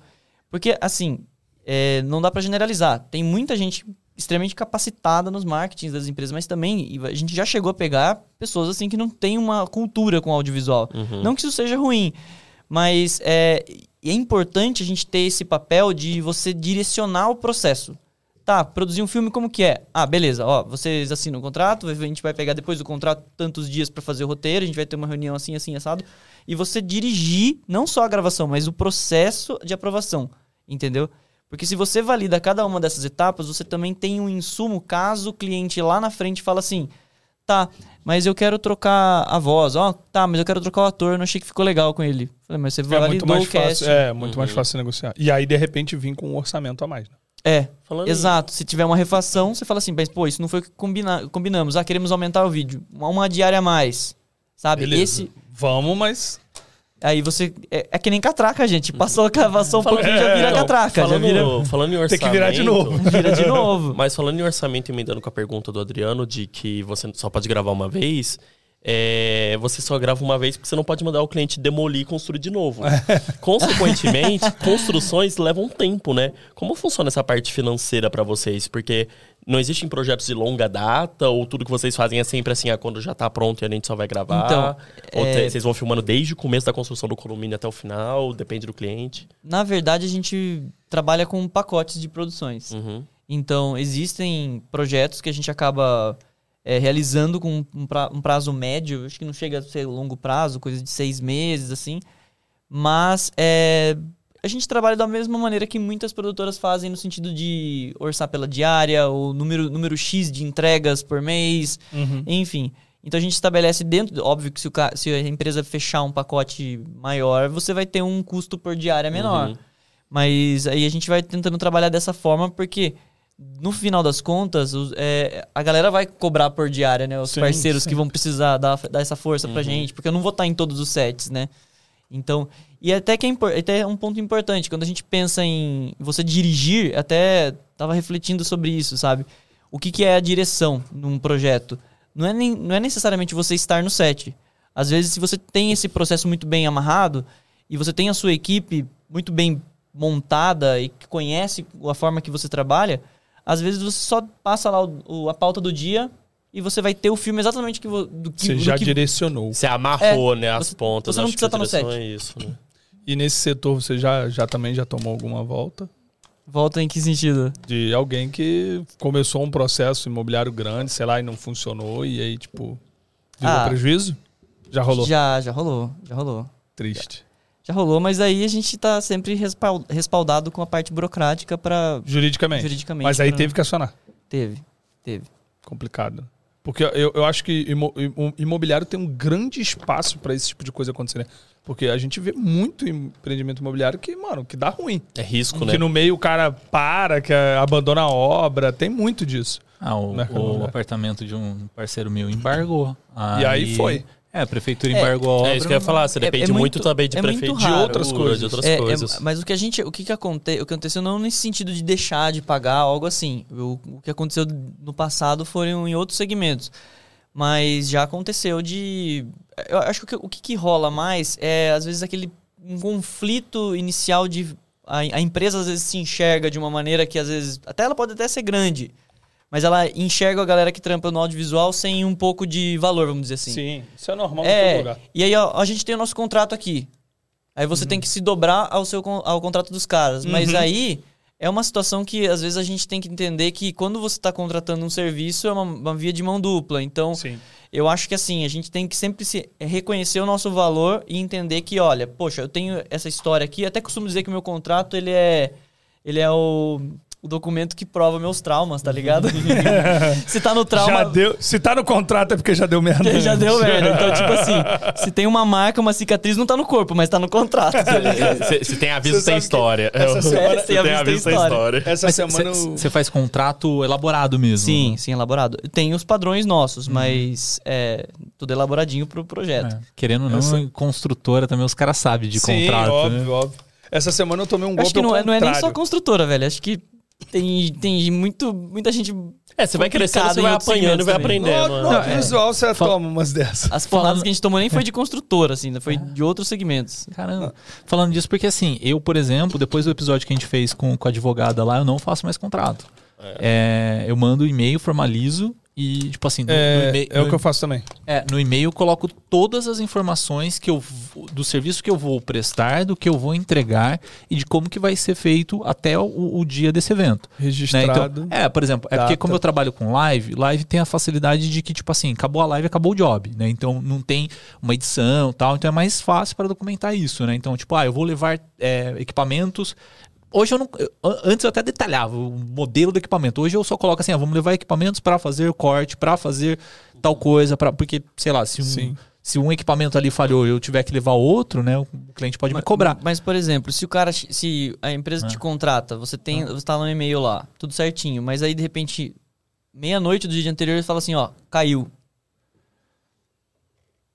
Porque, assim, é, não dá pra generalizar. Tem muita gente extremamente capacitada nos marketings das empresas, mas também a gente já chegou a pegar pessoas assim que não tem uma cultura com audiovisual. Uhum. Não que isso seja ruim, mas é, é importante a gente ter esse papel de você direcionar o processo. Tá, produzir um filme como que é? Ah, beleza, ó, vocês assinam o contrato, a gente vai pegar depois do contrato tantos dias pra fazer o roteiro, a gente vai ter uma reunião assim, assim, assado, e você dirigir não só a gravação, mas o processo de aprovação, entendeu? Porque se você valida cada uma dessas etapas, você também tem um insumo caso o cliente lá na frente fala assim: tá, mas eu quero trocar a voz, ó, tá, mas eu quero trocar o ator, eu não achei que ficou legal com ele. Falei, mas você É validou muito mais o cast. fácil, é, muito Uhum. mais fácil negociar. E aí, de repente, vir com um orçamento a mais. né? É, Falando exato. Se tiver uma refação, você fala assim, mas pô, isso não foi o que combina combinamos. Ah, queremos aumentar o vídeo. Uma, uma diária a mais. Sabe? Beleza. Esse. Vamos, mas. Aí você. É, é que nem catraca, gente. Passou a cavação um pouquinho, já vira É, catraca. Já Falando, vira, falando em orçamento... Tem que virar de novo. vira de novo. Mas falando em orçamento, emendando com a pergunta do Adriano de que você só pode gravar uma vez, é, você só grava uma vez porque você não pode mandar o cliente demolir e construir de novo. Consequentemente, construções levam tempo, né? Como funciona essa parte financeira pra vocês? Porque não existem projetos de longa data ou tudo que vocês fazem é sempre assim, ah, quando já tá pronto e a gente só vai gravar? Então, ou é- vocês vão filmando desde o começo da construção do condomínio até o final? Depende do cliente. Na verdade, a gente trabalha com pacotes de produções. Uhum. Então, existem projetos que a gente acaba é, realizando com um, pra- um prazo médio, acho que não chega a ser longo prazo, coisa de seis meses, assim. Mas é, a gente trabalha da mesma maneira que muitas produtoras fazem, no sentido de orçar pela diária, ou número, número X de entregas por mês, enfim. Então a gente estabelece dentro, óbvio que se, o se a empresa fechar um pacote maior, você vai ter um custo por diária menor. Uhum. Mas aí a gente vai tentando trabalhar dessa forma, porque no final das contas, os- é, a galera vai cobrar por diária, né? Os Sim, parceiros sim. que vão precisar dar, dar essa força Uhum. pra gente, porque eu não vou estar em todos os sets, né? Então, e até que é, até é um ponto importante, quando a gente pensa em você dirigir, até tava refletindo sobre isso, sabe? O que, que é a direção num projeto? Não é, nem, não é necessariamente você estar no set. Às vezes, se você tem esse processo muito bem amarrado e você tem a sua equipe muito bem montada e que conhece a forma que você trabalha, às vezes você só passa lá o- o- a pauta do dia e você vai ter o filme exatamente que, do que, Você do já que direcionou. Você amarrou, né, as você- pontas. você não Acho que precisa a estar no direção É isso, né? E nesse setor você já, já também já tomou alguma volta? volta em que sentido? De alguém que começou um processo imobiliário grande, sei lá, e não funcionou, e aí, tipo, virou Ah. prejuízo? Já rolou? Já, já rolou, já rolou. Triste. Já rolou, mas aí a gente tá sempre respal- respaldado com a parte burocrática para Juridicamente. Juridicamente, Mas aí pra- teve que acionar. Teve, teve. Complicado. Porque eu, eu acho que imo- imo- imobiliário tem um grande espaço pra esse tipo de coisa acontecer, né? Porque a gente vê muito empreendimento imobiliário que, mano, que dá ruim. É risco, né? Que no meio o cara para, que eh, abandona a obra. Tem muito disso. Ah, o, Mercado o apartamento de um parceiro meu embargou. E aí foi. É, a prefeitura É, embargou a obra. É isso que eu ia falar, você É- depende é muito, muito- também de é muito prefeitura, raro. De outras coisas. de outras É, é, coisas. mas o que a gente, o que, que aconte, o que aconteceu não nesse sentido de deixar de pagar algo assim. O, o que aconteceu no passado foram em outros segmentos. Mas já aconteceu de. Eu acho que o que, o que que rola mais é, às vezes, aquele um conflito inicial de. A, a empresa às vezes se enxerga de uma maneira que às vezes. Até ela pode até ser grande. Mas ela enxerga a galera que trampa no audiovisual sem um pouco de valor, vamos dizer assim. Sim, isso é normal em todo É, lugar. e aí ó, a gente tem o nosso contrato aqui. Aí você tem que se dobrar ao seu ao contrato dos caras. Mas Uhum. aí é uma situação que às vezes a gente tem que entender que quando você está contratando um serviço é uma, uma via de mão dupla. Então Sim. eu acho que assim, a gente tem que sempre se reconhecer o nosso valor e entender que, olha, poxa, eu tenho essa história aqui, até costumo dizer que o meu contrato, ele é ele é o, o documento que prova meus traumas, tá ligado? se tá no trauma, Já deu, se tá no contrato é porque já deu merda. já deu merda. Então, tipo assim, se tem uma marca, uma cicatriz, não tá no corpo, mas tá no contrato. tá ligado? Se, se tem aviso, tem história. essa É, semana- se tem aviso, tem história. Essa semana eu- Você faz contrato elaborado mesmo. Sim, né? sim, elaborado. Tem os padrões nossos, mas é tudo elaboradinho pro projeto. É. Querendo ou não, Essa- construtora também os caras sabem de Sim, contrato. óbvio, né? óbvio. Essa semana eu tomei um golpe Acho que não é, não é nem só construtora, velho. Acho que tem, tem muito, muita gente. É, você vai crescendo, você vai apanhando e vai também. aprendendo. No, né? no audiovisual você Fala- toma umas dessas. As porradas Falando- que a gente tomou nem foi de construtora, assim, né? foi de outros segmentos. Caramba. Falando disso, porque assim, eu, por exemplo, depois do episódio que a gente fez com, com a advogada lá, eu não faço mais contrato. É, eu mando e-mail, formalizo e, tipo assim, no, no É, e-mail- é o no- que eu faço também. É, no e-mail eu coloco todas as informações que eu do serviço que eu vou prestar, do que eu vou entregar e de como que vai ser feito até o, o dia desse evento. né? Registrado. Então, é, por exemplo, é porque como eu trabalho com live, live tem a facilidade de que, tipo assim, acabou a live, acabou o job, né? Então não tem uma edição tal, então é mais fácil para documentar isso, né? Então, tipo, ah, eu vou levar é, equipamentos. Hoje eu não. eu- antes eu até detalhava o modelo do equipamento. Hoje eu só coloco assim, ah, vamos levar equipamentos para fazer corte, para fazer tal coisa, para porque, sei lá, se um, Sim. se um equipamento ali falhou e eu tiver que levar outro, né? O cliente pode me cobrar. Mas, por exemplo, se o cara, se a empresa te contrata, você tem, você tá no e-mail lá, tudo certinho, mas aí de repente, meia-noite do dia anterior ele fala assim, ó, caiu.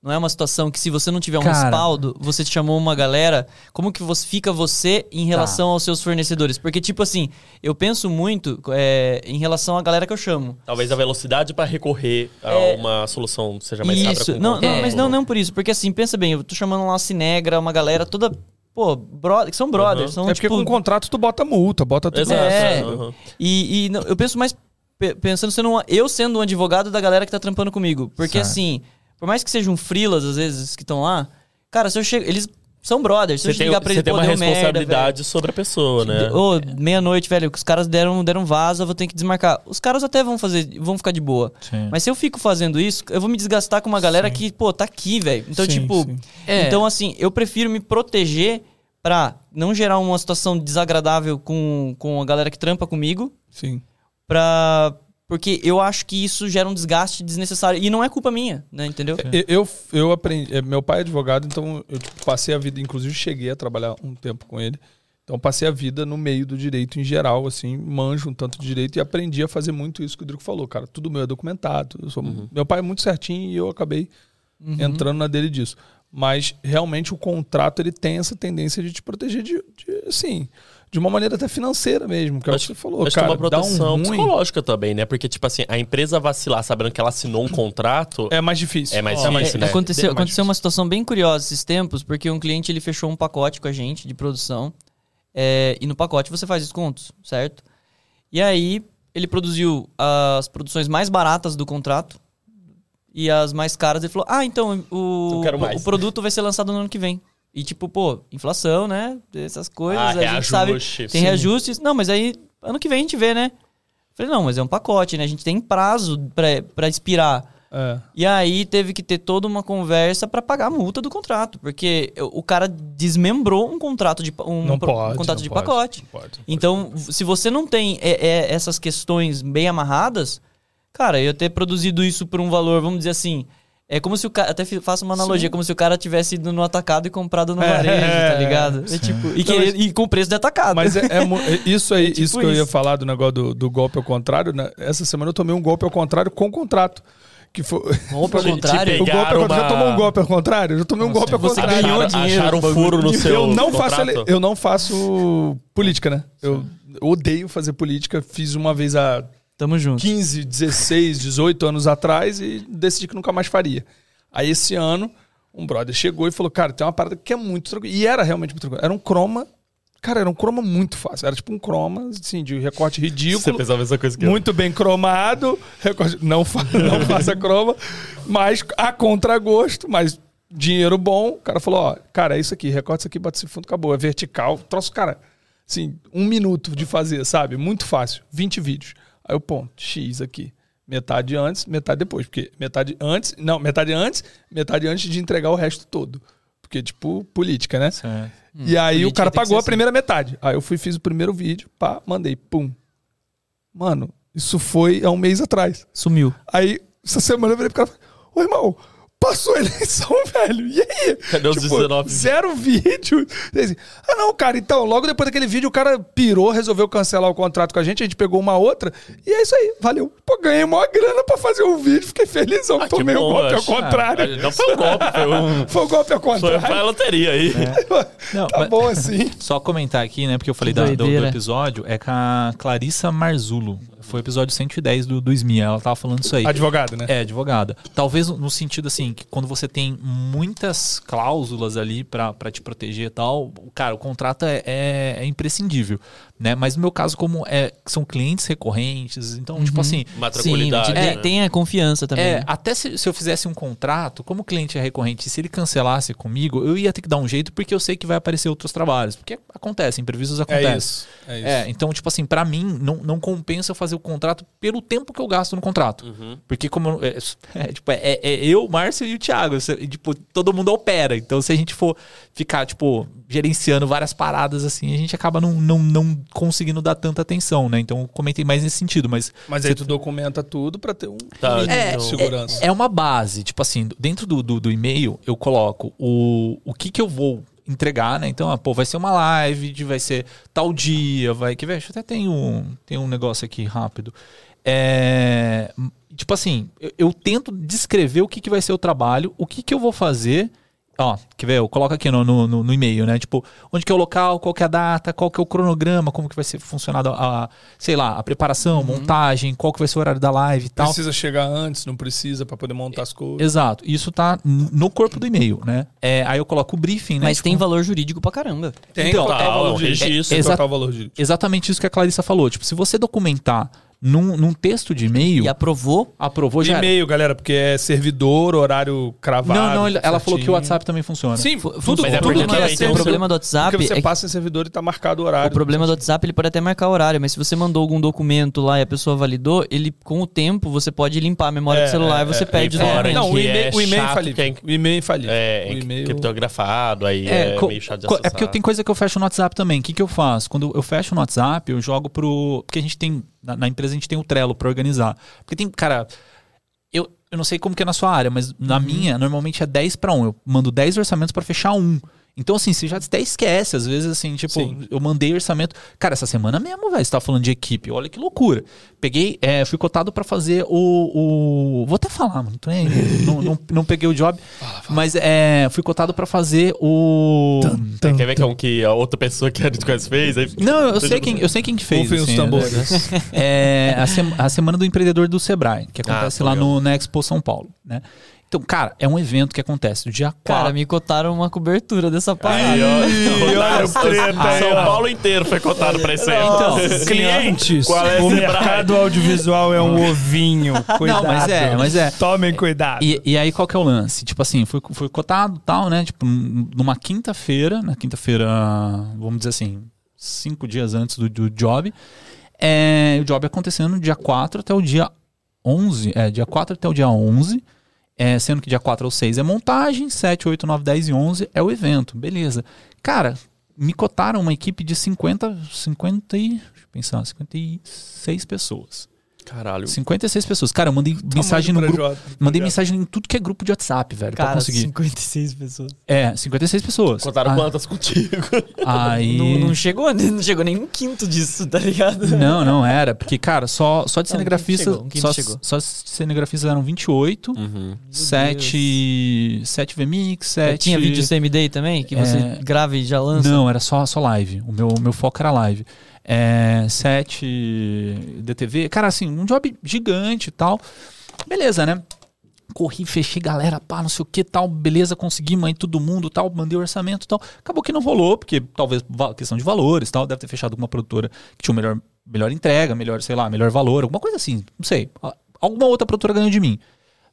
Não é uma situação que se você não tiver um Cara. respaldo, você chamou uma galera, como que você fica você em relação Tá. aos seus fornecedores? Porque, tipo assim, eu penso muito é, em relação à galera que eu chamo. Talvez a velocidade pra recorrer a É. uma solução seja mais rápida. Isso, com não, não, mas não, não por isso. Porque assim, pensa bem, eu tô chamando lá a Cinegra, uma galera toda, pô, brother, que são brothers. Uhum. São, É porque tipo, com o contrato tu bota multa, bota tudo. Exato. É. Uhum. E, e não, eu penso mais pe- pensando sendo um- eu sendo um advogado da galera que tá trampando comigo. Porque Certo. assim, por mais que sejam freelas às vezes que estão lá, cara, se eu chego, eles são brothers. Se Você eu tem, ligar pra você eles, tem uma deu merda, responsabilidade sobre a pessoa, né? Ô, meia-noite, velho, que os caras deram, deram vaza, eu vou ter que desmarcar. Os caras até vão fazer, vão ficar de boa. Sim. Mas se eu fico fazendo isso, eu vou me desgastar com uma galera que, pô, tá aqui, velho. Então, Sim, tipo, sim. É. então assim, eu prefiro me proteger pra não gerar uma situação desagradável com, com a galera que trampa comigo, Sim. pra. Porque eu acho que isso gera um desgaste desnecessário. E não é culpa minha, né? Entendeu? Eu, eu, eu aprendi. é, Meu pai é advogado, então eu tipo, passei a vida, inclusive cheguei a trabalhar um tempo com ele. Então passei a vida no meio do direito em geral, assim, manjo um tanto de direito e aprendi a fazer muito isso que o Drico falou, cara. Tudo meu é documentado. eu sou- Meu pai é muito certinho e eu acabei entrando na dele disso. Mas realmente o contrato ele tem essa tendência de te proteger de, de assim, de uma maneira até financeira mesmo, que é o que você falou, Acho cara. que é uma um proteção ruim, psicológica também, né? Porque, tipo assim, a empresa vacilar sabendo que ela assinou um contrato. é mais difícil. É mais é mais difícil, difícil. né? Aconteceu, Bem mais aconteceu uma situação bem curiosa esses tempos, porque um cliente ele fechou um pacote com a gente de produção. é, e no pacote você faz descontos, certo? E aí ele produziu as produções mais baratas do contrato e as mais caras. Ele falou: Ah, então o, mais. o produto vai ser lançado no ano que vem. E tipo, pô, inflação, né? Essas coisas. Ah, a gente sabe. Tem Sim. reajustes. Não, mas aí ano que vem a gente vê, né? Falei, não, mas é um pacote, né? A gente tem prazo pra, pra expirar. É. E aí teve que ter toda uma conversa pra pagar a multa do contrato, porque o cara desmembrou um contrato de um, Não pode. um contrato não de pode, pacote. não pode. Então, se você não tem é, é, essas questões bem amarradas, cara, eu ia ter produzido isso por um valor, vamos dizer assim, é como se o cara, até faço uma analogia, como se o cara tivesse ido no atacado e comprado no É, varejo, tá ligado? sim. É tipo, e, Não, querer- e com preço de atacado. Mas é, é é isso aí, tipo isso que eu ia isso. falar do negócio do, do golpe ao contrário, né? Essa semana eu tomei um golpe ao contrário com contrato. Que foi... Golpe ao contrário. O golpe contrário. Já uma- tomou um golpe ao contrário? Já tomei um golpe ao Você contrário. ganhou Acharam- dinheiro Acharam um furo no seu Eu não, faço, eu não faço política, né? Eu odeio fazer política. Fiz uma vez há Tamo junto. 15, 16, 18 anos atrás e decidi que nunca mais faria. Aí esse ano, um brother chegou e falou: Cara, tem uma parada que é muito tranquila. E era realmente muito tranquilo. Era um croma. Cara, era um croma muito fácil. Era tipo um croma, assim, de recorte Você ridículo. pensou a mesma coisa que. Muito bem cromado. Recorte, não, fa não faça croma. Mas a contragosto, mas dinheiro bom. O cara falou: Ó, cara, é isso aqui. Recorte isso aqui, bate esse fundo, acabou. É vertical. Troço, cara. Assim, um minuto de fazer, sabe? Muito fácil. 20 vídeos. Aí o ponto, X aqui. Metade antes, metade depois. Porque metade antes. Não, metade antes, metade antes de entregar o resto todo. Porque, tipo, política, né? Certo. e aí o cara pagou a assim. primeira metade. Aí eu fui, fiz o primeiro vídeo, pá, mandei, pum. Mano, isso foi há um mês atrás. Sumiu. Aí, essa semana eu virei pro cara e falei, ô irmão, passou a eleição, velho. E aí? Tipo, Cadê os 19 vídeos? Zero vídeo. Assim, ah, não, cara, então, logo depois daquele vídeo, o cara pirou, resolveu cancelar o contrato com a gente, a gente pegou uma outra, e é isso aí, valeu. Pô, ganhei uma grana pra fazer um vídeo, fiquei felizão, Ah, que tomei um bom, golpe ao acho. contrário. Ah, Não foi um golpe, foi um. Foi um golpe ao Foi, foi a contrário. loteria aí. Não, Tá mas- bom assim. Só comentar aqui, né? Porque eu falei da- do, do episódio, é com a Clarissa Marzulo. Foi o episódio 110 do, do SMIA. Ela tava falando isso aí. Advogado, né? É, advogada. Talvez no- sentido assim, que quando você tem muitas cláusulas ali pra pra te proteger e tal, o- cara, o contrato é, é- é imprescindível, né? Mas no meu caso, como é, são clientes recorrentes, então, tipo assim, Uma Sim, tranquilidade. te- né? tem, a confiança também. é, né? até se, se eu fizesse um contrato, como o cliente é recorrente, se ele cancelasse comigo, eu ia ter que dar um jeito porque eu sei que vai aparecer outros trabalhos. Porque acontece, imprevistos É acontecem. isso. É isso. É, então, tipo assim, pra mim, não, não compensa eu fazer o contrato pelo tempo que eu gasto no contrato. Uhum. Porque como... eu- É, é, tipo, é, é eu, Márcio e o Thiago. Cê- e, tipo, todo mundo opera. Então, se a gente for ficar, tipo, gerenciando várias paradas assim, a gente acaba não, não, não conseguindo dar tanta atenção, né? Então, eu comentei mais nesse sentido. Mas Mas aí tu documenta tudo pra ter um Tá, É, de segurança. é uma base. Tipo assim, dentro do, do, do e-mail, eu coloco o, o que que eu vou entregar, né? Então, ah, pô, vai ser uma live, de- vai ser tal dia, vai... Que, velho, até tem um, tem um negócio aqui rápido. É, tipo assim, eu, eu tento descrever o que, que vai ser o trabalho, o que, que eu vou fazer. Ó, quer ver? Eu coloco aqui no, no, no- no e-mail, né? Tipo, onde que é o local, qual que é a data, qual que é o cronograma, como que vai ser funcionado a, sei lá, a preparação, montagem, qual que vai ser o horário da live e tal. Precisa chegar antes, não precisa pra poder montar as coisas. Exato. Isso tá no corpo do e-mail, né? É, aí eu coloco o briefing, né? Mas Tipo, tem valor jurídico pra caramba. Tem Então, total tá, valor jurídico. registro. Exa- Total valor jurídico. Exatamente isso que a Clarissa falou. Tipo, se você documentar num, num texto de e-mail, E aprovou. aprovou já. E-mail, galera, porque é servidor, horário cravado. Não, não, ela falou que o certinho. WhatsApp também funciona. Sim, Fu- tudo, Mas é tudo porque que é o problema do WhatsApp Porque você é que passa em servidor e tá marcado o horário. O problema do WhatsApp, ele pode até marcar horário, mas se você mandou algum documento lá e a pessoa validou, ele, com o tempo, você pode limpar a memória É, do celular é, e você é, perde é, o fora documento. Não, o e-mail, é o e-mail é chato falível. que O e-mail é falível. É, o e-mail... criptografado, aí é, meio chato de acessar. é porque tem coisa que eu fecho no WhatsApp também. O que, que eu faço? Quando eu fecho no WhatsApp, eu jogo pro. Porque a gente tem. Na, na empresa a gente tem o Trello pra organizar. Porque tem. Cara, eu, eu não sei como que é na sua área, mas na Uhum. minha, normalmente é 10 para 1. Eu mando 10 orçamentos pra fechar um. Então, assim, você já até esquece, às vezes, assim, tipo, Sim. eu mandei orçamento. Cara, essa semana mesmo, velho, você tava falando de equipe. Olha que loucura. Peguei, é, fui cotado pra fazer o, o. Vou até falar, mano. tô nem aí. não, não, não peguei o job. Mas é, fui cotado pra fazer o. Quer ver que é um que a outra pessoa que a gente conhece fez? Aí... Não, eu sei quem, eu sei quem que fez. Rufem os assim, tambores. É a, sem- a Semana do Empreendedor do Sebrae, que acontece Ah, lá no, na Expo São Paulo, né? Então, cara, é um evento que acontece do dia 4. Cara, me cotaram uma cobertura dessa parada. Aí, ó. olha o São-. Paulo inteiro foi cotado pra esse Então. Clientes, Qual é o mercado audiovisual é um ovinho. Cuidado. mas é, mas é. Tomem cuidado. E, e aí, qual que é o lance? Tipo assim, foi, foi cotado tal, né? Tipo, num- numa quinta-feira, na quinta-feira, vamos dizer assim, cinco dias antes do, do job. É, o job acontecendo dia 4 até o dia 11. É, dia 4 até o dia 11. É, sendo que dia 4 ou 6 é montagem, 7, 8, 9, 10 e 11 é o evento. Beleza. Cara, me cotaram uma equipe de 50, 50 e, deixa eu pensar, 56 pessoas. Caralho. 56 pessoas. Cara, eu mandei mensagem no grupo. projeto. Mandei mensagem em tudo que é grupo de WhatsApp, velho, pra Cara, conseguir. 56 pessoas. É, 56 pessoas. Contaram Ah, quantas contigo? Aí. Não, não chegou, não chegou nem um quinto disso, tá ligado? Não, não era. Porque, cara, só, só de Não, um cinegrafista. chegou, um só, chegou. só de cinegrafistas eram 28, Uhum. 7, 7 VMix, 7. Tinha vídeo CMD também, que você É. grava e já lança? Não, era só, só live. O meu, meu foco era live. É, 7 DTV. Cara, assim, um job gigante e tal. Beleza, né? Corri, fechei, galera, pá, não sei o que tal, beleza, conseguimos aí todo mundo tal, mandei o orçamento tal. Acabou que não rolou, porque talvez questão de valores tal, deve ter fechado alguma produtora que tinha uma melhor, melhor entrega, melhor, sei lá, melhor valor, alguma coisa assim, não sei. Alguma outra produtora ganhou de mim.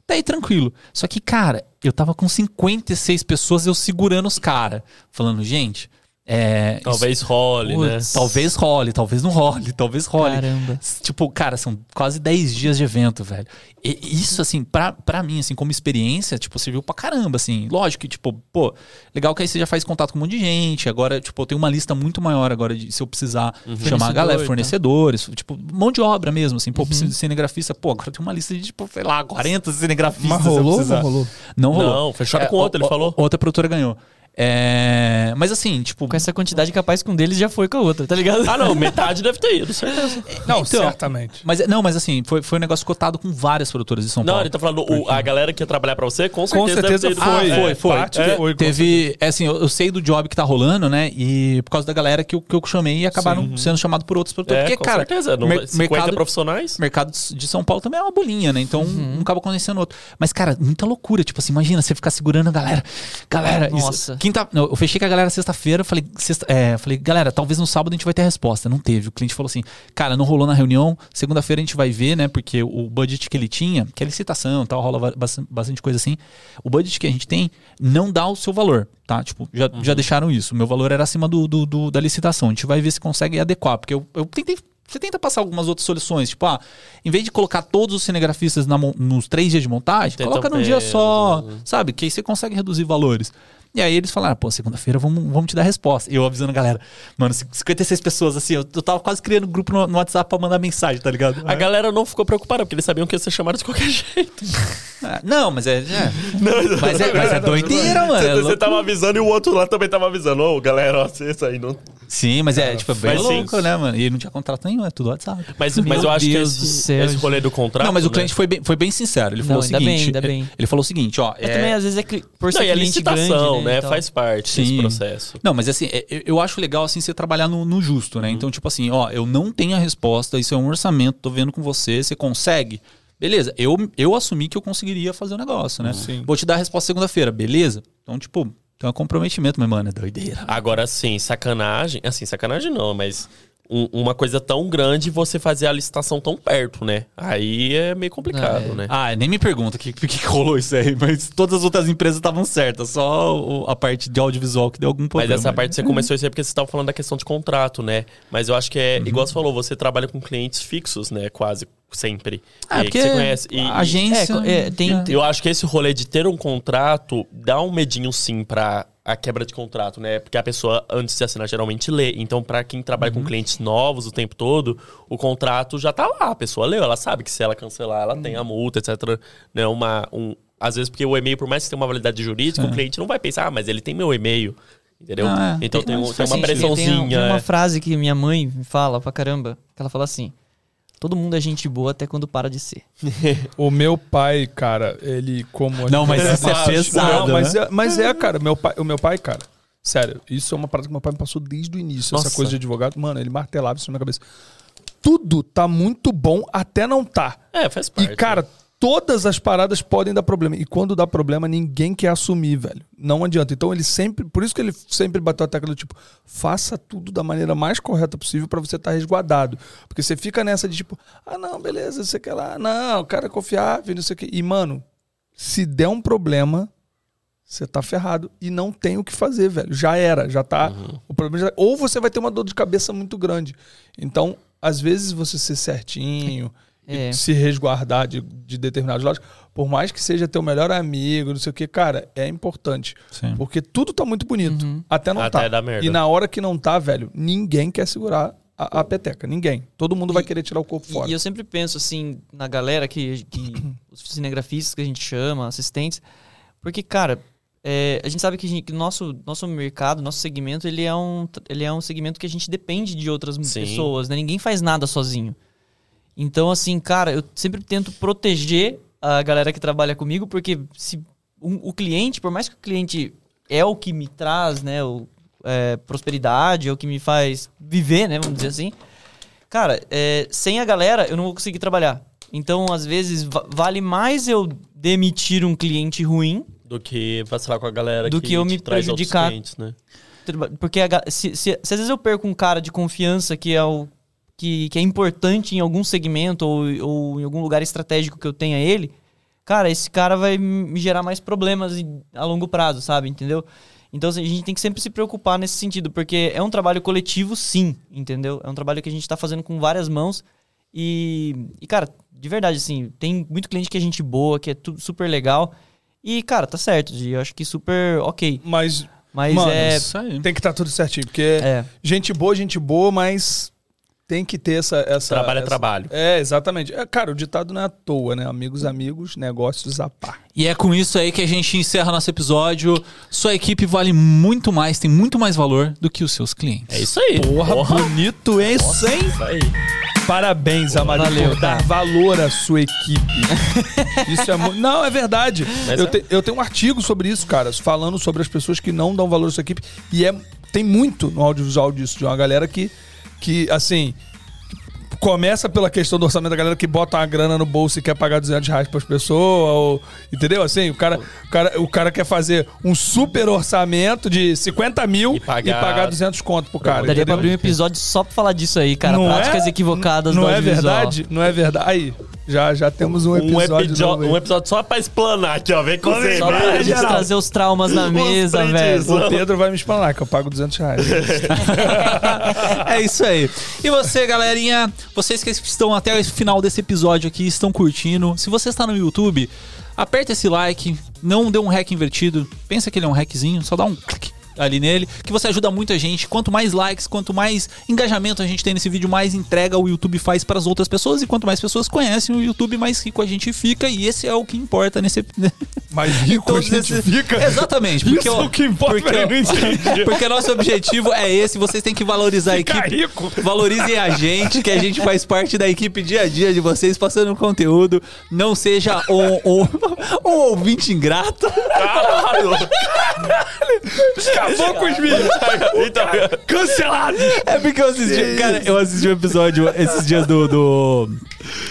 Daí tranquilo. Só que, cara, eu tava com 56 pessoas, eu segurando os caras, falando, gente, é. Talvez role, né? Putz. Talvez role, talvez não role, talvez role. Caramba. Tipo, cara, são quase 10 dias de evento, velho. E isso, assim, pra, pra mim, assim, como experiência, tipo, serviu pra caramba, assim. Lógico que, tipo, pô, legal que aí você já faz contato com um monte de gente. Agora, tipo, eu tenho uma lista muito maior agora de se eu precisar chamar a galera, tá. fornecedores, tipo, mão de obra mesmo, assim. Pô, preciso de cinegrafista. Pô, agora tem uma lista de, tipo, sei lá, 40 cinegrafistas. Mas rolou ou não rolou? Não rolou. Não, fecharam com o- outro, ele falou. Outra produtora ganhou. É, mas assim, tipo. Com essa quantidade capaz com um deles já foi com a outra, tá ligado? Ah, não, metade deve ter ido, certeza. Não, Então, certamente. Mas, não, mas assim, foi, foi um negócio cotado com várias produtoras de São Não, Paulo. ele tá falando, o- a galera que ia trabalhar pra você, com Com certeza, certeza deve ter foi. ido. Ah, foi, É, foi. parte É, foi, teve, é assim, eu, eu sei do job que tá rolando, né? E por causa da galera que eu, que eu chamei e acabaram sendo chamados por outros produtores. É, Porque, com cara, certeza. Não, mer- 50 mercado, profissionais. mercado de São Paulo também é uma bolinha, né? Então um acaba conhecendo outro. Mas, cara, muita loucura. Tipo assim, imagina você ficar segurando a galera. Galera, isso- Nossa. Quinta, eu fechei com a galera sexta-feira, falei, sexta, é, falei, galera, talvez no sábado a gente vai ter a resposta. Não teve. O cliente falou assim, cara, não rolou na reunião. Segunda-feira a gente vai ver, né? Porque o budget que ele tinha, que é licitação e tal, rola ba- bastante, coisa assim. O budget que a gente tem não dá o seu valor, tá? Tipo, já, já deixaram isso. O meu valor era acima do, do- do- da licitação. A gente vai ver se consegue adequar. Porque eu, eu tentei. Você tenta passar algumas outras soluções, tipo, ah, em vez de colocar todos os cinegrafistas na nos três dias de montagem, coloca num dia só, sabe? Que aí você consegue reduzir valores. E aí eles falaram, pô, segunda-feira vamos, vamos te dar resposta. Eu avisando a galera, mano, 56 pessoas, assim, eu, eu tava quase criando grupo no, no WhatsApp pra mandar mensagem, tá ligado? A galera não ficou preocupada, porque eles sabiam que ia ser chamado de qualquer jeito. É, não, mas é. é. mas, é mas é doideira, mano. é Você, você loucura. tava avisando e o outro lá também tava avisando. Ô, galera, ó, vocês aí não. Sim, mas é, tipo, é bem Mas sim. louco, né, mano? E ele não tinha contrato nenhum, é tudo WhatsApp. Mas, Meu mas eu acho Deus que esse, esse rolê do contrato. não, mas o né? cliente foi bem, foi bem sincero. Ele falou Não, o seguinte. bem, ainda ele- bem. Ele falou o seguinte, ó. Mas é- também, às vezes, é por ser Não, e a cliente licitação, grande, né? Então, Faz parte desse Sim. processo. Não, mas assim, é- eu- acho legal assim você trabalhar no, no justo, né? Então, tipo assim, ó, eu não tenho a resposta, isso é um orçamento, tô vendo com você, você consegue? Beleza, eu, eu assumi que eu conseguiria fazer o negócio, né? Sim. Vou te dar a resposta segunda-feira, beleza? Então, tipo, tem um comprometimento, mas, mano, é doideira. Agora sim, sacanagem. Assim, sacanagem não, mas um- uma coisa tão grande você fazer a licitação tão perto, né? Aí é meio complicado, é. né? Ah, nem me pergunta o que, que, rolou isso aí, mas todas as outras empresas estavam certas, só a parte de audiovisual que deu algum Mas problema. essa parte você começou isso aí porque você estava falando da questão de contrato, né? Mas eu acho que é, igual você falou, você trabalha com clientes fixos, né? Quase sempre. Ah, E porque que você conhece. E, a agência... É, é, tem- Eu acho que esse rolê de ter um contrato dá um medinho sim pra a quebra de contrato, né? Porque a pessoa, antes de assinar, geralmente lê. Então, pra quem trabalha Uhum. com clientes novos o tempo todo, o contrato já tá lá. A pessoa leu, ela sabe que se ela cancelar, ela tem a multa, etc. Né? Uma, um, às vezes, porque o e-mail, por mais que tenha uma validade jurídica, o cliente não vai pensar, ah, mas ele tem meu e-mail. Entendeu? Ah, é. então Tem- tem, um- tem uma sentido. Tem, pressãozinha. tem uma é. frase que minha mãe fala pra caramba, que ela fala assim: todo mundo é gente boa até quando para de ser. O meu pai, cara, ele como... Não, mas isso é Não, pesado, mas, né? é, mas é, cara, meu pai, o meu pai, cara, sério, isso é uma parada que meu pai me passou desde o início, Nossa. essa coisa de advogado. Mano, ele martelava isso na minha cabeça. Tudo tá muito bom até não tá. É, faz parte. E, cara, todas as paradas podem dar problema. E quando dá problema, ninguém quer assumir, velho. Não adianta. Então ele sempre. Por isso que ele sempre bateu a tecla do tipo, faça tudo da maneira mais correta possível pra você estar resguardado. Porque você fica nessa de tipo, ah, não, beleza, você quer lá. Não, o cara é confiável, não sei o quê. E, mano, se der um problema. Você tá ferrado e não tem o que fazer, velho. Já era, já tá. O problema já... Ou você vai ter uma dor de cabeça muito grande. Então, às vezes, você ser certinho, É. e se resguardar de, de determinados lados, por mais que seja teu melhor amigo, não sei o que, cara, é importante. Sim. Porque tudo tá muito bonito. Até não Até tá. E na hora que não tá, velho, ninguém quer segurar a, a peteca. Ninguém. Todo mundo vai querer tirar o corpo E- fora. E, eu sempre penso assim na galera que, que os cinegrafistas que a gente chama, assistentes, porque cara, é, a gente sabe que, a gente- que nosso nosso mercado, nosso segmento, ele é um ele é um segmento que a gente depende de outras Sim. pessoas, né? Ninguém faz nada sozinho. Então assim, cara, eu sempre tento proteger a galera que trabalha comigo, porque se um- o cliente, por mais que o cliente é o que me traz, né, o, é, prosperidade, é o que me faz viver, né, vamos dizer assim. Cara, é, sem a galera eu não vou conseguir trabalhar. Então, às vezes, va- vale mais eu demitir um cliente ruim, Do que vacilar com a galera Do que eu te me prejudicar. clientes, né? porque a se, se- se às vezes eu perco um cara de confiança que é o que, que é importante em algum segmento ou, ou em algum lugar estratégico que eu tenha ele, cara, esse cara vai me gerar mais problemas em- a longo prazo, sabe? Entendeu? Então assim, a gente tem que sempre se preocupar nesse sentido, porque é um trabalho coletivo, sim, entendeu? É um trabalho que a gente tá fazendo com várias mãos e, e cara, de verdade, assim, tem muito cliente que é gente boa, que é tudo super legal. E, cara, tá certo, Gi, eu acho que super ok. Mas Mas Mano, é. Isso aí. tem que estar tudo certinho. Porque É. gente boa, gente boa, mas tem que ter essa. essa Trabalho é essa- trabalho. É, exatamente. É, cara, o ditado não é à toa, né? Amigos, amigos, negócios a par. E é com isso aí que a gente encerra nosso episódio. Sua equipe vale muito mais, tem muito mais valor do que os seus clientes. É isso aí. Porra, bonito isso, hein? Isso aí. Parabéns, Amadeu, Valeu, por dar valor à sua equipe. isso é Não, é verdade. Eu, é. te- eu tenho um artigo sobre isso, cara, falando sobre as pessoas que não dão valor à sua equipe. E é, tem muito no audiovisual disso, de uma galera que, que assim. Começa pela questão do orçamento da galera que bota uma grana no bolso e quer pagar 200 reais pras pessoas, ou, entendeu? Assim, o cara, o, cara, o cara quer fazer um super orçamento de 50 mil e E pagar, pagar 200 conto pro cara. Daria pra entendeu? abrir um episódio só pra falar disso aí, cara. Práticas equivocadas não do é verdade? Não é verdade. Aí, já, já temos um Um episódio. episódio, novo aí. um episódio só pra explanar aqui, ó. Vem com você. Só pra gente geral. trazer os traumas na mesa, velho. O Pedro vai me explanar que eu pago 200 reais. é isso aí. E você, galerinha, vocês que estão até o final desse episódio aqui, estão curtindo. Se você está no YouTube, aperta esse like, não dê um hack invertido. Pensa que ele é um hackzinho, só dá um clique ali nele, que você ajuda muito a gente. Quanto mais likes, quanto mais engajamento a gente tem nesse vídeo, mais entrega o YouTube faz para as outras pessoas. E quanto mais pessoas conhecem o YouTube, mais rico a gente fica. E esse é o que importa nesse. Mais rico a gente esses- fica. Exatamente. Porque, Isso é o que importa, porque, porque nosso objetivo é esse. Vocês têm que valorizar a equipe. rico. Valorizem a gente, que a gente faz parte da equipe dia a dia de vocês, passando conteúdo. Não seja um, um, um ouvinte ingrato. Caralho! Acabou com os vídeos. então, Cancelados. É porque eu assisti. Cara, eu assisti um episódio esses dias do. do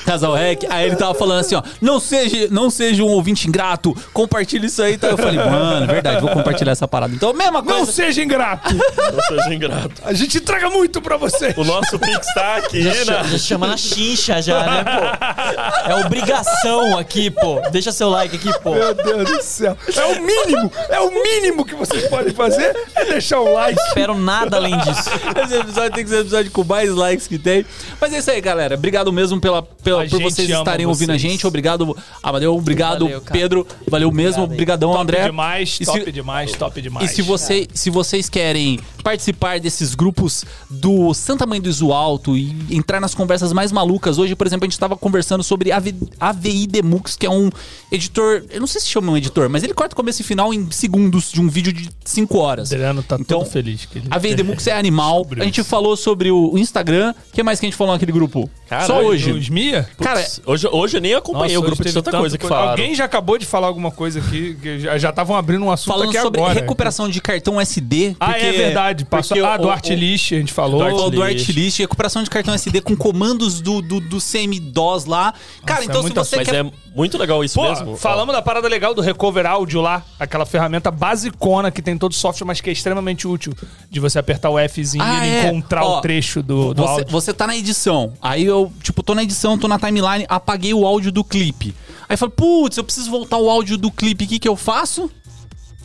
Casal Rec, aí ele tava falando assim, ó, não seja, não seja um ouvinte ingrato, compartilha isso aí. Então eu falei, mano, verdade, vou compartilhar essa parada. Então, mesma coisa. Não seja ingrato. não seja ingrato. A gente entrega muito pra você. O nosso Pix tá aqui, Já, né? chama, já chama na chincha já, né, pô? É obrigação aqui, pô. Deixa seu like aqui, pô. Meu Deus do céu. É o mínimo. É o mínimo que vocês podem fazer. É deixar o like. Espero nada além disso. Esse episódio tem que ser o episódio com mais likes que tem. Mas é isso aí, galera. Obrigado mesmo pela, pela, A por vocês estarem ouvindo a vocês. gente. Obrigado, Amadeu. Obrigado, Valeu. Pedro. Valeu mesmo. Obrigadão, Top André. demais, E top se- demais, top demais. E se, você, se vocês querem participar desses grupos do Santa Mãe do Iso Alto e entrar nas conversas mais malucas, hoje, por exemplo, a gente estava conversando sobre AV, AVI Demux, que é um editor, eu não sei se chama um editor, mas ele corta o começo e final em segundos de um vídeo de 5 horas. Adriano tá Então, todo feliz. Que ele... A AVI Demux é animal. A gente isso. falou sobre o Instagram. O que mais que a gente falou naquele grupo? Caralho, Só hoje. Os Mia? Cara, Hoje, hoje eu nem acompanhei Nossa, o grupo de tanta coisa que falaram. Alguém já acabou de falar alguma coisa aqui, que já estavam abrindo um assunto falando aqui sobre agora. recuperação de cartão SD. Ah, porque- é verdade. Passou... porque Ah, do Artlist, a gente falou. Do do Artlist. Recuperação de cartão SD com comandos do, do, do CM-DOS lá. Cara, Nossa, então é se você Mas quer. é muito legal isso Pô, mesmo. falamos da parada legal do Recover Audio lá, aquela ferramenta basicona que tem todo o software, mas que é extremamente útil de você apertar o Fzinho Ah, e é. encontrar Ó, o trecho do, do Você, áudio. você tá na edição. Aí eu, tipo, tô na edição, tô na timeline, apaguei o áudio do clipe. Aí eu falo, putz, eu preciso voltar o áudio do clipe. O que, que eu faço?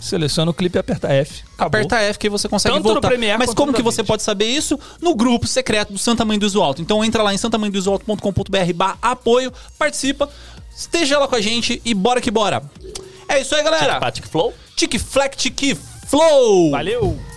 Seleciona o clipe e aperta F. Acabou. Aperta F que aí você consegue Tanto no voltar. Premiere Mas como que você pode saber isso? No grupo secreto do Santa Mãe do Iso Alto. Então entra lá em santamanhodoisoalto.com.br barra apoio, participa, esteja lá com a gente e bora que bora. É isso aí, galera. Patrick Flow? Tic Fleck Tic Flow! Valeu!